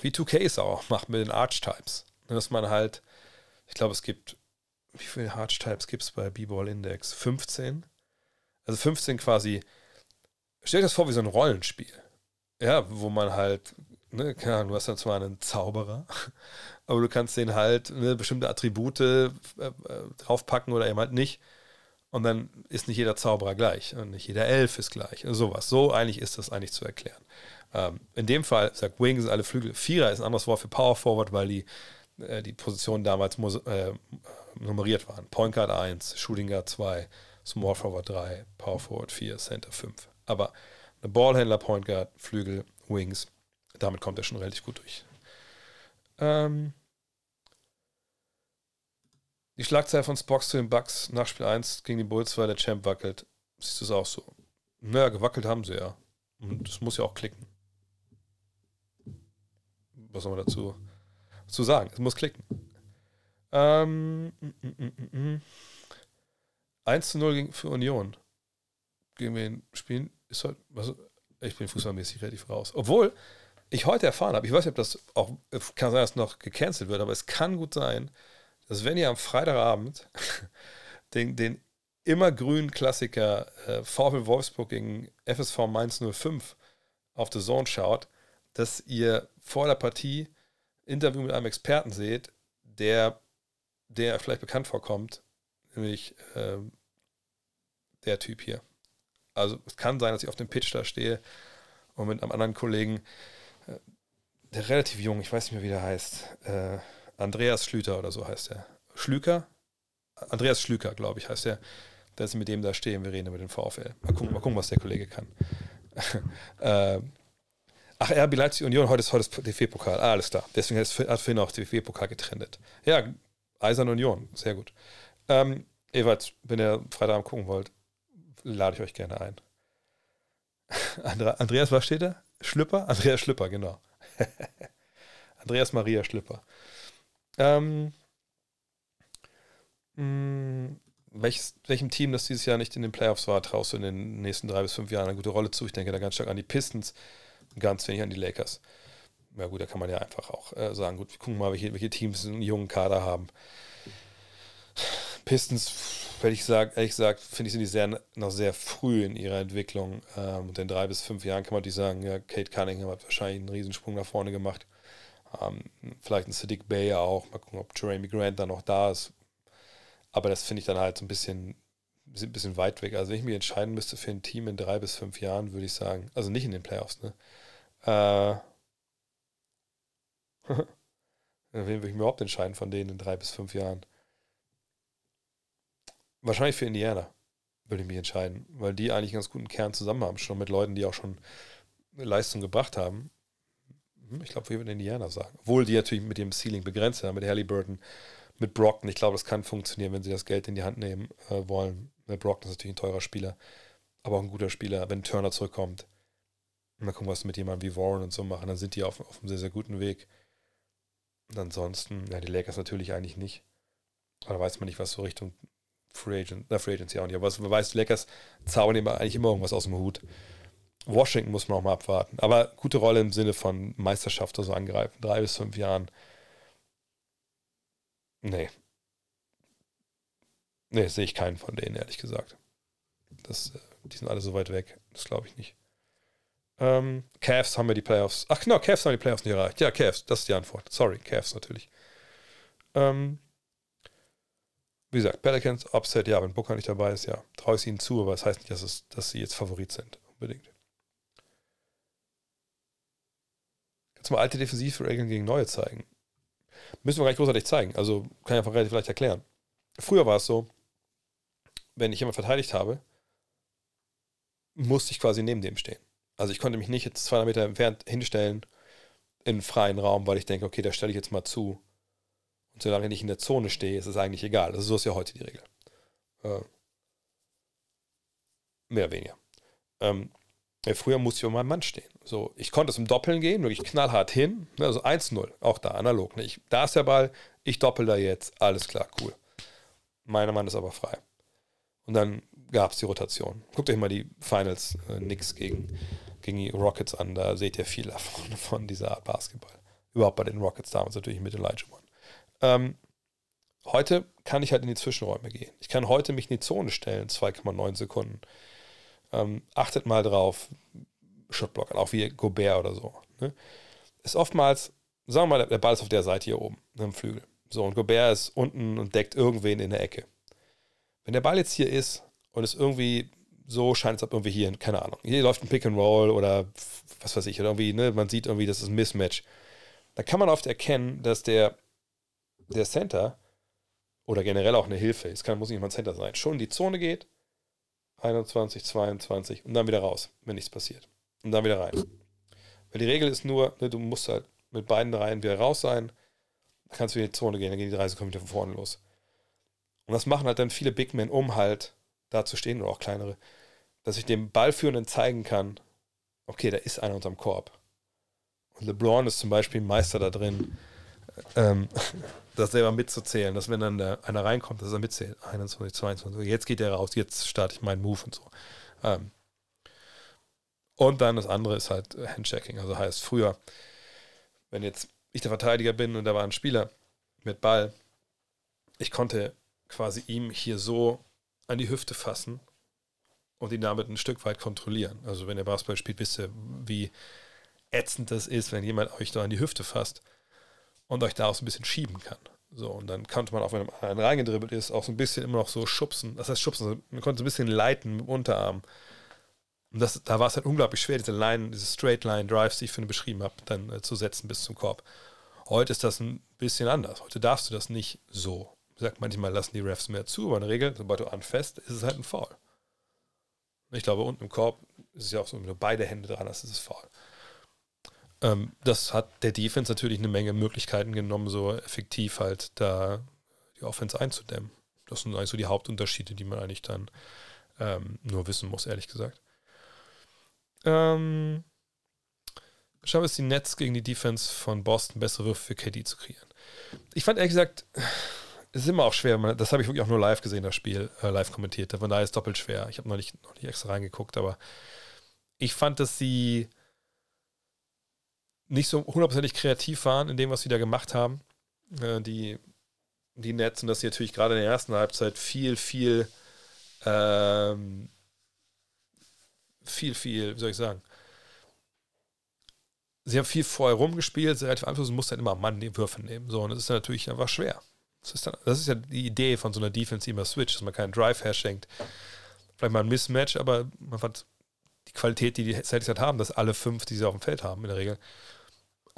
wie 2K es auch macht mit den Archetypes. Ne, dass man halt, ich glaube, es gibt, wie viele Hardtypes gibt es bei B-Ball Index? 15? Also 15 quasi, stell dir das vor wie so ein Rollenspiel. Ja, wo man halt, ne, keine Ahnung, du hast ja zwar einen Zauberer, aber du kannst den halt ne, bestimmte Attribute äh, äh, draufpacken oder eben halt nicht. Und dann ist nicht jeder Zauberer gleich und nicht jeder Elf ist gleich. Also sowas. So eigentlich ist das eigentlich zu erklären. Ähm, in dem Fall, sagt Wings, alle Flügel. Vierer ist ein anderes Wort für Power Forward, weil die äh, die Positionen damals äh, nummeriert waren. Point Guard 1, Shooting Guard 2, Small Forward 3, Power Forward 4, Center 5. Aber eine Ballhändler, Point Guard, Flügel, Wings, damit kommt er schon relativ gut durch. Ähm, die Schlagzeile von Spox zu den Bucks nach Spiel 1 gegen die Bulls, weil der Champ wackelt. Siehst du es auch so? Naja, gewackelt haben sie ja. Und das muss ja auch klicken. Was soll man dazu zu sagen. Es muss klicken. Ähm, mm, mm, mm, 1 mm. zu 0 gegen, für Union. Gegen wen spielen? Ist halt, was, ich bin fußballmäßig relativ raus. Obwohl, ich heute erfahren habe, ich weiß nicht, ob das auch, kann sein, dass noch gecancelt wird, aber es kann gut sein, dass wenn ihr am Freitagabend den, den immer Klassiker äh, VfL Wolfsburg gegen FSV Mainz 05 auf The Zone schaut, dass ihr vor der Partie Interview mit einem Experten seht, der, der vielleicht bekannt vorkommt, nämlich äh, der Typ hier. Also es kann sein, dass ich auf dem Pitch da stehe und mit einem anderen Kollegen, äh, der relativ jung, ich weiß nicht mehr, wie der heißt, äh, Andreas Schlüter oder so heißt er. Schlüker? Andreas Schlüker, glaube ich, heißt er. Dass ich mit dem da stehe und wir reden über den VfL. Mal gucken, mal gucken was der Kollege kann. äh, ach, RB Leipzig Union, heute ist, heute ist DFB-Pokal. Ah, alles klar. Deswegen hat vorhin auch DFB-Pokal getrennt. Ja, Eisern Union, sehr gut. Ähm, Ewald, wenn ihr Freitagabend gucken wollt, lade ich euch gerne ein. Andreas, was steht da? Schlüpper? Andreas Schlüpper, genau. Andreas Maria Schlüpper. Ähm, mh, hm, welches, welchem Team, das dieses Jahr nicht in den Playoffs war, traust du in den nächsten drei bis fünf Jahren eine gute Rolle zu? Ich denke da ganz stark an die Pistons ganz wenig an die Lakers. Ja gut, da kann man ja einfach auch äh, sagen, gut, wir gucken mal, welche, welche Teams einen jungen Kader haben. Pistons, ehrlich gesagt, ehrlich gesagt finde ich, sind die sehr, noch sehr früh in ihrer Entwicklung. Ähm, und in drei bis fünf Jahren kann man natürlich sagen, ja, Kate Cunningham hat wahrscheinlich einen Riesensprung nach vorne gemacht. Ähm, vielleicht ein Sadiq Bay auch. Mal gucken, ob Jeremy Grant dann noch da ist. Aber das finde ich dann halt so ein bisschen, ein bisschen weit weg. Also wenn ich mich entscheiden müsste für ein Team in drei bis fünf Jahren, würde ich sagen, also nicht in den Playoffs, ne? Äh, wen würde ich mir überhaupt entscheiden von denen in drei bis fünf Jahren? Wahrscheinlich für Indiana würde ich mich entscheiden, weil die eigentlich einen ganz guten Kern zusammen haben, schon mit Leuten, die auch schon Leistung gebracht haben. Hm, ich glaube, wir würden Indiana sagen. Obwohl die natürlich mit dem Ceiling begrenzt sind, mit Halliburton, mit Brockton. Ich glaube, das kann funktionieren, wenn sie das Geld in die Hand nehmen äh, wollen. Brockton ist natürlich ein teurer Spieler, aber auch ein guter Spieler. Wenn Turner zurückkommt, mal gucken, was mit jemandem wie Warren und so machen, dann sind die auf, auf einem sehr, sehr guten Weg. Und ansonsten, ja, die Lakers natürlich eigentlich nicht. Aber da weiß man nicht, was so Richtung Free Agent, na, Free Agency auch nicht, aber man weiß, Lakers zaubern immer, eigentlich immer irgendwas aus dem Hut. Washington muss man auch mal abwarten. Aber gute Rolle im Sinne von Meisterschaft oder so angreifen. Drei bis fünf Jahren. Nee. Nee, sehe ich keinen von denen, ehrlich gesagt. Das, äh, die sind alle so weit weg. Das glaube ich nicht. Ähm, Cavs haben wir die Playoffs. Ach genau, Cavs haben die Playoffs nicht erreicht. Ja, Cavs, das ist die Antwort. Sorry, Cavs natürlich. Ähm, wie gesagt, Pelicans, Upset, ja, wenn Booker nicht dabei ist, ja, traue ich es ihnen zu, aber das heißt nicht, dass, es, dass sie jetzt Favorit sind, unbedingt. Jetzt mal alte Defensivregeln gegen neue zeigen. Müssen wir gar nicht großartig zeigen, also kann ich einfach relativ leicht erklären. Früher war es so, wenn ich jemanden verteidigt habe, musste ich quasi neben dem stehen. Also ich konnte mich nicht jetzt 200 Meter entfernt hinstellen in einen freien Raum, weil ich denke, okay, da stelle ich jetzt mal zu und solange ich nicht in der Zone stehe, ist es eigentlich egal. Also so ist ja heute die Regel. Äh, mehr oder weniger. Ähm, ja, früher musste ich auf meinem Mann stehen. So, ich konnte es im Doppeln gehen, wirklich knallhart hin. Ne, also 1-0, auch da, analog. Ne? Ich, da ist der Ball, ich doppel da jetzt, alles klar, cool. Meiner Mann ist aber frei. Und dann gab es die Rotation. Guckt euch mal die Finals äh, Knicks gegen, gegen die Rockets an, da seht ihr viel davon, von dieser Art Basketball. Überhaupt bei den Rockets damals natürlich mit Elijah One. Ähm, heute kann ich halt in die Zwischenräume gehen. Ich kann heute mich in die Zone stellen, 2,9 Sekunden. Ähm, achtet mal drauf, Shotblock, auch wie Gobert oder so. Ne? Ist oftmals, sagen wir mal, der Ball ist auf der Seite hier oben, ne, im Flügel. So, und Gobert ist unten und deckt irgendwen in der Ecke. Wenn der Ball jetzt hier ist und es irgendwie so scheint es ab irgendwie hier, keine Ahnung, hier läuft ein Pick and Roll oder was weiß ich, oder irgendwie, ne, man sieht irgendwie, das ist ein Mismatch. Da kann man oft erkennen, dass der der Center oder generell auch eine Hilfe, es kann, muss nicht mal ein Center sein, schon in die Zone geht, 21, 22 und dann wieder raus, wenn nichts passiert. Und dann wieder rein. Weil die Regel ist nur, ne, du musst halt mit beiden Reihen wieder raus sein, dann kannst du in die Zone gehen, dann gehen die drei Sekunden wieder von vorne los. Und das machen halt dann viele Big Men, um halt da zu stehen oder auch kleinere, dass ich dem Ballführenden zeigen kann, okay, da ist einer unterm Korb. Und LeBron ist zum Beispiel Meister da drin, ähm, das selber mitzuzählen, dass wenn dann der, einer reinkommt, dass er mitzählt. 21, 22, jetzt geht er raus, jetzt starte ich meinen Move und so. Ähm, Und dann das andere ist halt Handchecking. Also heißt früher, wenn jetzt ich der Verteidiger bin und da war ein Spieler mit Ball, ich konnte quasi ihm hier so an die Hüfte fassen und ihn damit ein Stück weit kontrollieren. Also wenn er Basketball spielt, wisst ihr, wie ätzend das ist, wenn jemand euch da an die Hüfte fasst und euch da auch so ein bisschen schieben kann. So, und dann konnte man auch, wenn man reingedribbelt ist, auch so ein bisschen immer noch so schubsen. Das heißt schubsen, also man konnte so ein bisschen leiten mit dem Unterarm. Und das, da war es halt unglaublich schwer, diese Line, diese Straight Line Drives, die ich vorhin beschrieben habe, dann äh, zu setzen bis zum Korb. Heute ist das ein bisschen anders. Heute darfst du das nicht so. Ich manchmal lassen die Refs mehr zu, aber in der Regel, sobald du anfasst, ist es halt ein Foul. Ich glaube, unten im Korb ist es ja auch so, wenn du beide Hände dran hast, ist es Foul. Ähm, das hat der Defense natürlich eine Menge Möglichkeiten genommen, so effektiv halt da die Offense einzudämmen. Das sind eigentlich so die Hauptunterschiede, die man eigentlich dann ähm, nur wissen muss, ehrlich gesagt. Ähm, wir es die Nets gegen die Defense von Boston bessere Würfe für KD zu kreieren. Ich fand ehrlich gesagt, es ist immer auch schwer. Das habe ich wirklich auch nur live gesehen, das Spiel, äh, live kommentiert. Von daher ist es doppelt schwer. Ich habe noch nicht, noch nicht extra reingeguckt, aber ich fand, dass sie nicht so hundertprozentig kreativ waren in dem, was sie da gemacht haben. Äh, die, die Nets und dass sie natürlich gerade in der ersten Halbzeit viel, viel, ähm, viel, viel, wie soll ich sagen, sie haben viel vorher rumgespielt, relativ einfach, musste halt immer Mann die Würfe nehmen. So, und das ist natürlich einfach schwer. Das ist, dann, das ist ja die Idee von so einer Defense, die immer switcht, dass man keinen Drive herschenkt. Vielleicht mal ein Mismatch, aber man fand die Qualität, die die Celtics halt haben, dass alle fünf, die sie auf dem Feld haben, in der Regel,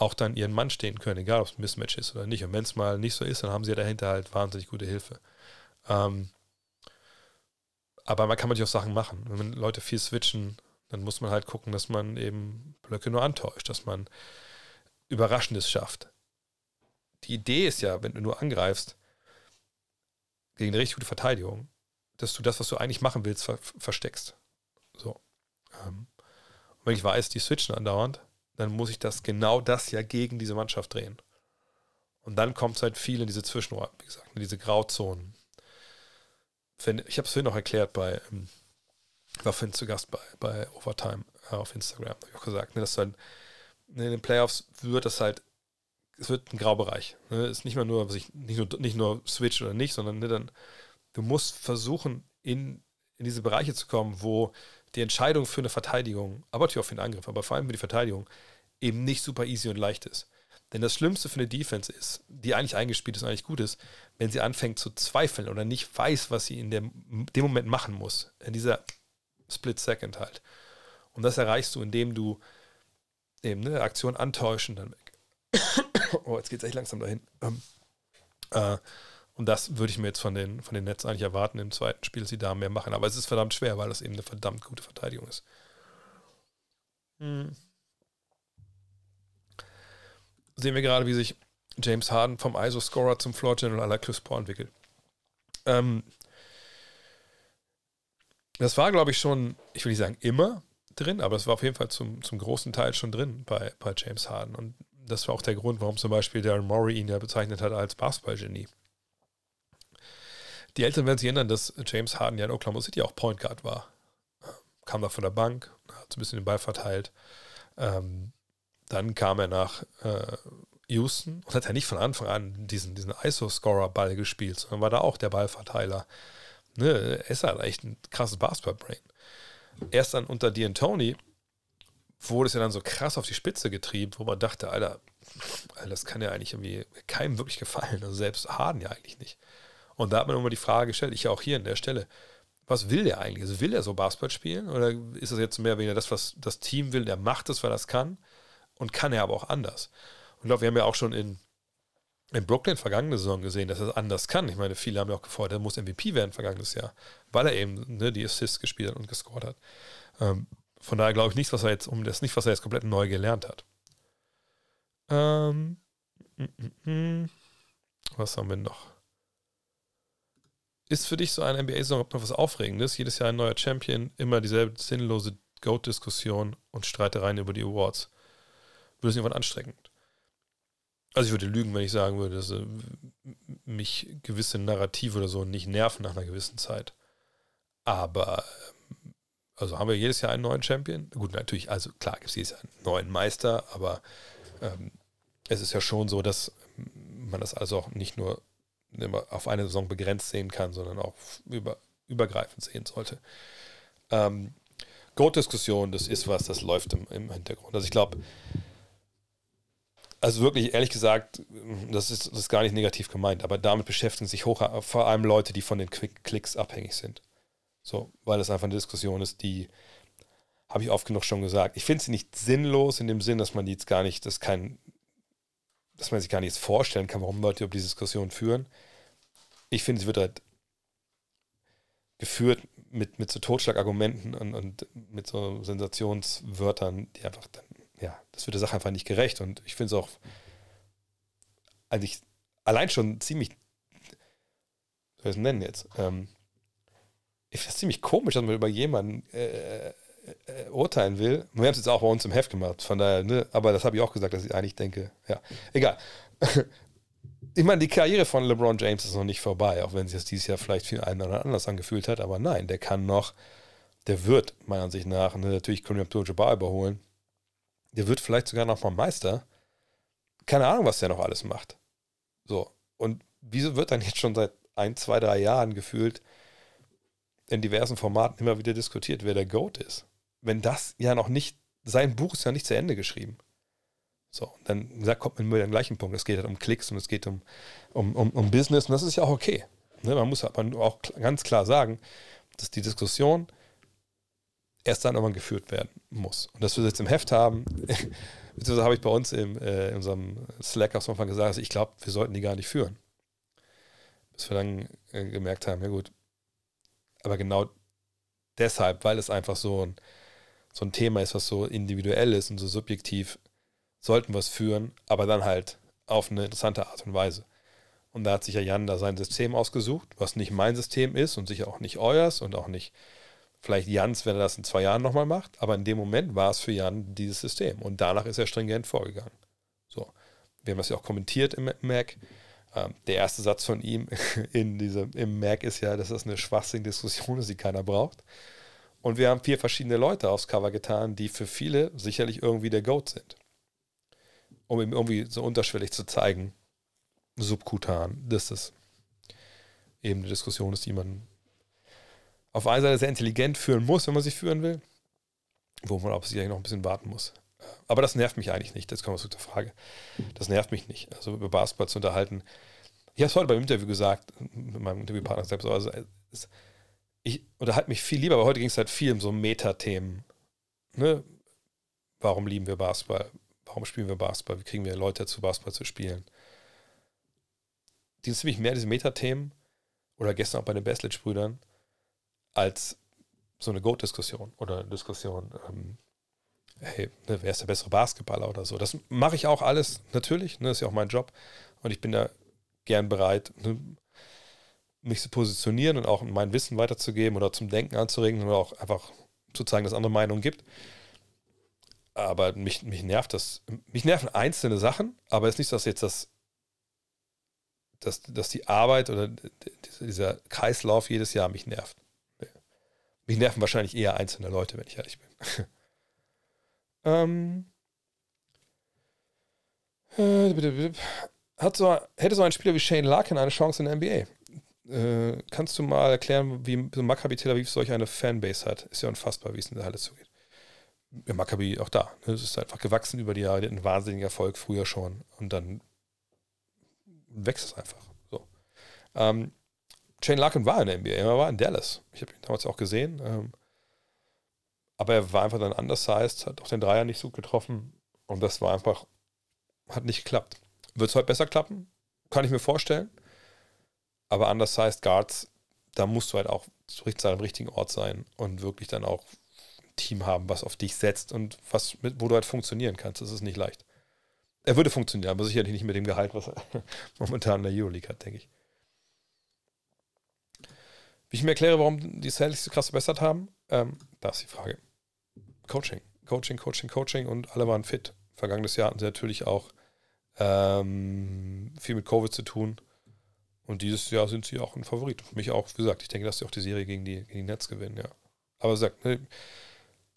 auch dann ihren Mann stehen können, egal ob es ein Mismatch ist oder nicht. Und wenn es mal nicht so ist, dann haben sie ja dahinter halt wahnsinnig gute Hilfe. Ähm, aber man kann natürlich auch Sachen machen. Wenn Leute viel switchen, dann muss man halt gucken, dass man eben Blöcke nur antäuscht, dass man Überraschendes schafft. Die Idee ist ja, wenn du nur angreifst gegen eine richtig gute Verteidigung, dass du das, was du eigentlich machen willst, ver versteckst. So. Ähm, wenn ich weiß, die switchen andauernd, dann muss ich das genau das ja gegen diese Mannschaft drehen. Und dann kommt es halt viel in diese Zwischenräume, wie gesagt, in diese Grauzonen. Ich habe es vorhin noch erklärt bei, ähm, war vorhin zu Gast bei, bei Overtime äh, auf Instagram, habe ich auch gesagt, ne, dass dann in den Playoffs wird das halt, es wird ein Graubereich. Ne? Es ist nicht mehr nur, nicht nur, nicht nur Switch oder nicht, sondern ne, dann, du musst versuchen, in, in diese Bereiche zu kommen, wo die Entscheidung für eine Verteidigung, aber natürlich auch für den Angriff, aber vor allem für die Verteidigung, eben nicht super easy und leicht ist. Denn das Schlimmste für eine Defense ist, die eigentlich eingespielt ist und eigentlich gut ist, wenn sie anfängt zu zweifeln oder nicht weiß, was sie in dem, dem Moment machen muss. In dieser Split Second halt. Und das erreichst du, indem du eben eine Aktion antäuschen, dann weg. oh, jetzt geht es echt langsam dahin. Ähm, äh, und das würde ich mir jetzt von den, von den Nets eigentlich erwarten im zweiten Spiel, dass sie da mehr machen. Aber es ist verdammt schwer, weil das eben eine verdammt gute Verteidigung ist. Hm. Sehen wir gerade, wie sich James Harden vom ISO-Scorer zum Floor General aller Chris Paul entwickelt. Ähm, das war, glaube ich, schon, ich will nicht sagen immer drin, aber es war auf jeden Fall zum, zum großen Teil schon drin bei, bei James Harden. Und das war auch der Grund, warum zum Beispiel Darren Murray ihn ja bezeichnet hat als Basketball-Genie. Die Eltern werden sich erinnern, dass James Harden ja in Oklahoma City auch Point Guard war. Kam da von der Bank, hat so ein bisschen den Ball verteilt. Ähm, dann kam er nach äh, Houston und hat ja nicht von Anfang an diesen, diesen ISO-Scorer-Ball gespielt, sondern war da auch der Ballverteiler. Ne, er ist halt echt ein krasses Basketball-Brain. Erst dann unter D'Antoni wurde es ja dann so krass auf die Spitze getrieben, wo man dachte, Alter, das kann ja eigentlich irgendwie keinem wirklich gefallen. Also selbst Harden ja eigentlich nicht. Und da hat man immer die Frage gestellt, ich ja auch hier an der Stelle, was will der eigentlich? Also will er so Basketball spielen? Oder ist das jetzt mehr weniger das, was das Team will? Der macht es, weil er es kann. Und kann er aber auch anders. Und ich glaube, wir haben ja auch schon in in Brooklyn vergangene Saison gesehen, dass er es anders kann. Ich meine, viele haben ja auch gefordert, er muss MVP werden vergangenes Jahr, weil er eben ne, die Assists gespielt hat und gescored hat. Ähm, von daher glaube ich nicht, was er jetzt, um das nicht, was er jetzt komplett neu gelernt hat. Ähm, mm, mm, mm. Was haben wir noch? Ist für dich so eine NBA-Saison noch was Aufregendes? Jedes Jahr ein neuer Champion, immer dieselbe sinnlose Goat-Diskussion und Streitereien über die Awards. Würde es irgendwann anstrengend? Also ich würde lügen, wenn ich sagen würde, dass äh, mich gewisse Narrative oder so nicht nerven nach einer gewissen Zeit. Aber Also haben wir jedes Jahr einen neuen Champion. Gut, natürlich, also klar gibt es jedes Jahr einen neuen Meister, aber ähm, es ist ja schon so, dass man das also auch nicht nur auf eine Saison begrenzt sehen kann, sondern auch über, übergreifend sehen sollte. Ähm, Goat-Diskussion, das ist was, das läuft im, im Hintergrund. Also ich glaube, also wirklich, ehrlich gesagt, das ist, das ist gar nicht negativ gemeint, aber damit beschäftigen sich hoch, vor allem Leute, die von den Quick Klicks abhängig sind. So, weil das einfach eine Diskussion ist, die habe ich oft genug schon gesagt. Ich finde sie nicht sinnlos in dem Sinn, dass man jetzt gar nicht, das kein, dass man sich gar nicht vorstellen kann, warum Leute über diese Diskussion führen. Ich finde, sie wird halt geführt mit, mit so Totschlagargumenten und, und mit so Sensationswörtern, die einfach dann, ja, das wird der Sache einfach nicht gerecht. Und ich finde es auch eigentlich allein schon ziemlich, wie soll ich es nennen jetzt? Ähm, ich finde es ziemlich komisch, dass man über jemanden äh, äh, urteilen will. Wir haben es jetzt auch bei uns im Heft gemacht, von daher, ne? aber das habe ich auch gesagt, dass ich eigentlich denke, ja, egal. ich meine, die Karriere von LeBron James ist noch nicht vorbei, auch wenn sich das dieses Jahr vielleicht viel einen oder anders angefühlt hat, aber nein, der kann noch, der wird meiner Ansicht nach, ne, natürlich Kareem Abdul-Jabbar überholen, der wird vielleicht sogar noch mal Meister. Keine Ahnung, was der noch alles macht. So, und wieso wird dann jetzt schon seit ein, zwei, drei Jahren gefühlt in diversen Formaten immer wieder diskutiert, wer der GOAT ist? Wenn das ja noch nicht, sein Buch ist ja nicht zu Ende geschrieben. So, dann sagt, kommt man mit dem gleichen Punkt. Es geht halt um Klicks und es geht um, um, um, um Business und das ist ja auch okay. Ne, man muss aber auch ganz klar sagen, dass die Diskussion erst dann irgendwann geführt werden muss. Und dass wir jetzt im Heft haben, beziehungsweise habe ich bei uns im, äh, in unserem Slack so Anfang gesagt, also ich glaube, wir sollten die gar nicht führen. Bis wir dann äh, gemerkt haben, ja gut, aber genau deshalb, weil es einfach so ein, so ein Thema ist, was so individuell ist und so subjektiv, sollten wir es führen, aber dann halt auf eine interessante Art und Weise. Und da hat sich ja Jan da sein System ausgesucht, was nicht mein System ist und sicher auch nicht euers und auch nicht vielleicht Jans, wenn er das in zwei Jahren nochmal macht. Aber in dem Moment war es für Jan dieses System. Und danach ist er stringent vorgegangen. So. Wir haben das ja auch kommentiert im Mac. Ähm, der erste Satz von ihm in diesem, im Mac ist ja, dass das eine schwachsinnige Diskussion ist, die keiner braucht. Und wir haben vier verschiedene Leute aufs Cover getan, die für viele sicherlich irgendwie der Goat sind um ihm irgendwie so unterschwellig zu zeigen, subkutan, dass das eben eine Diskussion ist, die man auf einer Seite sehr intelligent führen muss, wenn man sie führen will, wo man aber sicherlich noch ein bisschen warten muss. Aber das nervt mich eigentlich nicht. Jetzt kommen wir zu der Frage. Das nervt mich nicht, also über Basketball zu unterhalten. Ich habe es heute beim Interview gesagt, mit meinem Interviewpartner selbst. Also ich unterhalte mich viel lieber, aber heute ging es halt viel um so Metathemen. Ne? Warum lieben wir Basketball? warum spielen wir Basketball, wie kriegen wir Leute dazu, Basketball zu spielen. Die sind ziemlich mehr diese Metathemen oder gestern auch bei den Bestlich-Brüdern als so eine Goat-Diskussion oder eine Diskussion, ähm, hey, ne, wer ist der bessere Basketballer oder so. Das mache ich auch alles natürlich, ne, das ist ja auch mein Job und ich bin da gern bereit, ne, mich zu positionieren und auch mein Wissen weiterzugeben oder zum Denken anzuregen oder auch einfach zu zeigen, dass es andere Meinungen gibt aber mich, mich nervt das. Mich nerven einzelne Sachen, aber es ist nicht so, dass jetzt das, dass, dass die Arbeit oder dieser Kreislauf jedes Jahr mich nervt. Mich nerven wahrscheinlich eher einzelne Leute, wenn ich ehrlich bin. ähm, äh, hat so, hätte so ein Spieler wie Shane Larkin eine Chance in der NBA? Äh, kannst du mal erklären, wie so Maccabi Tel Aviv solch eine Fanbase hat? Ist ja unfassbar, wie es in der Halle zugeht ja, Maccabi auch da. Ne? Es ist einfach gewachsen über die Jahre, ein wahnsinniger Erfolg früher schon. Und dann wächst es einfach. So. Ähm, Shane Larkin war in der NBA, er war in Dallas. Ich habe ihn damals auch gesehen. Ähm, aber er war einfach dann undersized, hat auch den Dreier nicht so getroffen. Und das war einfach, hat nicht geklappt. Wird es heute besser klappen? Kann ich mir vorstellen. Aber undersized Guards, da musst du halt auch zu am richtigen Ort sein und wirklich dann auch Team haben, was auf dich setzt und was wo du halt funktionieren kannst. Das ist nicht leicht. Er würde funktionieren, aber sicherlich nicht mit dem Gehalt, was er momentan in der Euroleague hat, denke ich. Wie ich mir erkläre, warum die Celtics so krass verbessert haben, ähm, da ist die Frage. Coaching. Coaching, Coaching, Coaching und alle waren fit. Vergangenes Jahr hatten sie natürlich auch ähm, viel mit Covid zu tun. Und dieses Jahr sind sie auch ein Favorit. Für mich auch, wie gesagt, ich denke, dass sie auch die Serie gegen die, gegen die Nets gewinnen, ja. Aber sagt, ne,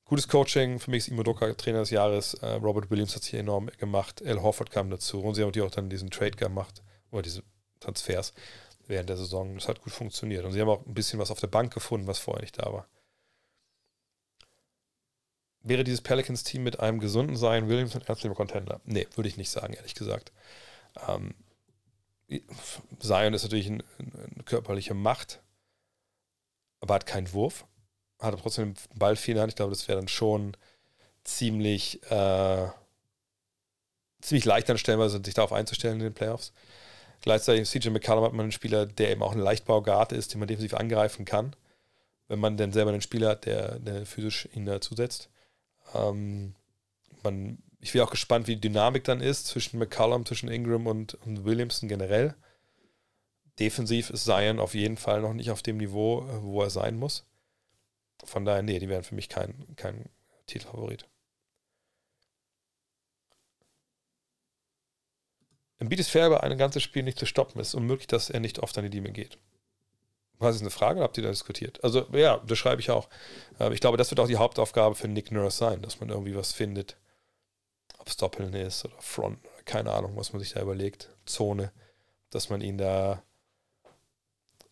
gutes Coaching. Für mich ist Imodoka Trainer des Jahres. Äh, Robert Williams hat sich enorm gemacht. Al Horford kam dazu. Und sie haben natürlich auch dann diesen Trade gemacht. Oder diese Transfers während der Saison. Das hat gut funktioniert. Und sie haben auch ein bisschen was auf der Bank gefunden, was vorher nicht da war. Wäre dieses Pelicans-Team mit einem gesunden Zion Williams ein ernsthafter Contender? Nee, würde ich nicht sagen, ehrlich gesagt. Ähm, Zion ist natürlich eine ein körperliche Macht, aber hat keinen Wurf. Hat trotzdem den Ball viel. Ich glaube, das wäre dann schon ziemlich, äh, ziemlich leicht dann stellenweise, sich darauf einzustellen in den Playoffs. Gleichzeitig CJ McCallum hat man einen Spieler, der eben auch ein Leichtbauguard ist, den man defensiv angreifen kann, wenn man dann selber einen Spieler hat, der, der physisch ihn dazusetzt. Ähm, man, ich bin auch gespannt, wie die Dynamik dann ist zwischen McCallum, zwischen Ingram und, und Williamson generell. Defensiv ist Zion auf jeden Fall noch nicht auf dem Niveau, wo er sein muss. Von daher, nee, die wären für mich kein, kein Titelfavorit. Embiid aber ein ganzes Spiel nicht zu stoppen. Es ist unmöglich, dass er nicht oft an die Linie geht. Was ist eine Frage? Habt ihr da diskutiert? Also, ja, das schreibe ich auch. Ich glaube, das wird auch die Hauptaufgabe für Nick Nurse sein, dass man irgendwie was findet. Ob es Doppeln ist oder Front, keine Ahnung, was man sich da überlegt. Zone, dass man ihn da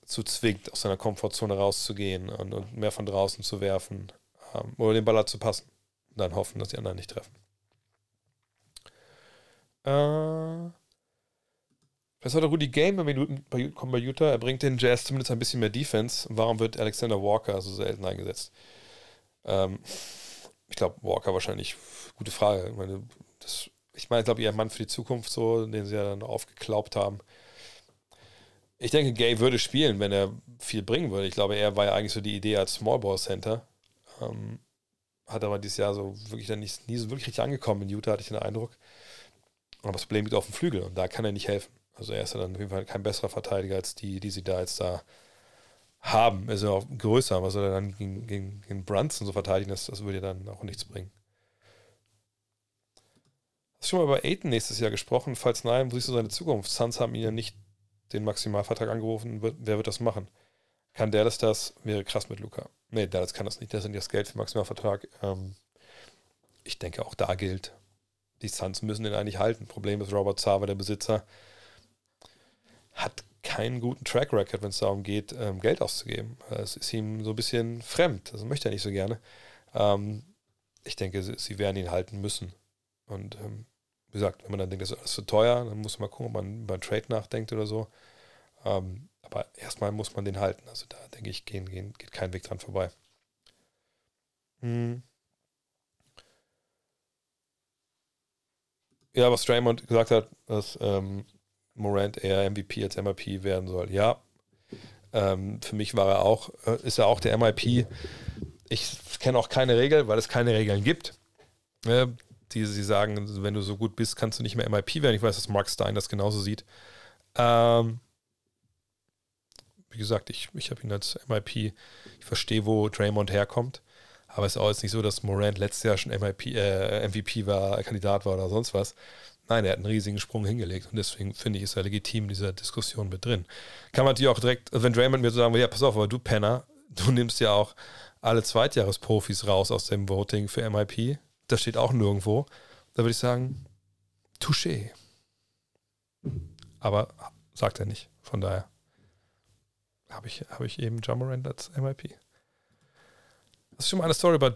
zu zwingt, aus seiner Komfortzone rauszugehen und, und mehr von draußen zu werfen ähm, oder den Ball zu passen. Und dann hoffen, dass die anderen nicht treffen. Äh, war der Rudy Game bei, kommt bei Utah. Er bringt den Jazz zumindest ein bisschen mehr Defense. Warum wird Alexander Walker so selten eingesetzt? Ähm, ich glaube, Walker wahrscheinlich, gute Frage. Ich meine, das, ich meine, glaube, ihr Mann für die Zukunft, so, den sie ja dann aufgeklaubt haben. Ich denke, Gay würde spielen, wenn er viel bringen würde. Ich glaube, er war ja eigentlich so die Idee als Small Ball Center. Ähm, hat aber dieses Jahr so wirklich dann nicht, nie so wirklich richtig angekommen in Utah, hatte ich den Eindruck. Aber das Problem liegt auf dem Flügel und da kann er nicht helfen. Also er ist ja dann auf jeden Fall kein besserer Verteidiger als die, die sie da jetzt da haben. Er ist ja auch größer, was soll er dann gegen, gegen, gegen Brunson so verteidigen, das, das würde ja dann auch nichts bringen. Hast du schon mal über Aiden nächstes Jahr gesprochen? Falls nein, wo siehst du seine Zukunft? Suns haben ihn ja nicht den Maximalvertrag angerufen. Wer wird das machen? Kann Dallas das? Wäre krass mit Luca. Nee, Dallas kann das nicht. Das sind das Geld für Maximalvertrag. Ähm, ich denke, auch da gilt, die Suns müssen den eigentlich halten. Problem ist, Robert Sava, der Besitzer, hat keinen guten Track Record, wenn es darum geht, ähm, Geld auszugeben. Es ist ihm so ein bisschen fremd. Das möchte er nicht so gerne. Ähm, ich denke, sie, sie, werden ihn halten müssen. Und ähm, wie gesagt, wenn man dann denkt, das ist zu teuer, dann muss man gucken, ob man über einen Trade nachdenkt oder so. Ähm, aber erstmal muss man den halten. Also da denke ich, gehen, gehen, geht kein Weg dran vorbei. Hm. Ja, was Draymond gesagt hat, dass ähm, Morant eher MVP als MIP werden soll. Ja, ähm, für mich war er auch, äh, ist er auch der MIP. Ich kenne auch keine Regel, weil es keine Regeln gibt. Äh, die sie sagen, wenn du so gut bist, kannst du nicht mehr MIP werden. Ich weiß, dass Mark Stein das genauso sieht. Ähm, wie gesagt, ich, ich habe ihn als MIP. Ich verstehe, wo Draymond herkommt. Aber es ist auch jetzt nicht so, dass Morant letztes Jahr schon MIP, äh, MVP war, Kandidat war oder sonst was. Nein, er hat einen riesigen Sprung hingelegt und deswegen finde ich, ist er legitim in dieser Diskussion mit drin. Kann man natürlich auch direkt, also wenn Draymond mir so sagen will, ja, pass auf, aber du Penner, du nimmst ja auch alle Zweitjahresprofis raus aus dem Voting für MIP. Das steht auch nirgendwo. Da würde ich sagen, touché. Aber sagt er nicht. Von daher habe ich, hab ich eben Jamorand als MIP. Hast du schon mal eine Story über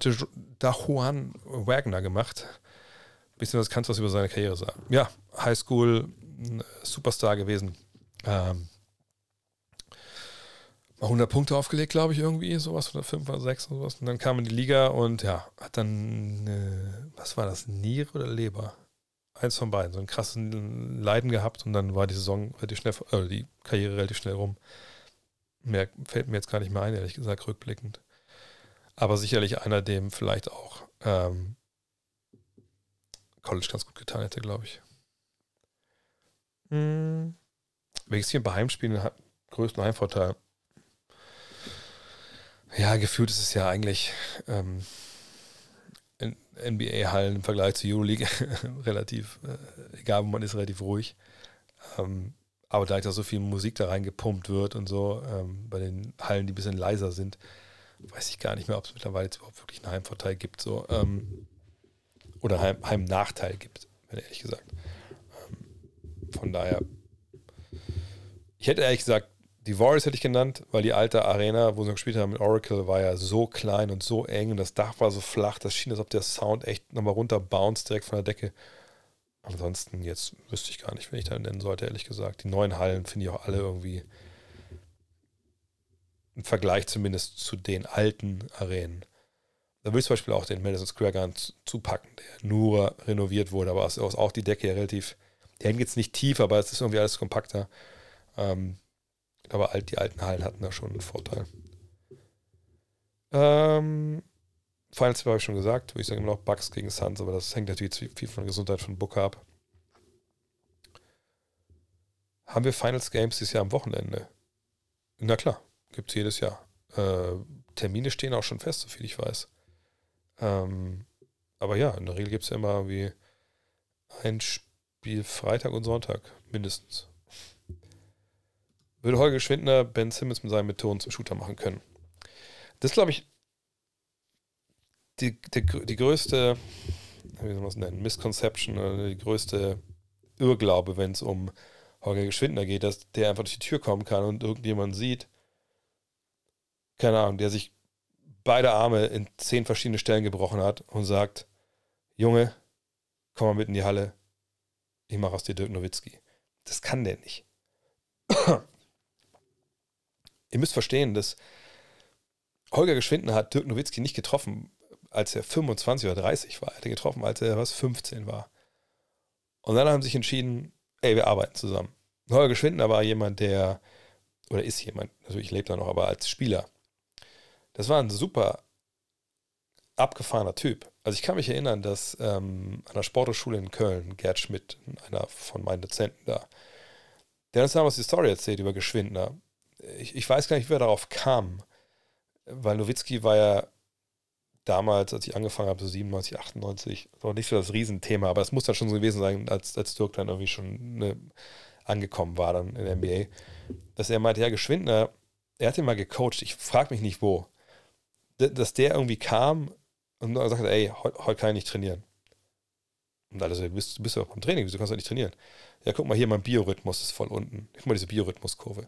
Dahuan Wagner gemacht? Bisschen was kannst du was über seine Karriere sagen. Ja, Highschool, Superstar gewesen. Ähm, 100 Punkte aufgelegt, glaube ich, irgendwie, sowas, oder 5 oder 6 oder sowas. Und dann kam in die Liga und ja, hat dann, äh, was war das, Niere oder Leber? Eins von beiden, so einen krassen Leiden gehabt und dann war die Saison relativ schnell, äh, die Karriere relativ schnell rum. Mehr fällt mir jetzt gar nicht mehr ein, ehrlich gesagt, rückblickend. Aber sicherlich einer, dem vielleicht auch ähm, College ganz gut getan hätte, glaube ich. Hm. Welches Team bei Heimspielen hat größten Heimvorteil? Ja, gefühlt ist es ja eigentlich ähm, NBA-Hallen im Vergleich zur Euroleague relativ, äh, egal wo man ist, relativ ruhig. Ähm, aber da da so viel Musik da reingepumpt wird und so, ähm, bei den Hallen, die ein bisschen leiser sind, weiß ich gar nicht mehr, ob es mittlerweile jetzt überhaupt wirklich einen Heimvorteil gibt, so ähm, oder Heim, Heimnachteil gibt, ehrlich gesagt. Ähm, von daher, ich hätte ehrlich gesagt, die Warriors hätte ich genannt, weil die alte Arena, wo sie gespielt haben mit Oracle, war ja so klein und so eng und das Dach war so flach, das schien, als ob der Sound echt nochmal runter bounced direkt von der Decke. Ansonsten, jetzt wüsste ich gar nicht, wenn ich da nennen sollte, ehrlich gesagt. Die neuen Hallen finde ich auch alle irgendwie im Vergleich zumindest zu den alten Arenen. Da will ich zum Beispiel auch den Madison Square Garden zupacken, der nur renoviert wurde, aber es ist auch die Decke relativ, die hängt jetzt nicht tief, aber es ist irgendwie alles kompakter. Ähm, aber die alten Hallen hatten da schon einen Vorteil. Ähm, Finals habe ich schon gesagt, würde ich sagen immer noch Bucks gegen Suns, aber das hängt natürlich viel von der Gesundheit von Booker ab. Haben wir Finals Games dieses Jahr am Wochenende? Na klar, gibt es jedes Jahr. Äh, Termine stehen auch schon fest, soviel ich weiß. Ähm, aber ja, in der Regel gibt es ja immer wie ein Spiel Freitag und Sonntag, mindestens. Würde Holger Schwindner Ben Simmons mit seinen Methoden zum Shooter machen können? Das glaube ich die, die, die größte, wie soll man es nennen, Misconception oder die größte Irrglaube, wenn es um Holger Geschwindner geht, dass der einfach durch die Tür kommen kann und irgendjemand sieht, keine Ahnung, der sich beide Arme in zehn verschiedene Stellen gebrochen hat und sagt, Junge, komm mal mit in die Halle, ich mache aus dir Dirk Nowitzki. Das kann der nicht. Ihr müsst verstehen, dass Holger Geschwindner hat Dirk Nowitzki nicht getroffen, als er 25 oder 30 war. Er hatte getroffen, als er was 15 war. Und dann haben sie sich entschieden, ey, wir arbeiten zusammen. Holger Geschwindner war jemand, der, oder ist jemand, also ich lebe da noch, aber als Spieler, das war ein super abgefahrener Typ. Also ich kann mich erinnern, dass ähm, an der Sporthochschule in Köln, Gerd Schmidt, einer von meinen Dozenten da, der uns damals die Story erzählt über Geschwindner. Ich, ich weiß gar nicht, wie er darauf kam, weil Nowitzki war ja damals, als ich angefangen habe, so 97, 98, noch nicht so das Riesenthema, aber es muss dann schon so gewesen sein, als, als Dirk dann irgendwie schon ne, angekommen war dann in der NBA, dass er meinte, ja, Geschwindner, er hat ihn mal gecoacht, ich frage mich nicht wo dass der irgendwie kam und sagte, ey, heute heut kann ich nicht trainieren. Und alle so, du bist, bist ja beim Training, wieso kannst du nicht trainieren? Ja, guck mal hier, mein Biorhythmus ist voll unten. Guck mal diese Biorhythmuskurve.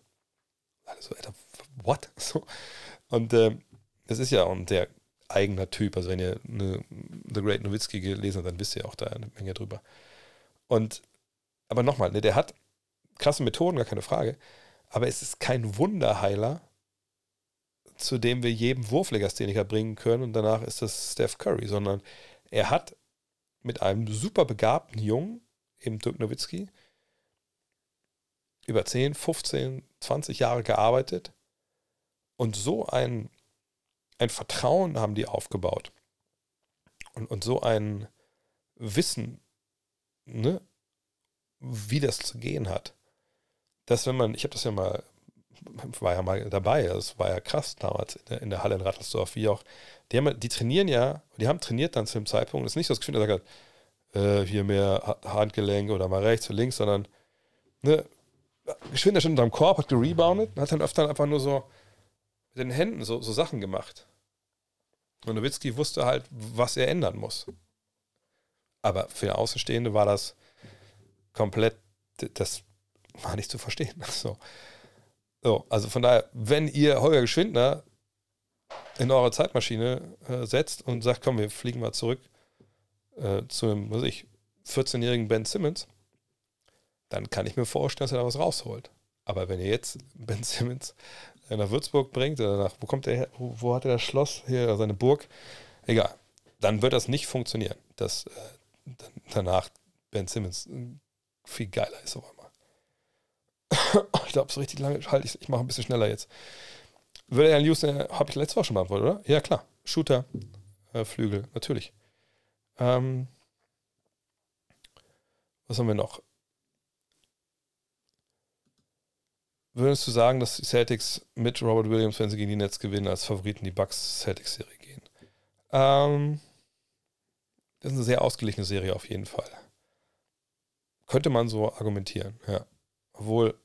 Alle so, Alter, what? So. Und äh, das ist ja auch ein sehr eigener Typ. Also wenn ihr eine, The Great Nowitzki gelesen habt, dann wisst ihr auch da eine Menge drüber. Und, aber nochmal, ne, der hat krasse Methoden, gar keine Frage. Aber es ist kein Wunderheiler, zu dem wir jedem Wurflegastheniker bringen können und danach ist das Steph Curry, sondern er hat mit einem super begabten Jungen, eben Dirk Nowitzki, über 10, 15, 20 Jahre gearbeitet und so ein, ein Vertrauen haben die aufgebaut und, und so ein Wissen, ne, wie das zu gehen hat, dass wenn man, ich habe das ja mal war ja mal dabei. Das war ja krass damals in der, in der Halle in Rattelsdorf, wie auch. Die, haben, die trainieren ja, die haben trainiert dann zu dem Zeitpunkt. Das ist nicht so das Gefühl, dass er sagt, äh, hier mehr Handgelenk oder mal rechts oder links, sondern ne, geschwind schon unterm Korb, hat gereboundet und hat dann öfter einfach nur so mit den Händen so, so Sachen gemacht. Und Nowitzki wusste halt, was er ändern muss. Aber für Außenstehende war das komplett, das war nicht zu verstehen. So. So, also von daher, wenn ihr Holger Geschwindner in eure Zeitmaschine äh, setzt und sagt, komm, wir fliegen mal zurück äh, zu einem, was ich, 14-jährigen Ben Simmons, dann kann ich mir vorstellen, dass er da was rausholt. Aber wenn ihr jetzt Ben Simmons nach Würzburg bringt, oder nach, wo kommt er her, wo, hat er das Schloss, hier seine Burg, egal, dann wird das nicht funktionieren, dass äh, danach Ben Simmons viel geiler ist einmal. ich glaube, so richtig lange halte ich Ich mache ein bisschen schneller jetzt. Würde er Houston, habe ich letzte Woche schon beantwortet, oder? Ja, klar. Shooter, äh, Flügel, natürlich. Ähm, was haben wir noch? Würdest du sagen, dass die Celtics mit Robert Williams, wenn sie gegen die Nets gewinnen, als Favoriten die Bucks-Celtics-Serie gehen? Ähm, das ist eine sehr ausgeglichene Serie auf jeden Fall. Könnte man so argumentieren, ja. Obwohl,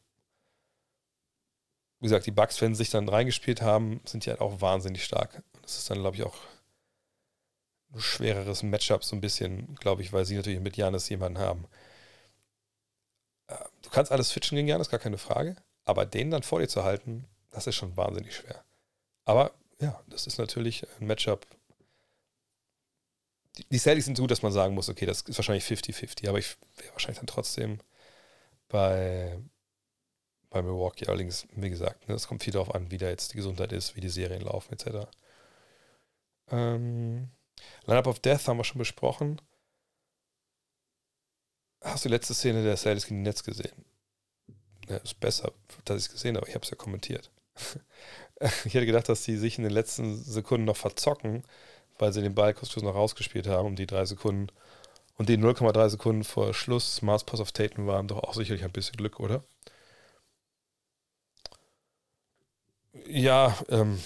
wie gesagt, die Bugs, wenn sie sich dann reingespielt haben, sind die halt auch wahnsinnig stark. Das ist dann, glaube ich, auch ein schwereres Matchup, so ein bisschen, glaube ich, weil sie natürlich mit Janis jemanden haben. Äh, du kannst alles switchen gegen Janis, gar keine Frage. Aber den dann vor dir zu halten, das ist schon wahnsinnig schwer. Aber ja, das ist natürlich ein Matchup. Die, die Celtics sind so gut, dass man sagen muss, okay, das ist wahrscheinlich 50-50, aber ich wäre wahrscheinlich dann trotzdem bei, bei Milwaukee. Allerdings, wie gesagt, ne, es kommt viel darauf an, wie da jetzt die Gesundheit ist, wie die Serien laufen, etc. Ähm, Lineup of Death haben wir schon besprochen. Hast du die letzte Szene der Celtics gegen die Netz gesehen? Ja, ist besser, dass ich es gesehen habe, ich habe es ja kommentiert. ich hätte gedacht, dass die sich in den letzten Sekunden noch verzocken, weil sie den Ball kurz noch rausgespielt haben, um die drei Sekunden. Und die 0,3 Sekunden vor Schluss, Mars Pass of Tatum waren doch auch sicherlich ein bisschen Glück, oder? Ja, ähm,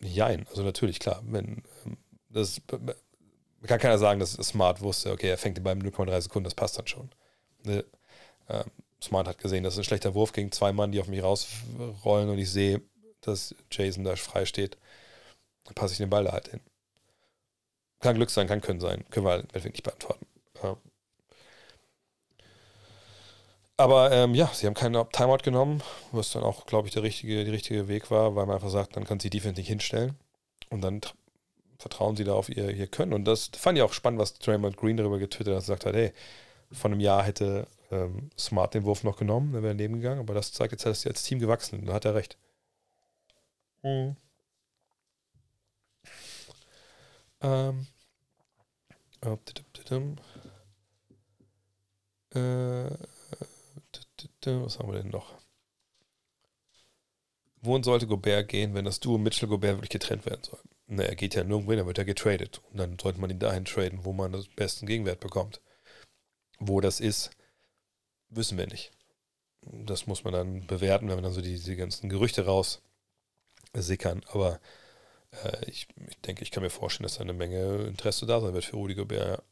jein. Also natürlich, klar. Wenn, ähm, das, kann keiner sagen, dass Smart wusste, okay, er fängt den Ball mit 0,3 Sekunden, das passt dann schon. Ne? Ähm, Smart hat gesehen, das ist ein schlechter Wurf gegen zwei Mann, die auf mich rausrollen und ich sehe, dass Jason da frei steht. Dann passe ich den Ball da halt hin. Kann Glück sein, kann Können sein. Können wir halt nicht beantworten. Ja. Aber ähm, ja, sie haben keinen Timeout genommen, was dann auch, glaube ich, der richtige, der richtige Weg war, weil man einfach sagt, dann kann sie Defense nicht hinstellen. Und dann vertrauen sie da auf ihr, ihr Können. Und das fand ich auch spannend, was Draymond Green darüber getwittert hat. Er gesagt hat, hey, von einem Jahr hätte ähm, Smart den Wurf noch genommen, dann wäre er nebengegangen. Aber das zeigt jetzt, dass sie als Team gewachsen sind. Da hat er recht. Mhm. Ähm. Äh, was haben wir denn noch? Wohin sollte Gobert gehen, wenn das Duo Mitchell-Gobert wirklich getrennt werden soll? Na, er geht ja nirgendwo hin, dann wird er getradet. Und dann sollte man ihn dahin traden, wo man den besten Gegenwert bekommt. Wo das ist, wissen wir nicht. Das muss man dann bewerten, wenn man dann so die, die ganzen Gerüchte raus sickern. Aber äh, ich, ich, denke, ich kann mir vorstellen, dass da eine Menge Interesse da sein wird für Rudi Gobert.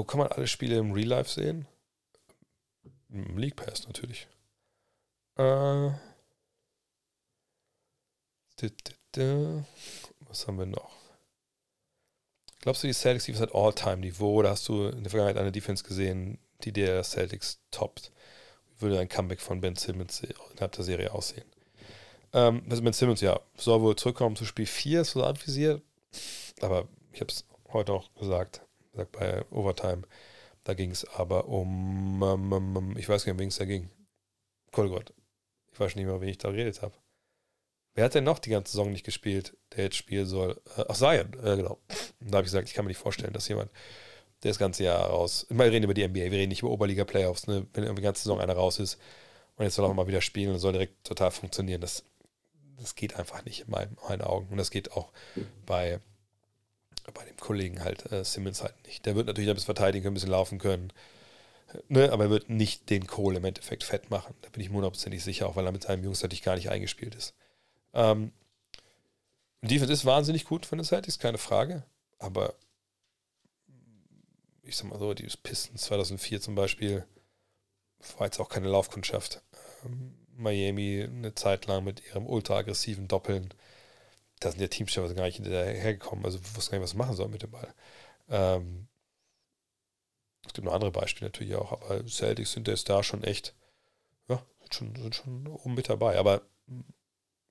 Wo kann man alle Spiele im Real Life sehen? Im League Pass natürlich. Äh, was haben wir noch? Glaubst du, die Celtics Defense hat All-Time-Niveau oder hast du in der Vergangenheit eine Defense gesehen, die der Celtics toppt? Wie würde ein Comeback von Ben Simmons innerhalb der Serie aussehen? Ähm, also Ben Simmons, ja, soll wohl zurückkommen zu Spiel 4, ist so anvisiert. Aber ich habe es heute auch gesagt, gesagt bei Overtime. Da ging es aber um, um, um, ich weiß gar nicht, um wen es da ging. Gott, Gott. Ich weiß nicht mehr, wen ich da geredet habe. Wer hat denn noch die ganze Saison nicht gespielt, der jetzt spielen soll? Äh, ach, Zion, äh, genau. Da habe ich gesagt, ich kann mir nicht vorstellen, dass jemand, der das ganze Jahr raus. Wir reden über die NBA, wir reden nicht über Oberliga-Playoffs, ne? wenn die ganze Saison einer raus ist und jetzt soll er mal wieder spielen und soll direkt total funktionieren. Das, das geht einfach nicht in meinen, meinen Augen. Und das geht auch bei, bei dem Kollegen halt, äh, Simmons halt nicht. Der wird natürlich ein bisschen verteidigen, ein bisschen laufen können. Ne, aber er wird nicht den Kohl im Endeffekt fett machen. Da bin ich mir hundertprozentig sicher, auch weil er mit seinem Jungs natürlich gar nicht eingespielt ist. Ähm, Defense ist wahnsinnig gut von den Celtics, keine Frage. Aber ich sag mal so, die Pistons 2004 zum Beispiel war jetzt auch keine Laufkundschaft. Ähm, Miami eine Zeit lang mit ihrem ultra aggressiven Doppeln. Da sind ja Teams schon gar nicht hinterhergekommen. Also wussten gar nicht, was sie machen sollen mit dem Ball. Ähm, es gibt noch andere Beispiele natürlich auch, aber Celtics sind jetzt da schon echt, ja, sind schon, sind schon oben mit dabei. Aber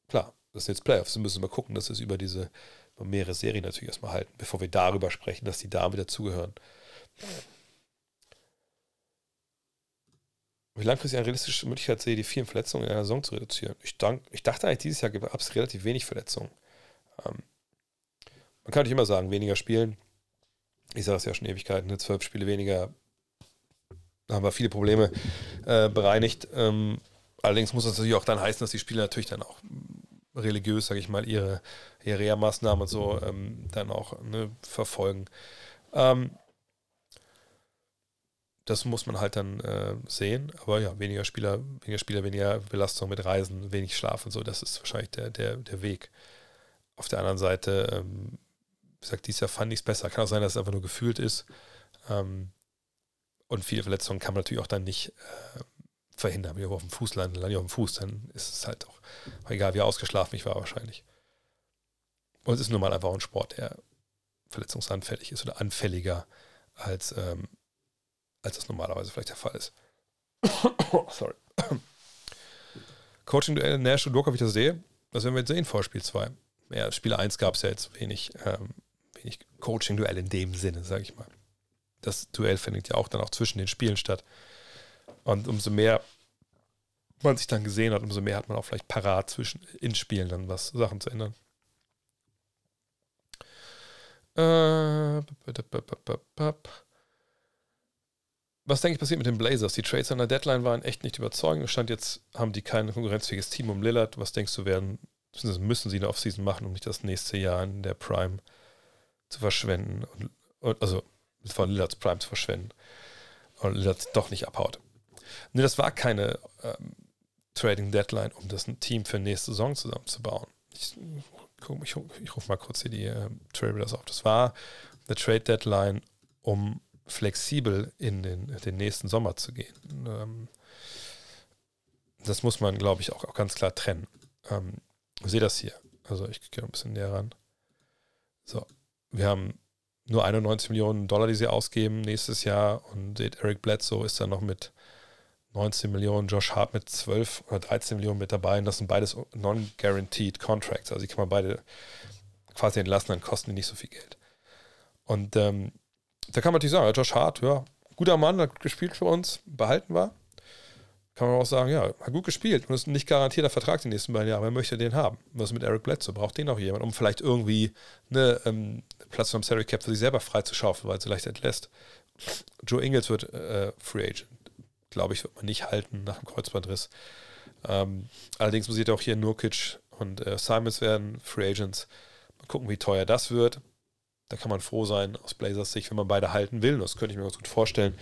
klar, das sind jetzt Playoffs, wir müssen mal gucken, dass wir es über diese mehrere Serien natürlich erstmal halten, bevor wir darüber sprechen, dass die da wieder zugehören. Wie langfristig eine realistische Möglichkeit sehe, die vielen Verletzungen in einer Saison zu reduzieren? Ich, dank, ich dachte eigentlich, dieses Jahr gab es relativ wenig Verletzungen. Ähm, man kann nicht immer sagen, weniger spielen. Ich sage es ja schon Ewigkeiten, ne, zwölf Spiele weniger. Da haben wir viele Probleme äh, bereinigt. Ähm, allerdings muss das natürlich auch dann heißen, dass die Spieler natürlich dann auch religiös, sage ich mal, ihre, ihre Reha-Maßnahmen und so ähm, dann auch ne, verfolgen. Ähm, das muss man halt dann äh, sehen. Aber ja, weniger Spieler, weniger Spieler, weniger Belastung mit Reisen, wenig Schlaf und so, das ist wahrscheinlich der, der, der Weg. Auf der anderen Seite, ähm, wie gesagt, dieses Jahr fand ich es besser. Kann auch sein, dass es einfach nur gefühlt ist. Ähm, und viele Verletzungen kann man natürlich auch dann nicht äh, verhindern. Wenn ich auf dem Fuß lande, lande ich auf dem Fuß, dann ist es halt doch egal, wie ausgeschlafen ich war wahrscheinlich. Und es ist nun mal einfach ein Sport, der verletzungsanfällig ist oder anfälliger als, ähm, als das normalerweise vielleicht der Fall ist. Sorry. Coaching-Duell Nash und Doka, wie ich das sehe, das werden wir jetzt sehen vor Spiel 2. Ja, Spiel 1 gab es ja jetzt wenig, ähm, wenig Coaching-Duell in dem Sinne, sage ich mal. Das Duell findet ja auch dann auch zwischen den Spielen statt. Und umso mehr man sich dann gesehen hat, umso mehr hat man auch vielleicht parat zwischen in Spielen dann was Sachen zu ändern. Äh, was denke ich passiert mit den Blazers? Die Trades an der Deadline waren echt nicht überzeugend. Stand jetzt haben die kein konkurrenzfähiges Team um Lillard. Was denkst du, werden müssen sie eine Offseason machen, um nicht das nächste Jahr in der Prime zu verschwenden und, also von Lillards Prime zu verschwenden und Lillard doch nicht abhaut. Nee, das war keine ähm, Trading Deadline, um das Team für nächste Saison zusammenzubauen. Ich, ich, ich rufe mal kurz hier die äh, Trailblazers auf. Das war eine Trade Deadline, um flexibel in den, den nächsten Sommer zu gehen. Ähm, das muss man, glaube ich, auch, auch ganz klar trennen. Ähm, sehe das hier. Also ich gehe ein bisschen näher ran. So, wir haben nur 91 Millionen Dollar, die sie ausgeben nächstes Jahr und seht, Eric Bledsoe ist dann noch mit 19 Millionen, Josh Hart mit 12 oder 13 Millionen mit dabei und das sind beides non-guaranteed Contracts. Also die kann man beide quasi entlassen, dann kosten die nicht so viel Geld. Und ähm, da kann man natürlich sagen, Josh Hart, ja, guter Mann, hat gespielt für uns, behalten war. Kann man auch sagen, ja, hat gut gespielt und ist nicht garantierter Vertrag die nächsten beiden Jahre, wer möchte den haben? Was mit Eric Bledsoe? Braucht den auch jemand, um vielleicht irgendwie eine ähm, Platz vom Salary Cap für sich selber frei zu schaufeln, weil so leicht entlässt. Joe Ingles wird äh, Free Agent. Glaube ich, wird man nicht halten nach dem Kreuzbandriss. Ähm, allerdings muss ich auch hier Nurkic und äh, Simons werden Free Agents. Mal gucken, wie teuer das wird. Da kann man froh sein aus Blazers Sicht, wenn man beide halten will. Und das könnte ich mir ganz gut vorstellen,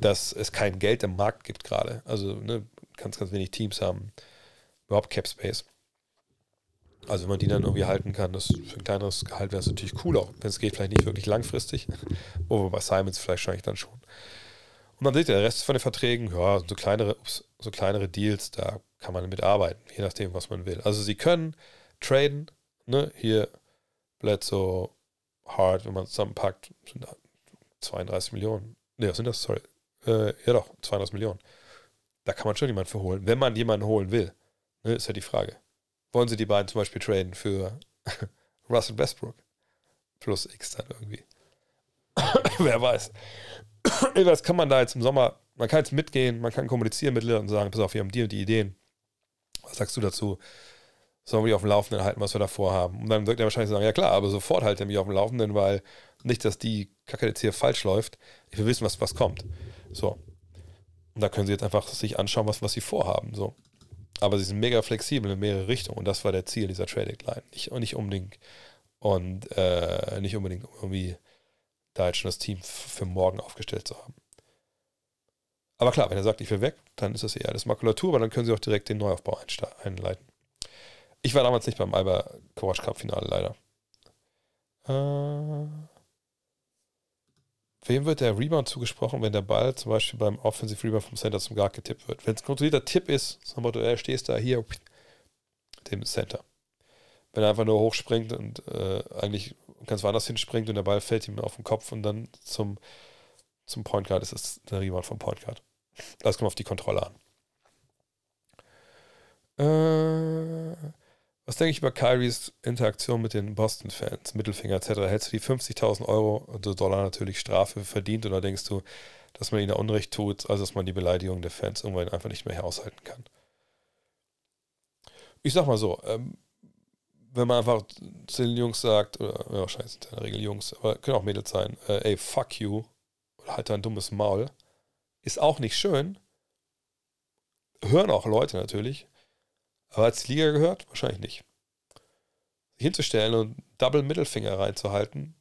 dass es kein Geld im Markt gibt gerade. Also ne, ganz, ganz wenig Teams haben überhaupt Cap Space. Also wenn man die dann irgendwie halten kann, das für ein kleineres Gehalt wäre es natürlich cool, auch wenn es geht, vielleicht nicht wirklich langfristig. Wo wir bei Simons vielleicht wahrscheinlich dann schon. Und dann seht ihr, der Rest von den Verträgen, ja, so kleinere, ups, so kleinere Deals, da kann man mit arbeiten, je nachdem, was man will. Also sie können traden, ne, hier Bledsoe, Hard, wenn man es zusammenpackt, sind 32 Millionen. Ne, was sind das? Sorry. Äh, ja doch, 32 Millionen. Da kann man schon jemanden verholen. Wenn man jemanden holen will, ne, ist ja die Frage. Wollen sie die beiden zum Beispiel traden für Russell Westbrook? Plus X dann irgendwie. Wer weiß. Was kann man da jetzt im Sommer, man kann jetzt mitgehen, man kann kommunizieren mit Lillard und sagen, pass auf, wir haben und die Ideen. Was sagst du dazu? Sollen wir auf dem Laufenden halten, was wir davor haben? Und dann wird er wahrscheinlich sagen, ja klar, aber sofort halt er mich auf dem Laufenden, weil nicht, dass die Kacke jetzt hier falsch läuft. Ich will wissen, was, was kommt. So. Und da können sie jetzt einfach sich anschauen, was, was sie vorhaben. So. Aber sie sind mega flexibel in mehrere Richtungen und das war der Ziel dieser Trading Line. Nicht, nicht unbedingt und äh, nicht unbedingt irgendwie da jetzt schon das Team für morgen aufgestellt zu haben. Aber klar, wenn er sagt, ich will weg, dann ist das eher alles Makulatur, aber dann können sie auch direkt den Neuaufbau einleiten. Ich war damals nicht beim Alba Kovac Cup Finale leider. Äh, wem wird der Rebound zugesprochen, wenn der Ball zum Beispiel beim Offensive Rebound vom Center zum Guard getippt wird? Wenn es ein kontrollierter Tipp ist, zum Motto, er stehst da hier, dem Center. Wenn er einfach nur hochspringt und äh, eigentlich ganz woanders hinspringt und der Ball fällt ihm auf den Kopf und dann zum, zum Point Guard ist es der Rebound vom Point Guard. Das kommt auf die Kontrolle an. Äh, was denke ich über Kyries Interaktion mit den Boston-Fans, Mittelfinger etc.? Hältst du die 50.000 Euro, also Dollar natürlich Strafe verdient oder denkst du, dass man ihnen Unrecht tut, also dass man die Beleidigung der Fans irgendwann einfach nicht mehr aushalten kann? Ich sag mal so, ähm, wenn man einfach zu den Jungs sagt, oder ja, sind in der Regel Jungs, aber können auch Mädels sein, äh, ey, fuck you, oder halt dein dummes Maul, ist auch nicht schön. Hören auch Leute natürlich, aber als die Liga gehört, wahrscheinlich nicht. Sich hinzustellen und Double Mittelfinger reinzuhalten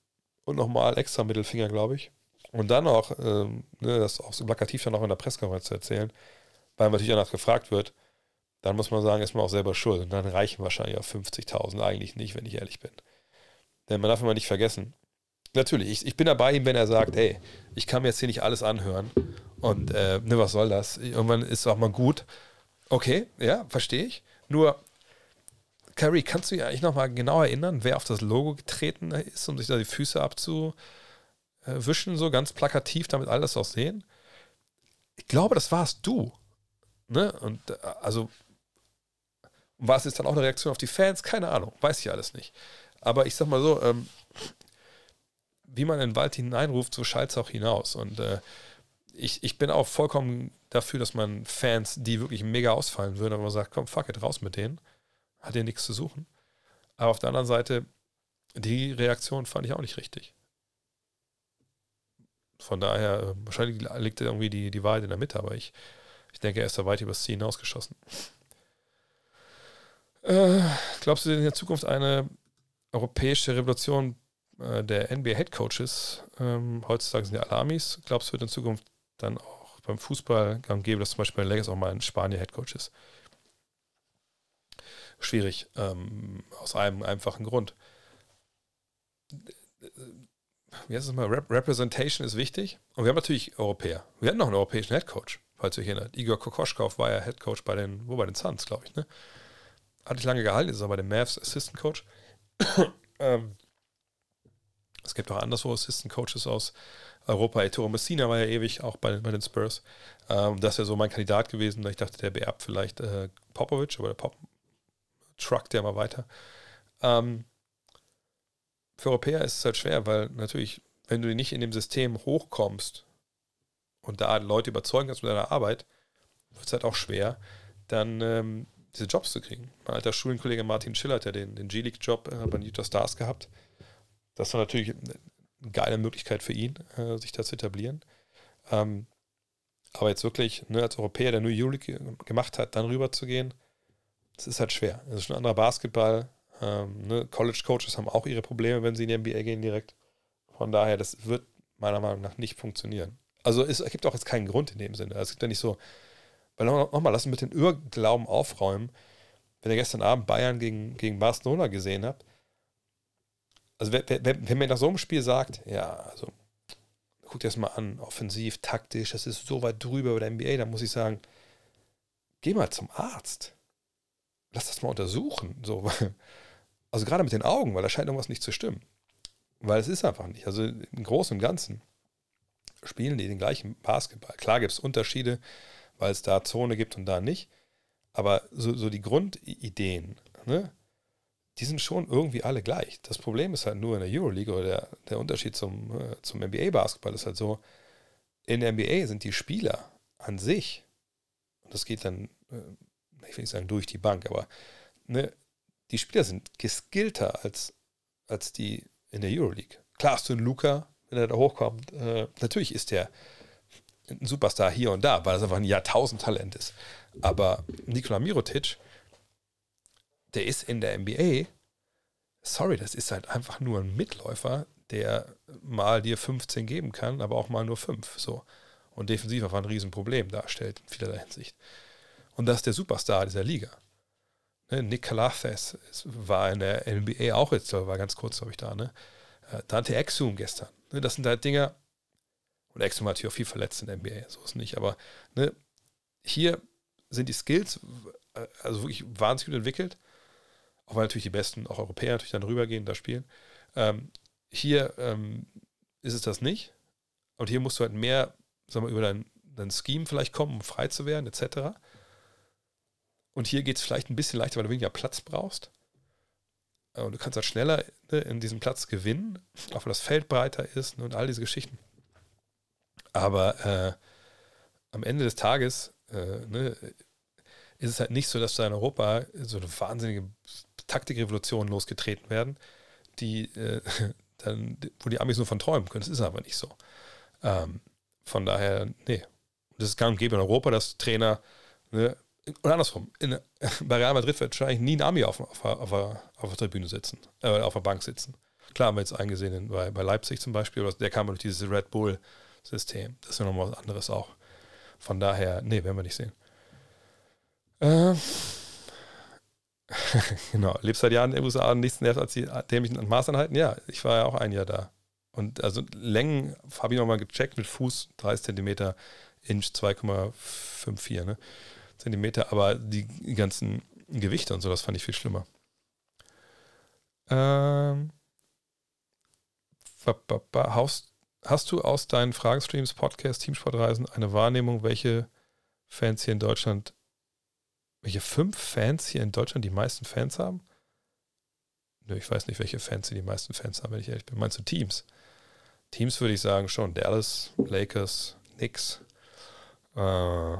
und nochmal extra Mittelfinger, glaube ich. Und dann auch, ähm, ne, das auch so plakativ dann auch in der Pressekonferenz zu erzählen, weil man natürlich danach gefragt wird, dann muss man sagen, ist man auch selber schuld. Und dann reichen wahrscheinlich auch 50.000 eigentlich nicht, wenn ich ehrlich bin. Denn man darf immer nicht vergessen, natürlich, ich, ich bin dabei ihm, wenn er sagt, hey, ich kann mir jetzt hier nicht alles anhören Und äh, ne, was soll das? Irgendwann ist es auch mal gut. Okay, ja, verstehe ich. Nur, Carrie, kannst du dich eigentlich nochmal genau erinnern, wer auf das Logo getreten ist, um sich da die Füße abzuwischen, so ganz plakativ, damit alle das auch sehen? Ich glaube, das warst du. Ne? Und äh, also, war es jetzt dann auch eine Reaktion auf die Fans? Keine Ahnung, weiß ich alles nicht. Aber ich sag mal so, ähm, wie man in den Wald hineinruft, so schallt es auch hinaus. Und äh, ich, ich bin auch vollkommen dafür, dass man Fans, die wirklich mega ausfallen würden, aber man sagt, komm, fuck it, raus mit denen. Hat hier nichts zu suchen. Aber auf der anderen Seite, die Reaktion fand ich auch nicht richtig. Von daher, äh, wahrscheinlich liegt irgendwie die, die Wahrheit in der Mitte, aber ich, ich denke, er ist da weit übers Ziel hinausgeschossen. Äh, glaubst du in der Zukunft eine europäische Revolution äh, der NBA Head Coaches? Ähm, heutzutage sind ja alle Amis. Glaubst du, wird in Zukunft dann auch beim Fußball gang geben, dass zum Beispiel Lakers auch mal ein Spanier Head Coach ist? Schwierig, ähm, aus einem einfachen Grund. Wie heißt es mal? Rep Representation ist wichtig. Und wir haben natürlich Europäer. Wir hatten noch einen europäischen Head Coach, falls ihr euch erinnert. Igor Kokoschkov war ja Head Coach bei den, wo bei den Suns, glaube ich, ne? Hat nicht lange gehalten, ist aber bei den Mavs Assistant Coach. ähm, es gibt auch anderswo Assistant Coaches aus Europa. Ettore Messina war ja ewig auch bei, bei den Spurs. Ähm, das wäre so mein Kandidat gewesen. Ich dachte, der beerbt vielleicht äh, Popovic, aber der Pop truckt ja mal weiter. Ähm, für Europäer ist es halt schwer, weil natürlich, wenn du nicht in dem System hochkommst und da Leute überzeugen kannst mit deiner Arbeit, wird es halt auch schwer, dann ähm, diese Jobs zu kriegen. Mein alter Schulenkollege Martin Schiller hat ja den, den G-League-Job äh, bei Utah Stars gehabt. Das war natürlich geile Möglichkeit für ihn, äh, sich da zu etablieren. Ähm, aber jetzt wirklich, ne, als Europäer, der nur Euroleague gemacht hat, dann rüber zu gehen, das ist halt schwer. Das ist schon ein anderer Basketball. Ähm, ne? College-Coaches haben auch ihre Probleme, wenn sie in die NBA gehen direkt. Von daher, das wird meiner Meinung nach nicht funktionieren. Also es gibt auch jetzt keinen Grund in dem Sinne. Es gibt ja nicht so, weil nochmal, lass uns mit den Irrglauben aufräumen. Wenn ihr gestern Abend Bayern gegen, gegen Barcelona gesehen habt, also wenn, wenn, wenn mir nach so einem Spiel sagt, ja, also guckt dir das mal an, offensiv, taktisch, das ist so weit drüber bei der NBA, dann muss ich sagen, geh mal zum Arzt. Lass das mal untersuchen. So. Also gerade mit den Augen, weil da scheint irgendwas nicht zu stimmen. Weil es ist einfach nicht. Also im Großen und Ganzen spielen die den gleichen Basketball. Klar gibt es Unterschiede, weil es da Zone gibt und da nicht. Aber so, so die Grundideen, ne, die sind schon irgendwie alle gleich. Das Problem ist halt nur in der Euroleague oder der, der Unterschied zum, äh, zum NBA-Basketball ist halt so, in der NBA sind die Spieler an sich, und das geht dann, äh, ich will nicht sagen durch die Bank, aber ne, die Spieler sind geskillter als, als die in der Euroleague. Klar hast du einen Luca, wenn er da hochkommt, äh, natürlich ist der ein Superstar hier und da, weil das einfach ein Jahrtausendtalent ist. Aber Nikola Mirotic, der ist in der NBA, sorry, das ist halt einfach nur ein Mitläufer, der mal dir 15 geben kann, aber auch mal nur 5. So. Und defensiv einfach ein Riesenproblem darstellt in vielerlei Hinsicht. Und das ist der Superstar dieser Liga. Ne, Nick Calafes war in der NBA auch jetzt, war ganz kurz, glaube ich, da. Ne? Äh, Dante Exum gestern. Ne? Das sind halt Dinger, und Exum hat hier auch viel verletzt in der NBA, so ist nicht. Aber ne, hier sind die Skills äh, also wirklich wahnsinnig gut entwickelt. Auch weil natürlich die besten, auch Europäer natürlich dann rübergehen, da spielen. Ähm, hier ähm, ist es das nicht. Und hier musst du halt mehr, sagen wir, über dein, dein Scheme vielleicht kommen, um frei zu werden, etc. Und hier geht es vielleicht ein bisschen leichter, weil du weniger Platz brauchst. Äh, und du kannst halt schneller ne, in diesem Platz gewinnen, auch weil das Feld breiter ist ne, und all diese Geschichten. Aber äh, am Ende des Tages äh, ne, ist es halt nicht so, dass da in Europa so eine wahnsinnige Taktikrevolution losgetreten werden, die äh, dann, wo die Amis nur von träumen können. Das ist aber nicht so. Ähm, von daher, nee. Das ist gang und in Europa, dass Trainer, ne, und andersrum, in, bei Real Madrid wird wahrscheinlich nie ein Ami auf, auf, auf, auf der Tribüne sitzen, äh, auf der Bank sitzen. Klar haben wir jetzt eingesehen in, bei, bei Leipzig zum Beispiel, der kam durch dieses Red Bull System. Das ist ja nochmal was anderes auch. Von daher, nee, werden wir nicht sehen. Äh, genau, lebst seit Jahren in den USA und nichts nervt als die dämlichen Maßeinheiten? Ja, ich war ja auch ein Jahr da. Und also Längen habe ich nochmal gecheckt mit Fuß, 30 Zentimeter Inch 2,54 ne? Zentimeter, aber die ganzen Gewichte und so, das fand ich viel schlimmer. Ähm, hast, du aus deinen Fragenstreams, Podcast, Teamsportreisen eine Wahrnehmung, welche Fans hier in Deutschland, welche fünf Fans hier in Deutschland die meisten Fans haben? Nö, ich weiß nicht, welche Fans hier die meisten Fans haben, wenn ich ehrlich bin. Meinst du Teams? Teams würde ich sagen schon. Dallas, Lakers, Knicks. Äh,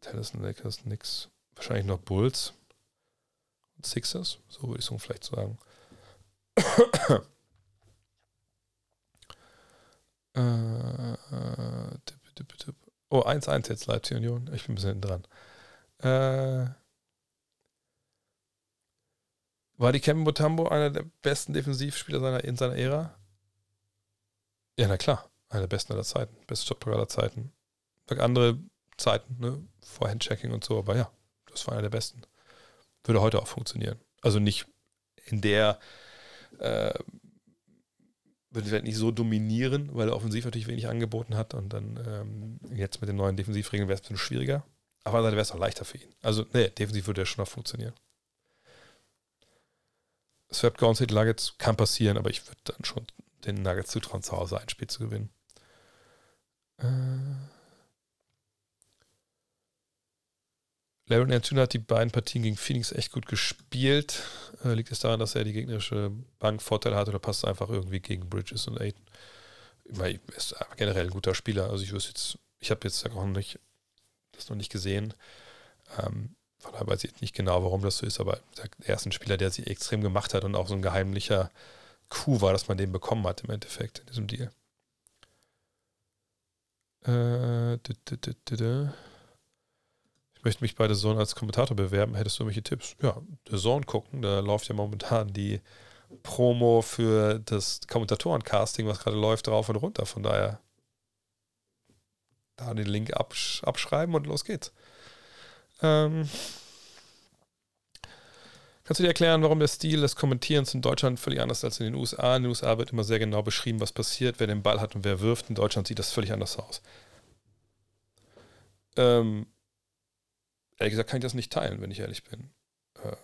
Dallas, Lakers, Knicks. Wahrscheinlich noch Bulls. Sixers. So würde ich so vielleicht sagen. äh, tipp, tipp, tipp. Oh, 1-1 jetzt Leipzig Union. Ich bin ein bisschen dran. Äh, war die Kevin Botambo einer der besten Defensivspieler seiner, in seiner Ära? Ja, na klar. Einer der besten aller Zeiten. Beste Stopper aller Zeiten. Andere Zeiten, ne? Vorhandchecking und so, aber ja, das war einer der besten. Würde heute auch funktionieren. Also nicht in der, äh, würde vielleicht nicht so dominieren, weil er offensiv natürlich wenig angeboten hat und dann ähm, jetzt mit den neuen Defensivregeln wäre es ein bisschen schwieriger. Aber dann wäre es auch leichter für ihn. Also, ne, defensiv würde er schon noch funktionieren. Golden State Nuggets kann passieren, aber ich würde dann schon den Nuggets zutrauen, zu Hause ein Spiel zu gewinnen. Äh. Larry Nantuna hat die beiden Partien gegen Phoenix echt gut gespielt. Äh, liegt es daran, dass er die gegnerische Bank Vorteil hat oder passt einfach irgendwie gegen Bridges und Aiden? Er ist generell ein guter Spieler. Also ich wüsste jetzt, ich habe jetzt auch nicht, das noch nicht gesehen. Ähm, von daher weiß ich nicht genau, warum das so ist, aber er ist ein Spieler, der sich extrem gemacht hat und auch so ein geheimlicher Coup war, dass man den bekommen hat im Endeffekt in diesem Deal. Äh, ich möchte mich bei der Zone als Kommentator bewerben. Hättest du irgendwelche Tipps? Ja, der Zone gucken. Da läuft ja momentan die Promo für das Kommentatoren-Casting, was gerade läuft, rauf und runter. Von daher da den Link absch abschreiben und los geht's. Ähm, Kannst du dir erklären, warum der Stil des Kommentierens in Deutschland völlig anders ist als in den USA? In den USA wird immer sehr genau beschrieben, was passiert, wer den Ball hat und wer wirft. In Deutschland sieht das völlig anders aus. Ähm, ehrlich gesagt kann ich das nicht teilen, wenn ich ehrlich bin. Äh,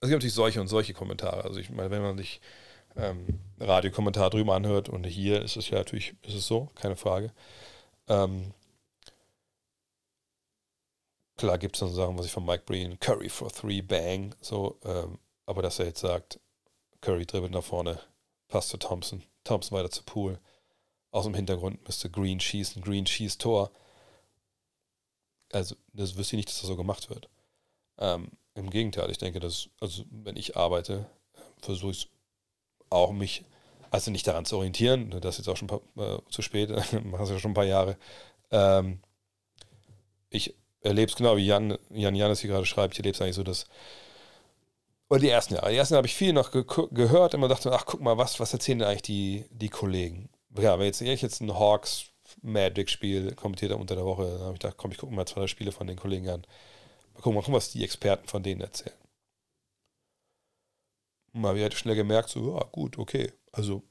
es gibt natürlich solche und solche Kommentare. Also ich meine, wenn man sich ähm, Radiokommentar drüben anhört und hier ist es ja natürlich, ist es so, keine Frage. Ähm, Klar gibt es dann Sachen, was ich von Mike Breen, Curry for three, bang, so, ähm, aber dass er jetzt sagt, Curry dribbelt nach vorne, passt zu Thompson, Thompson weiter zu Pool, aus dem Hintergrund müsste Green schießen, Green schießt Tor. Also, das wüsste ich nicht, dass das so gemacht wird. Ähm, Im Gegenteil, ich denke, dass, also, wenn ich arbeite, versuche ich auch mich, also nicht daran zu orientieren, das ist jetzt auch schon paar, äh, zu spät, machen es ja schon ein paar Jahre. Ähm, ich erlebe es genau, wie Jan, Jan Janis hier gerade schreibt, ich erlebe es eigentlich so, dass oder die ersten Jahre. Die ersten Jahre habe ich viel noch ge gehört, immer dachte, ach guck mal, was, was erzählen denn eigentlich die, die Kollegen? Ja, wenn jetzt, wenn ich jetzt ein Hawks Magic-Spiel kommentiert unter der Woche, dann habe ich gedacht, komm, ich gucke mal zwei, drei Spiele von den Kollegen an. Mal gucken, mal gucken, was die Experten von denen erzählen. Mal halt schnell gemerkt, so, ja, gut, okay. Also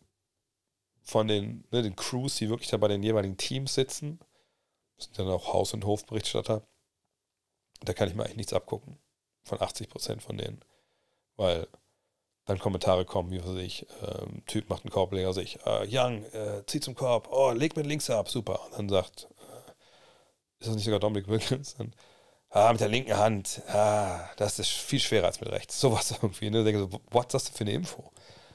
von den, ne, den Crews, die wirklich da bei den jeweiligen Teams sitzen, sind dann auch Haus- und Hofberichterstatter, da kann ich mir eigentlich nichts abgucken. Von 80 Prozent von denen. Weil dann Kommentare kommen, wie weiß ich, ähm, Typ macht einen Korbleger, sich, äh, Young, äh, zieh zum Korb, oh, leg mit links ab, super. Und dann sagt, äh, ist das nicht sogar Dominik Wilkins? Dann, ah, mit der linken Hand, ah, das ist viel schwerer als mit rechts. Sowas irgendwie. Ne? Ich denke so, was ist das denn für eine Info?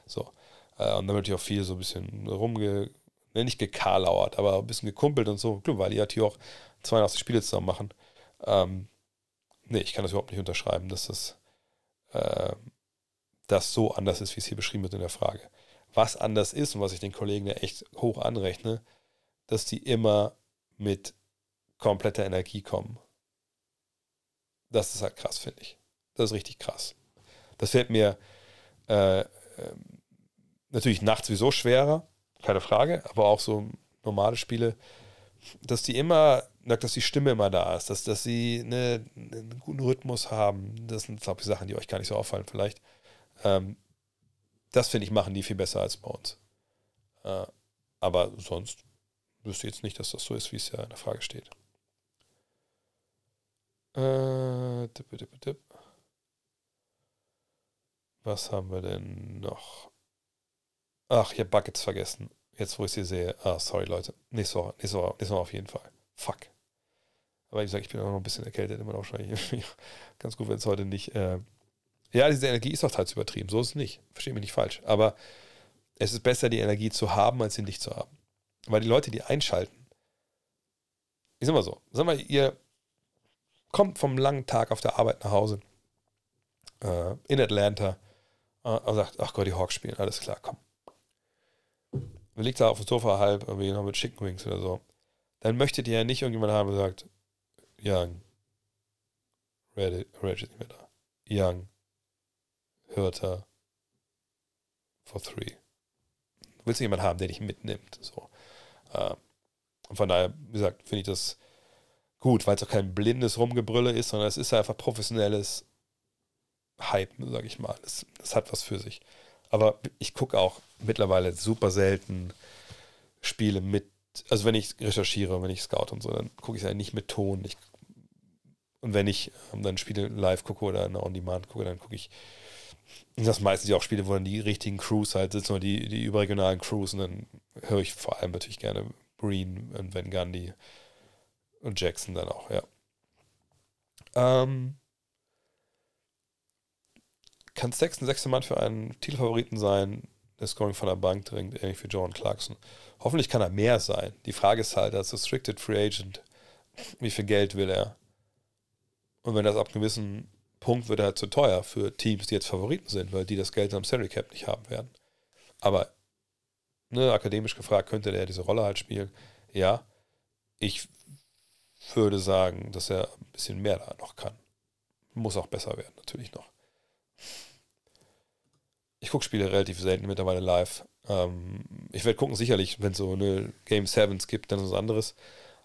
So. Äh, und dann wird ich auch viel so ein bisschen rumge, ne, nicht gekarlauert, aber ein bisschen gekumpelt und so. Klar, weil die hat hier auch 82 Spiele zusammen machen. Ähm, nee, ich kann das überhaupt nicht unterschreiben, dass das, äh, das so anders ist, wie es hier beschrieben wird in der Frage. Was anders ist und was ich den Kollegen ja echt hoch anrechne, dass die immer mit kompletter Energie kommen. Das ist halt krass, finde ich. Das ist richtig krass. Das fällt mir äh, äh, natürlich nachts sowieso schwerer, keine Frage, aber auch so normale Spiele, dass die immer dass die Stimme immer da ist, dass, dass sie eine, einen guten Rhythmus haben. Das sind, glaube ich, Sachen, die euch gar nicht so auffallen, vielleicht. Ähm, das finde ich, machen die viel besser als bei uns. Äh, aber sonst wüsste jetzt nicht, dass das so ist, wie es ja in der Frage steht. Äh, dip, dip, dip. Was haben wir denn noch? Ach, ich habe Buckets vergessen. Jetzt, wo ich sie sehe. Ah, sorry, Leute. Nächste Woche, nächste Woche, nächste Woche auf jeden Fall. Fuck. Aber wie gesagt, ich bin auch noch ein bisschen erkältet, immer noch wahrscheinlich. Ganz gut, wenn es heute nicht. Äh ja, diese Energie ist doch teils übertrieben. So ist es nicht. Verstehe mich nicht falsch. Aber es ist besser, die Energie zu haben, als sie nicht zu haben. Weil die Leute, die einschalten, ich sag mal so, sag mal, ihr kommt vom langen Tag auf der Arbeit nach Hause äh, in Atlanta äh, und sagt, ach Gott, die Hawks spielen, alles klar, komm. Man liegt da auf dem Sofa halb, irgendwie noch mit Chicken Wings oder so. Dann möchtet ihr ja nicht irgendjemand haben, der sagt, Young, Reddit, Reddit nicht mehr da. Young, Hörter, for three. Du willst jemanden haben, der dich mitnimmt. So. Äh, und von daher, wie gesagt, finde ich das gut, weil es auch kein blindes Rumgebrülle ist, sondern es ist einfach professionelles Hype, sage ich mal. Es, es hat was für sich. Aber ich gucke auch mittlerweile super selten Spiele mit, also wenn ich recherchiere, wenn ich scout und so, dann gucke ich es ja nicht mit Ton. Ich, und wenn ich ähm, dann Spiele live gucke oder on demand gucke, dann gucke ich das meistens ja auch Spiele, wo dann die richtigen Crews halt sitzen oder die, die überregionalen Crews und dann höre ich vor allem natürlich gerne Breen und Van Gundy und Jackson dann auch, ja. Ähm, kann Sex ein sechster Mann für einen Titelfavoriten sein, der Scoring von der Bank dringt, ähnlich wie John Clarkson. Hoffentlich kann er mehr sein. Die Frage ist halt, als Restricted Free Agent, wie viel Geld will er? Und wenn das ab einem gewissen Punkt wird er halt zu teuer für Teams, die jetzt Favoriten sind, weil die das Geld am Salary Cap nicht haben werden. Aber ne, akademisch gefragt, könnte der diese Rolle halt spielen? Ja. Ich würde sagen, dass er ein bisschen mehr da noch kann. Muss auch besser werden, natürlich noch. Ich gucke Spiele relativ selten mittlerweile live. Ähm, ich werde gucken, sicherlich, wenn es so eine Game Sevens gibt, dann ist was anderes.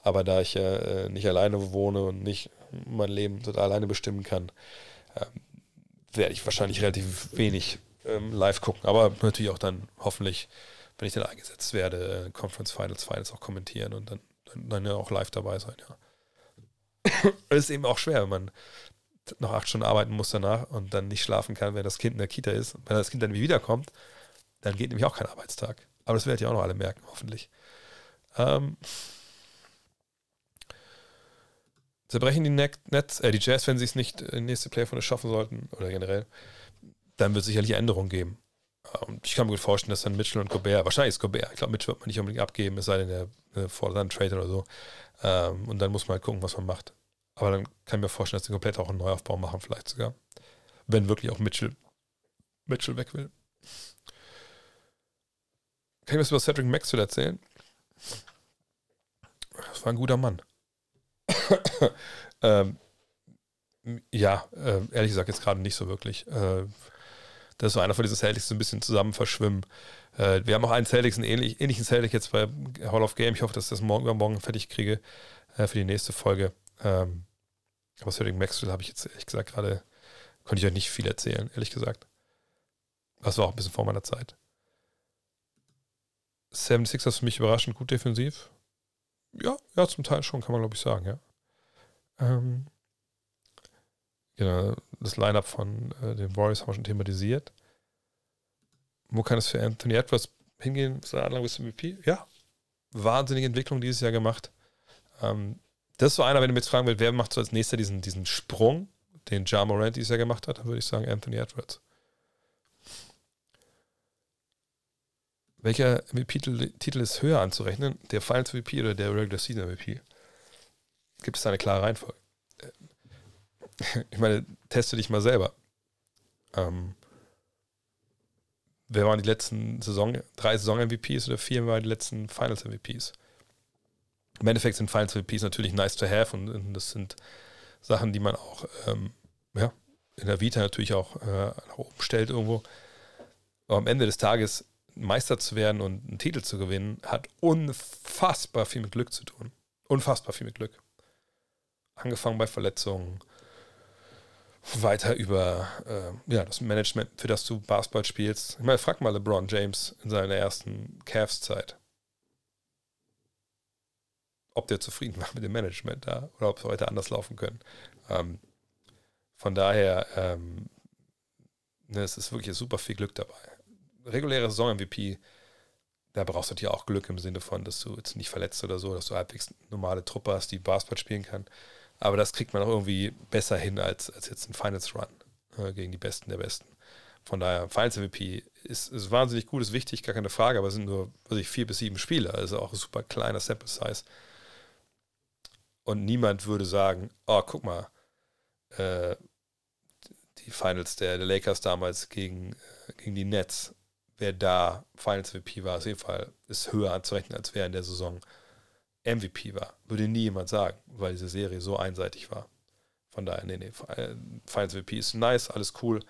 Aber da ich ja äh, nicht alleine wohne und nicht mein Leben total alleine bestimmen kann, ähm, werde ich wahrscheinlich relativ wenig ähm, live gucken. Aber natürlich auch dann hoffentlich, wenn ich dann eingesetzt werde, äh, Conference Finals, Finals auch kommentieren und dann, dann, dann ja auch live dabei sein, ja. Es ist eben auch schwer, wenn man noch acht Stunden arbeiten muss danach und dann nicht schlafen kann, wenn das Kind in der Kita ist. Wenn das Kind dann wiederkommt, dann geht nämlich auch kein Arbeitstag. Aber das werdet ihr auch noch alle merken, hoffentlich. Ähm, zerbrechen die Nets, äh, die Jazz, wenn sie es nicht in die nächste Playoff schaffen sollten, oder generell, dann wird es sicherlich Änderungen geben. Und ich kann mir gut vorstellen, dass dann Mitchell und Gobert, wahrscheinlich ist Gobert, ich glaube, Mitchell wird man nicht unbedingt abgeben, es sei denn, der äh, fordert einen Trade oder so. Ähm, und dann muss man halt gucken, was man macht. Aber dann kann ich mir vorstellen, dass sie komplett auch einen Neuaufbau machen, vielleicht sogar. Wenn wirklich auch Mitchell, Mitchell weg will. Kann ich was über Cedric Maxwell erzählen? Das war ein guter Mann. ähm, ja, äh, ehrlich gesagt, jetzt gerade nicht so wirklich. Äh, das war einer von diesen Celtics, die so ein bisschen zusammen verschwimmen. Äh, wir haben auch einen Celtics, einen ähnlich, ähnlichen Celtic jetzt bei Hall of Game. Ich hoffe, dass ich das morgen übermorgen fertig kriege äh, für die nächste Folge. Ähm, aber Cedric Maxwell habe ich jetzt ehrlich gesagt gerade, konnte ich euch nicht viel erzählen, ehrlich gesagt. Das war auch ein bisschen vor meiner Zeit. 76ers für mich überraschend gut defensiv. Ja, ja, zum Teil schon, kann man glaube ich sagen, ja. Ähm, genau, das Line-Up von äh, den Warriors haben wir schon thematisiert. Wo kann es für Anthony Edwards hingehen? Ist er bis MVP? Ja. Wahnsinnige Entwicklung dieses Jahr gemacht. Ähm, das ist so einer, wenn du mich jetzt fragen willst, wer macht so als nächster diesen, diesen Sprung, den Ja Morant dieses Jahr gemacht hat, dann würde ich sagen Anthony Edwards. Welcher MVP-Titel ist höher anzurechnen? Der Finals MVP oder der Regular Season MVP? gibt es da eine klare Reihenfolge. Ich meine, teste dich mal selber. Ähm, wer waren die letzten Saison, drei Saison-MVPs oder vier waren die letzten Finals-MVPs? Im Endeffekt sind Finals-MVPs natürlich nice to have und, und, das sind Sachen, die man auch ähm, ja, in der Vita natürlich auch äh, nach oben stellt irgendwo. Aber am Ende des Tages Meister zu werden und einen Titel zu gewinnen, hat unfassbar viel mit Glück zu tun. Unfassbar viel mit Glück angefangen bei Verletzungen, weiter über äh, ja, das Management, für das du Basketball spielst. Ich meine, frag mal LeBron James in seiner ersten Cavs-Zeit. ob der zufrieden war mit dem Management da oder ob es heute anders laufen können. Ähm, von daher, ähm, ne, es ist wirklich super viel Glück dabei. Reguläre Saison-MVP, da brauchst du natürlich auch Glück im Sinne von, dass du jetzt nicht verletzt oder so, dass du halbwegs normale Truppe hast, die Basketball spielen kann. Aber das kriegt man auch irgendwie besser hin als, als jetzt ein Finals Run äh, gegen die Besten der Besten. Von daher, Finals MVP ist, ist wahnsinnig gut, ist wichtig, gar keine Frage, aber es sind nur weiß ich, vier bis sieben Spiele, also auch ein super kleiner Sample Size. Und niemand würde sagen, oh, guck mal, äh, die Finals der, der, Lakers damals gegen, äh, gegen die Nets, wer da Finals MVP war, auf jeden Fall ist höher anzurechnen, als wer in der Saison MVP war. Würde nie jemand sagen, weil diese Serie so einseitig war. Von daher, nee, nee, äh, Finals MVP ist nice, alles cool,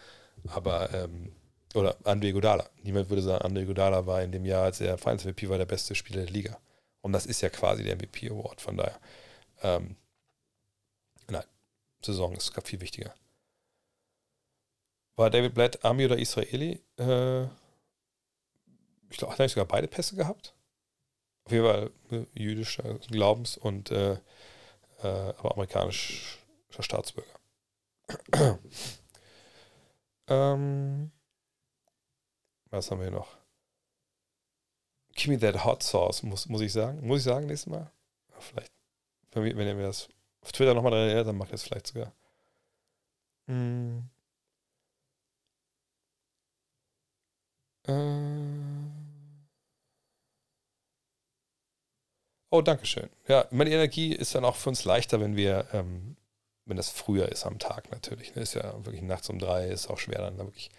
aber, ähm, oder Andre Godala. Niemand würde sagen, Andre Godala war in dem Jahr, als er Finals MVP war, der beste Spieler der Liga. Und das ist ja quasi der MVP Award, von daher. Ähm, nein, Saison ist viel wichtiger. War David Blatt Ami oder Israeli? Äh, ich glaube, hat er sogar beide Pässe gehabt? Auf jeden Fall ne, jüdischer Glaubens und äh, äh, aber amerikanischer Staatsbürger. ähm, was haben wir noch? Give me that hot sauce, muss, muss ich sagen. Muss ich sagen, nächstes Mal? Vielleicht, wenn, ihr mir das auf Twitter nochmal dran erinnert, dann macht ihr es vielleicht sogar. Mm. Äh. Oh, danke schön. Ja, meine Energie ist dann auch für uns leichter, wenn wir, ähm, wenn das früher ist am Tag natürlich. Ne? Ist ja wirklich nachts um drei, ist auch schwer dann da wirklich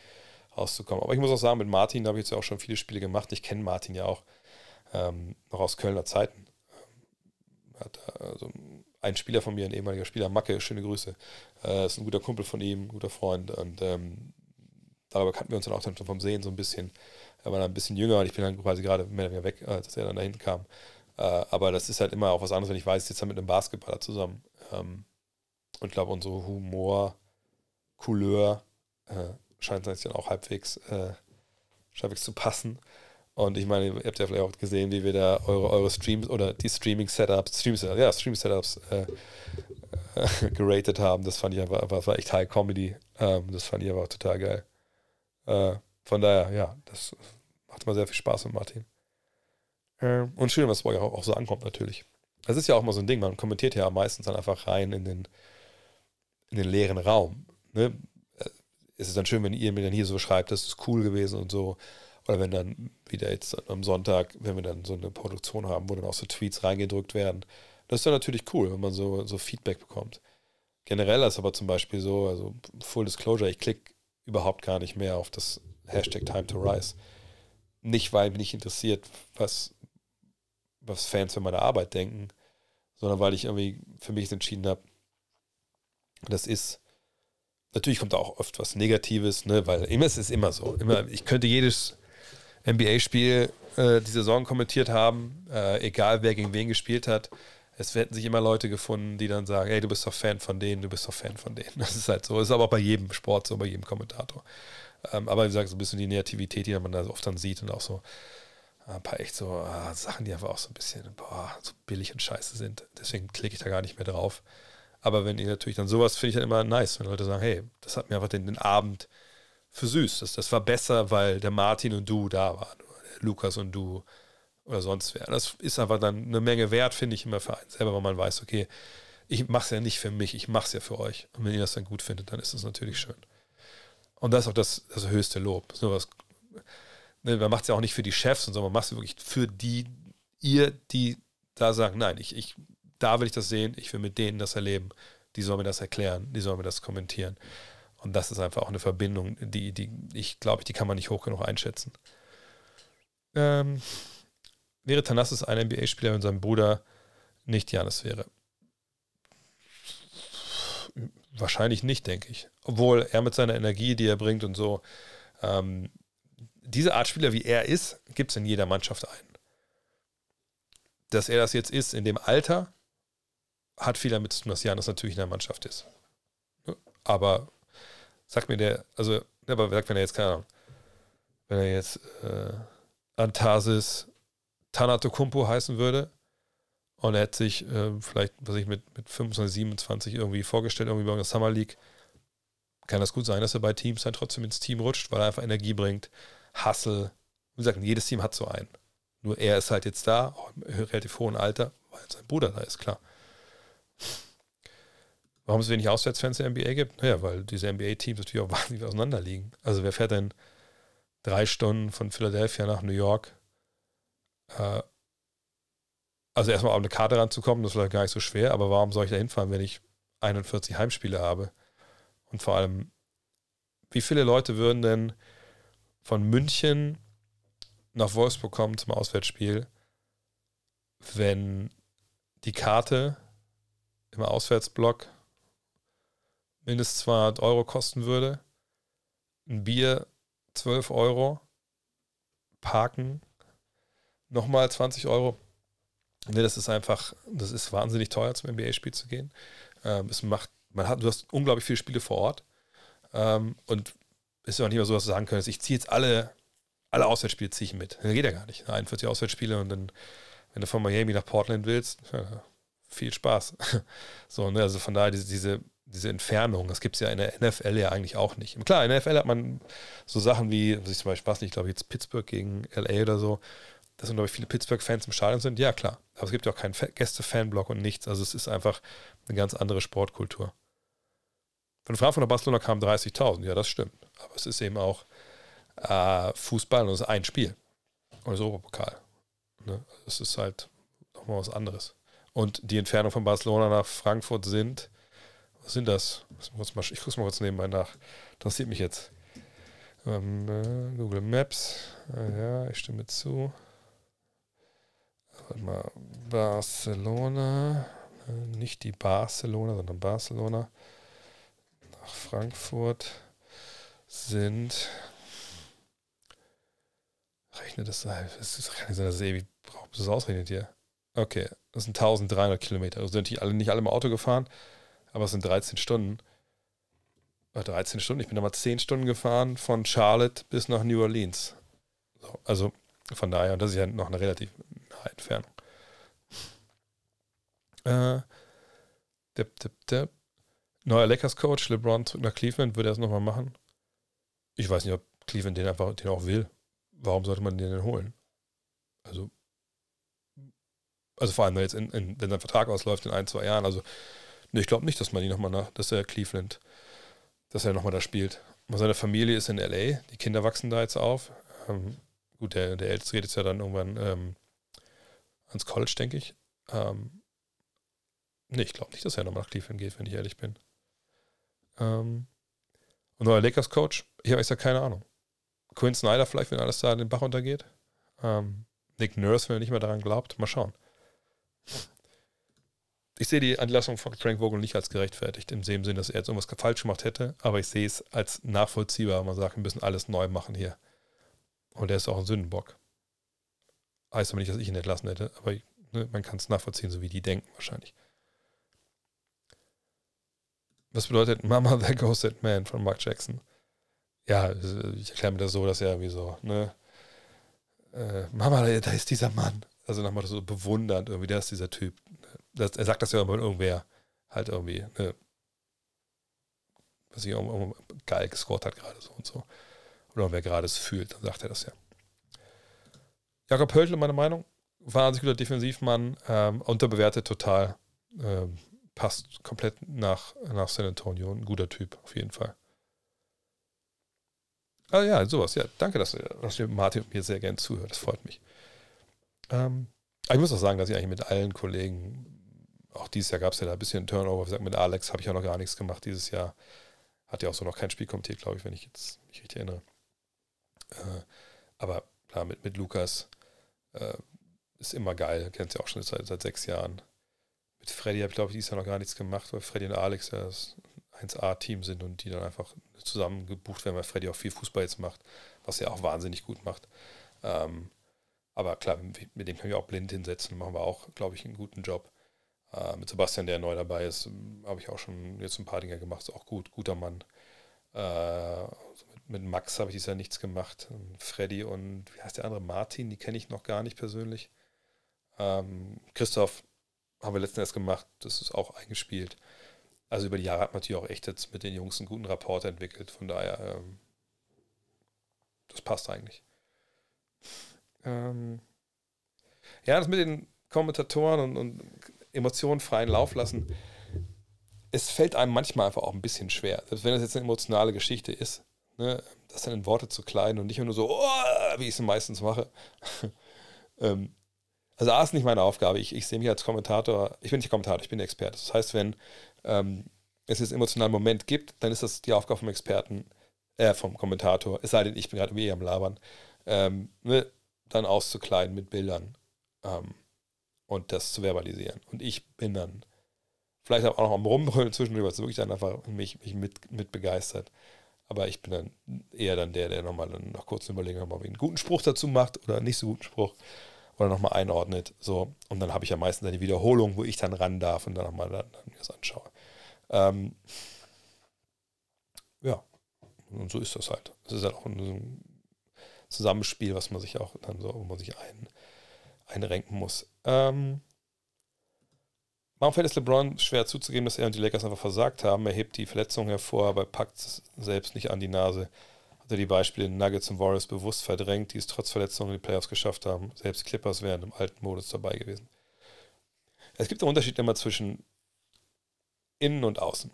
rauszukommen. Aber ich muss auch sagen, mit Martin da habe ich jetzt ja auch schon viele Spiele gemacht. Ich kenne Martin ja auch ähm, noch aus Kölner Zeiten. Hat also ein Spieler von mir, ein ehemaliger Spieler, Macke, schöne Grüße. Äh, ist ein guter Kumpel von ihm, guter Freund. Und ähm, darüber kannten wir uns dann auch dann vom Sehen so ein bisschen. Er war dann ein bisschen jünger und ich bin dann quasi gerade mehr oder weniger weg, als er dann dahin kam. Äh, aber das ist halt immer auch was anderes, wenn ich weiß, jetzt mit einem Basketballer zusammen. Ähm, und ich glaube, unsere Humor, Couleur äh, scheint sich dann auch halbwegs, äh, halbwegs zu passen. Und ich meine, ihr habt ja vielleicht auch gesehen, wie wir da eure, eure Streams oder die Streaming-Setups, Stream ja, Stream-Setups äh, geratet haben. Das fand ich einfach, einfach war echt High Comedy. Ähm, das fand ich einfach total geil. Äh, von daher, ja, das macht immer sehr viel Spaß mit Martin. Ähm, und schön, was bei euch auch so ankommt, natürlich. Das ist ja auch mal so ein Ding, man kommentiert ja meistens dann einfach rein in den, in den leeren Raum. Ne? Äh, es ist dann schön, wenn ihr mir dann hier so schreibt, das ist cool gewesen und so. Oder wenn dann wieder jetzt am Sonntag, wenn wir dann so eine Produktion haben, wo dann auch so Tweets reingedrückt werden. Das ist dann natürlich cool, wenn man so, so Feedback bekommt. Generell ist aber zum Beispiel so, also Full Disclosure, ich klicke überhaupt gar nicht mehr auf das Hashtag Time to Rise. Nicht, weil mich interessiert, was, was Fans für meine Arbeit denken, sondern weil ich irgendwie für mich entschieden habe, das ist, natürlich kommt da auch oft was Negatives, ne, weil immer es ist immer so. Immer, ich könnte jedes NBA-Spiel äh, die Saison kommentiert haben, äh, egal wer gegen wen gespielt hat es werden sich immer Leute gefunden, die dann sagen, hey, du bist doch Fan von denen, du bist doch Fan von denen. Das ist halt so. Das ist aber auch bei jedem Sport so, bei jedem Kommentator. Ähm, aber wie gesagt, so ein bisschen die Negativität, die man da oft dann sieht und auch so ein paar echt so ah, Sachen, die einfach auch so ein bisschen boah, so billig und scheiße sind. Deswegen klicke ich da gar nicht mehr drauf. Aber wenn ihr natürlich dann sowas, finde ich dann immer nice, wenn Leute sagen, hey, das hat mir einfach den, den Abend für süß. Das, das war besser, weil der Martin und du da waren. Lukas und du oder sonst wer. Das ist einfach dann eine Menge wert, finde ich immer für einen selber, weil man weiß, okay, ich mache es ja nicht für mich, ich mache es ja für euch. Und wenn ihr das dann gut findet, dann ist das natürlich schön. Und das ist auch das, das höchste Lob. Das was, ne, man macht es ja auch nicht für die Chefs, sondern man macht es wirklich für die, ihr, die da sagen, nein, ich, ich, da will ich das sehen, ich will mit denen das erleben, die sollen mir das erklären, die sollen mir das kommentieren. Und das ist einfach auch eine Verbindung, die, die ich glaube, die kann man nicht hoch genug einschätzen. Ähm, Wäre Tanassis ein NBA-Spieler, wenn sein Bruder nicht Janis wäre? Wahrscheinlich nicht, denke ich. Obwohl er mit seiner Energie, die er bringt und so, ähm, diese Art Spieler, wie er ist, gibt es in jeder Mannschaft einen. Dass er das jetzt ist in dem Alter, hat viel damit zu tun, dass Janis natürlich in der Mannschaft ist. Aber sagt mir der, also, aber sagt, wenn er jetzt, keine Ahnung, wenn er jetzt äh, Antasis Tanatokumpo heißen würde Und er hat sich äh, vielleicht, was ich mit, mit 25, 27 irgendwie vorgestellt, irgendwie bei der Summer League. Kann das gut sein, dass er bei Teams dann trotzdem ins Team rutscht, weil er einfach Energie bringt, Hustle. Wie gesagt, jedes Team hat so einen. Nur er ist halt jetzt da, auch im relativ hohen Alter, weil sein Bruder da ist, klar. Warum es wenig Auswärtsfans in der NBA gibt? Naja, weil diese NBA-Teams natürlich auch wahnsinnig auseinander liegen. Also wer fährt denn drei Stunden von Philadelphia nach New York? Äh, also erstmal auf eine Karte ranzukommen, das ist vielleicht gar nicht so schwer, aber warum soll ich da hinfahren, wenn ich 41 Heimspiele habe? Und vor allem, wie viele Leute würden denn von München nach Wolfsburg kommen zum Auswärtsspiel, wenn die Karte im Auswärtsblock mindestens 200 Euro kosten würde. Ein Bier 12 Euro. Parken nochmal 20 Euro. Nee, das ist einfach, das ist wahnsinnig teuer, zum NBA-Spiel zu gehen. Ähm, es macht, man hat, du hast unglaublich viele Spiele vor Ort. Ähm, und ist auch nicht mehr so, dass du sagen könntest, ich ziehe jetzt alle, alle Auswärtsspiele ziehe ich mit. Das geht ja gar nicht. 41 Auswärtsspiele und dann, wenn du von Miami nach Portland willst, ja, viel Spaß. so, ne, also von daher diese, diese diese Entfernung, das gibt es ja in der NFL ja eigentlich auch nicht. Klar, in der NFL hat man so Sachen wie, was ich zum Beispiel weiß nicht, ich glaube jetzt Pittsburgh gegen LA oder so, dass glaube ich viele Pittsburgh-Fans im Stadion sind, ja klar. Aber es gibt ja auch keinen Gäste-Fanblock und nichts. Also es ist einfach eine ganz andere Sportkultur. Von Frankfurt nach Barcelona kamen 30.000, ja, das stimmt. Aber es ist eben auch äh, Fußball und es ist ein Spiel. Und das Europapokal. Ne? Es ist halt nochmal was anderes. Und die Entfernung von Barcelona nach Frankfurt sind was sind das? Ich gucke mal kurz nebenbei nach. Interessiert mich jetzt. Ähm, äh, Google Maps. Äh, ja, ich stimme zu. Warte mal. Barcelona. Äh, nicht die Barcelona, sondern Barcelona. Nach Frankfurt sind. Rechnet das? Es kann nicht sein, dass es ewig braucht, bis es ausrechnet hier. Okay, das sind 1300 Kilometer. Also sind die alle nicht alle im Auto gefahren aber es sind 13 Stunden. 13 Stunden, ich bin damals 10 Stunden gefahren von Charlotte bis nach New Orleans. So, also von daher, und das ist ja noch eine relativ nahe Entfernung. Äh, dip, dip, dip. Neuer Lakers-Coach, LeBron zurück nach Cleveland, würde er es nochmal machen? Ich weiß nicht, ob Cleveland den einfach den auch will. Warum sollte man den denn holen? Also, also vor allem, wenn, jetzt in, in, wenn sein Vertrag ausläuft in ein, zwei Jahren. Also Nee, ich glaube nicht, dass man ihn nochmal dass er Cleveland, dass er nochmal da spielt. Seine Familie ist in LA, die Kinder wachsen da jetzt auf. Ähm, gut, der, der Älteste geht jetzt ja dann irgendwann ähm, ans College, denke ich. Ähm, nee, ich glaube nicht, dass er nochmal nach Cleveland geht, wenn ich ehrlich bin. Ähm, und neuer Lakers-Coach, ich habe extra keine Ahnung. Quinn Snyder vielleicht, wenn alles da den Bach untergeht. Ähm, Nick Nurse, wenn er nicht mehr daran glaubt. Mal schauen ich sehe die Entlassung von Frank Vogel nicht als gerechtfertigt, im Sinn, dass er jetzt irgendwas falsch gemacht hätte, aber ich sehe es als nachvollziehbar. Man sagt, wir müssen alles neu machen hier. Und er ist auch ein Sündenbock. Heißt aber nicht, dass ich ihn entlassen hätte, aber ne, man kann es nachvollziehen, so wie die denken wahrscheinlich. Was bedeutet Mama, goes that man von Mark Jackson? Ja, ich erkläre mir das so, dass er wie so, ne, äh, Mama, da ist dieser Mann. Also nochmal so bewundernd irgendwie, der ist dieser Typ das, er sagt das ja immer, irgendwer halt irgendwie, ne, was ich auch geil gescored hat gerade so und so. Oder wer gerade es fühlt, dann sagt er das ja. Jakob Höltle, meine Meinung, wahnsinnig guter Defensivmann, ähm, unterbewertet total, ähm, passt komplett nach, nach San Antonio, ein guter Typ, auf jeden Fall. Ah ja, sowas, ja, danke, dass, dass Martin mir sehr gerne zuhört, das freut mich. Ähm, ich muss auch sagen, dass ich eigentlich mit allen Kollegen auch dieses Jahr gab es ja da ein bisschen Turnover. Wie gesagt, mit Alex habe ich ja noch gar nichts gemacht dieses Jahr. Hat ja auch so noch kein Spiel kommentiert, glaube ich, wenn ich jetzt mich richtig erinnere. Äh, aber klar, mit, mit Lukas äh, ist immer geil. Kennt ja auch schon seit, seit sechs Jahren. Freddy habe ich, glaube ich, dieses Jahr noch gar nichts gemacht, weil Freddy und Alex ja das 1A-Team sind und die dann einfach zusammen gebucht werden, weil Freddy auch viel Fußball jetzt macht, was er auch wahnsinnig gut macht. Ähm, aber klar, mit dem können wir auch blind hinsetzen, machen wir auch, glaube ich, einen guten Job. Äh, mit Sebastian, der neu dabei ist, habe ich auch schon jetzt ein paar Dinge gemacht. Ist auch gut, guter Mann. Äh, also mit, mit, Max habe ich dieses Jahr nichts gemacht. Freddy und wie heißt der andere? Martin, die kenne ich noch gar nicht persönlich. Ähm, Christoph haben wir letztens erst gemacht. Das ist auch eingespielt. Also über die Jahre hat man natürlich auch echt jetzt mit den Jungs einen guten Rapport entwickelt. Von daher, ähm, das passt eigentlich. Ähm, ja, das mit den Kommentatoren und, und Emotionen freien Lauf lassen, es fällt einem manchmal einfach auch ein bisschen schwer. Selbst wenn das jetzt eine emotionale Geschichte ist, ne, das dann in Worte zu kleiden und nicht nur so, oh, wie ich es meistens mache. ähm, also A ist nicht meine Aufgabe. Ich, ich sehe mich als Kommentator, ich bin nicht Kommentator, ich bin Experte. Das heißt, wenn ähm, es jetzt einen emotionalen Moment gibt, dann ist das die Aufgabe vom Experten, äh, vom Kommentator, es sei denn, ich bin gerade eh am Labern, ähm, ne, dann auszukleiden mit Bildern ähm, und das zu verbalisieren. Und ich bin dann vielleicht auch noch am Rumbrüllen zwischendurch, was wirklich dann einfach mich, mich mit, mit begeistert. Aber ich bin dann eher dann der, der nochmal dann noch kurz überlegen, ob man einen guten Spruch dazu macht oder nicht so guten Spruch oder nochmal einordnet. So. Und dann habe ich ja meistens die Wiederholung, wo ich dann ran darf und dann nochmal dann, dann mir das anschaue. Ähm, ja, und so ist das halt. Es ist halt auch ein Zusammenspiel, was man sich auch dann so, wo man sich ein, einrenken muss. Ähm, Warum fällt es LeBron schwer zuzugeben, dass er und die Lakers einfach versagt haben? Er hebt die Verletzung hervor, aber packt es selbst nicht an die Nase. Hat er die Beispiele Nuggets und Warriors bewusst verdrängt, die es trotz Verletzungen in die Playoffs geschafft haben. Selbst Clippers wären im alten Modus dabei gewesen. Es gibt einen Unterschied immer zwischen innen und außen.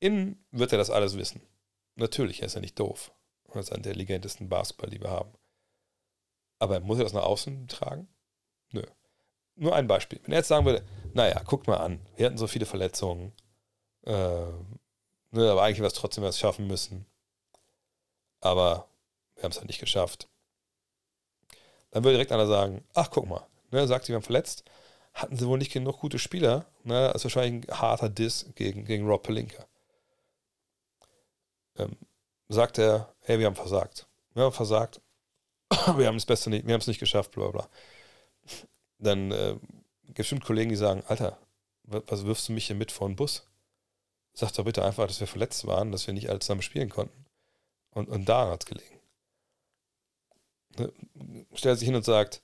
Innen wird er das alles wissen. Natürlich, er ist ja nicht doof. Er ist einer der legendesten Basketball, die wir haben. Aber muss er das nach außen tragen? Nö. Nur ein Beispiel. Wenn er jetzt sagen würde, naja, guckt mal an, wir hatten so viele Verletzungen, äh, ne, aber eigentlich wäre es trotzdem was schaffen müssen. Aber wir haben es halt nicht geschafft. Dann würde direkt einer sagen, ach guck mal, ne, sagt sie, wir haben verletzt, hatten sie wohl nicht genug gute Spieler, ne, das ist wahrscheinlich ein harter Diss gegen, gegen Rob Pelinka. Ähm, sagt er, hey, wir haben versagt. Wir haben versagt, wir haben das Beste nicht, wir haben es nicht geschafft, bla bla dann äh, gibt es bestimmt Kollegen, die sagen, Alter, was wirfst du mich hier mit vor den Bus? Sag doch bitte einfach, dass wir verletzt waren, dass wir nicht alle zusammen spielen konnten. Und, und daran hat es gelegen. Ne? Stellt sich hin und sagt,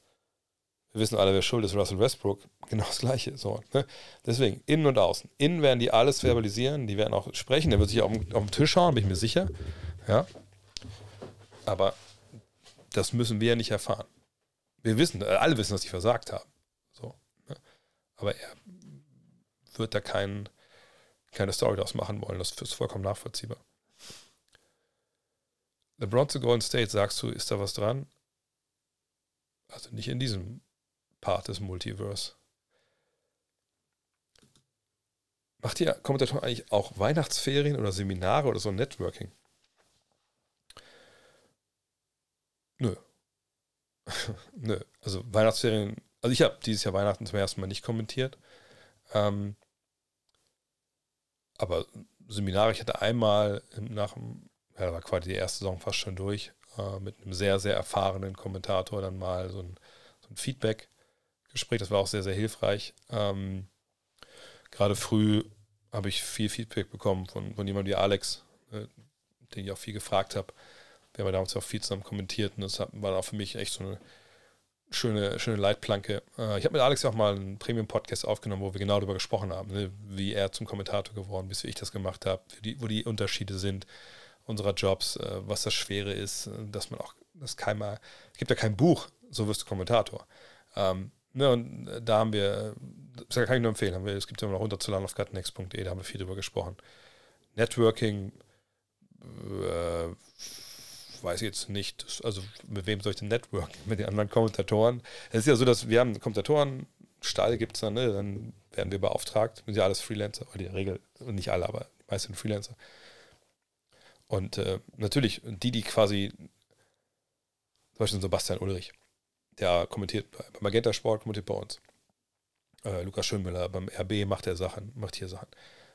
wir wissen alle, wer schuld ist, Russell Westbrook. Genau das Gleiche. So, ne? Deswegen, innen und außen. Innen werden die alles verbalisieren, die werden auch sprechen, der wird sich auf, auf den Tisch hauen, bin ich mir sicher. Ja. Aber das müssen wir ja nicht erfahren. Wir wissen, äh, alle wissen, dass sie versagt haben. So, ne? Aber er wird da kein, keine Story daraus machen wollen. Das ist vollkommen nachvollziehbar. LeBron zu Golden State, sagst du, ist da was dran? Also nicht in diesem Part des Multiverse. Macht ihr Kommentatoren eigentlich auch Weihnachtsferien oder Seminare oder so Networking? Nö. Nö, also Weihnachtsferien, also ich habe dieses Jahr Weihnachten zum ersten Mal nicht kommentiert. Ähm, aber Seminare, ich hatte einmal nach dem, ja, da war quasi die erste Saison fast schon durch, äh, mit einem sehr, sehr erfahrenen Kommentator dann mal so ein, so ein Feedback-Gespräch, das war auch sehr, sehr hilfreich. Ähm, Gerade früh habe ich viel Feedback bekommen von, von jemandem wie Alex, äh, den ich auch viel gefragt habe wir haben damals auch viel zusammen kommentiert und das war auch für mich echt so eine schöne, schöne Leitplanke. Äh, ich habe mit Alex auch mal einen Premium-Podcast aufgenommen, wo wir genau darüber gesprochen haben, ne, wie er zum Kommentator geworden ist, wie ich das gemacht habe, wo die Unterschiede sind unserer Jobs, äh, was das Schwere ist, dass man auch, das keiner, es gibt ja kein Buch, so wirst du Kommentator. Ähm, ne, und da haben wir, das kann ich nur empfehlen, haben wir, es gibt ja noch runterzuladen auf gutnext.de, da haben wir viel drüber gesprochen. Networking, äh, weiß jetzt nicht, also mit wem soll ich denn networken? Mit den anderen Kommentatoren. Es ist ja so, dass wir haben Kommentatoren, Stall gibt es dann, ne? dann werden wir beauftragt, sind ja alles Freelancer, oder die Regel, nicht alle, aber die meisten Freelancer. Und äh, natürlich, die, die quasi, zum Beispiel Sebastian Ulrich, der kommentiert bei, Magenta Sport, kommentiert bei uns. Äh, Lukas Schönmüller, beim RB macht er Sachen, macht hier Sachen.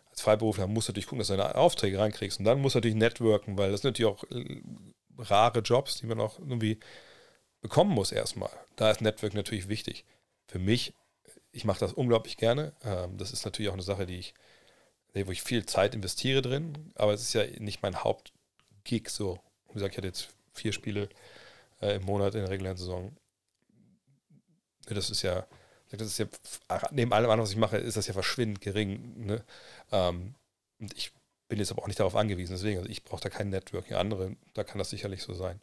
Als Freiberufler muss natürlich gucken, dass du deine Aufträge reinkriegst. Und dann muss natürlich networken, weil das natürlich auch äh, rare Jobs, die man auch irgendwie bekommen muss erstmal. Da ist Network natürlich wichtig. Für mich, ich mache das unglaublich gerne. Ähm, das ist natürlich auch eine Sache, die ich, wo ich viel Zeit investiere drin, aber es ist ja nicht mein Hauptgig so. Wie gesagt, ich hatte jetzt vier Spiele äh, im Monat in der regulären Saison. Das ist ja Das ist ja, neben allem anderen, was ich mache, ist das ja verschwindend gering. Ne? Ähm, und ich bin jetzt aber auch nicht darauf angewiesen, deswegen, also ich brauche da kein Networking. Andere, da kann das sicherlich so sein.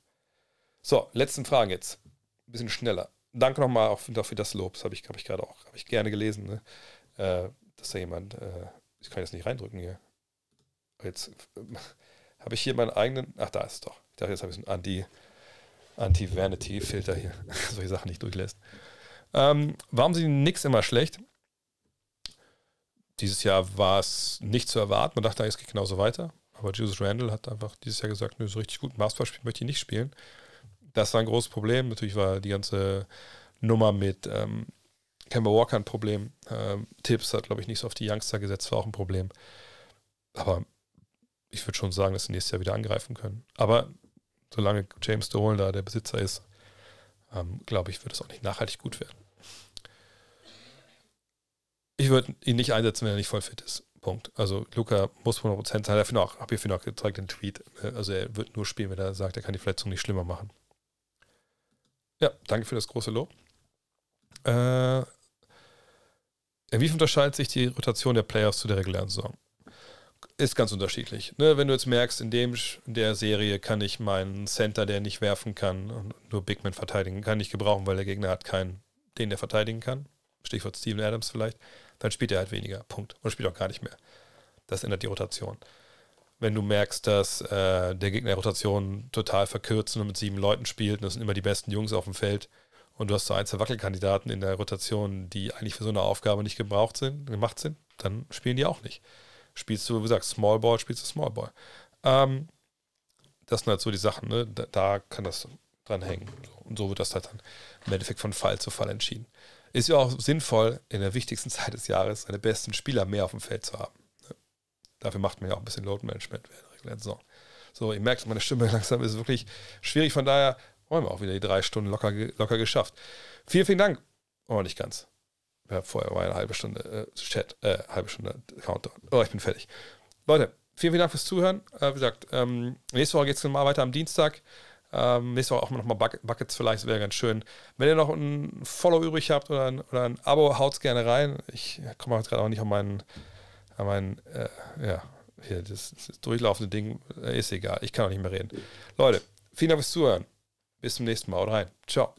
So, letzten Fragen jetzt. Ein bisschen schneller. Danke nochmal auch für das Lob. Das habe ich, hab ich gerade auch hab ich gerne gelesen. Ne? Äh, dass da jemand, äh, ich kann jetzt nicht reindrücken hier. Jetzt äh, habe ich hier meinen eigenen, ach, da ist es doch. Ich dachte, jetzt habe ich so einen Anti- Anti-Vanity-Filter hier, solche Sachen nicht durchlässt. Ähm, warum sind die Knicks immer schlecht? Dieses Jahr war es nicht zu erwarten. Man dachte, es geht genauso weiter. Aber Jesus Randall hat einfach dieses Jahr gesagt, nö, so richtig gut Basketball spielen möchte ich nicht spielen. Das war ein großes Problem. Natürlich war die ganze Nummer mit ähm, Kemba Walker ein Problem. Ähm, Tipps hat, glaube ich, nicht so auf die Youngster gesetzt, war auch ein Problem. Aber ich würde schon sagen, dass sie nächstes Jahr wieder angreifen können. Aber solange James Dolan da der Besitzer ist, ähm, glaube ich, wird es auch nicht nachhaltig gut werden. Ich würde ihn nicht einsetzen, wenn er nicht voll fit ist. Punkt. Also Luca muss 100% sein. Noch, habe ich noch gezeigt den Tweet. Also er wird nur spielen, wenn er sagt, er kann die Verletzung nicht schlimmer machen. Ja, danke für das große Lob. Äh, wie unterscheidet sich die Rotation der Playoffs zu der regulären Saison? ist ganz unterschiedlich. Ne, wenn du jetzt merkst, in, dem, in der Serie kann ich meinen Center, der nicht werfen kann und nur Bigman verteidigen kann, nicht gebrauchen, weil der Gegner hat keinen, den der verteidigen kann. Stichwort Steven Adams vielleicht. Dann spielt er halt weniger. Punkt. Und spielt auch gar nicht mehr. Das ändert die Rotation. Wenn du merkst, dass äh, der Gegner Rotation total verkürzt und mit sieben Leuten spielt, und das sind immer die besten Jungs auf dem Feld, und du hast so ein, zwei Wackelkandidaten in der Rotation, die eigentlich für so eine Aufgabe nicht gebraucht sind, gemacht sind, dann spielen die auch nicht spielst du, wie gesagt, Small Ball, spielst du Small Ball. Ähm, das sind halt so die Sachen, ne? da, da kann das dran hängen. Und so wird das halt dann im Endeffekt von Fall zu Fall entschieden. Ist ja auch sinnvoll, in der wichtigsten Zeit des Jahres seine besten Spieler mehr auf dem Feld zu haben. Ne? Dafür macht man ja auch ein bisschen Load Management während der Saison. So, ihr merkt, meine Stimme langsam ist wirklich schwierig. Von daher wollen wir auch wieder die drei Stunden locker, locker geschafft. Vielen, vielen Dank. Oh, nicht ganz. Ja, vorher war eine halbe Stunde äh, Chat, äh, halbe Stunde Countdown. Oh, ich bin fertig. Leute, vielen, vielen Dank fürs Zuhören. Äh, wie gesagt, ähm, nächste Woche geht es mal weiter am Dienstag. Ähm, nächste Woche auch noch mal Buckets vielleicht, wäre ganz schön. Wenn ihr noch ein Follow übrig habt oder ein, oder ein Abo, haut es gerne rein. Ich komme gerade auch nicht an meinen, an meinen äh, ja, hier, das, das durchlaufende Ding. Äh, ist egal, ich kann auch nicht mehr reden. Leute, vielen Dank fürs Zuhören. Bis zum nächsten Mal. Haut rein. Ciao.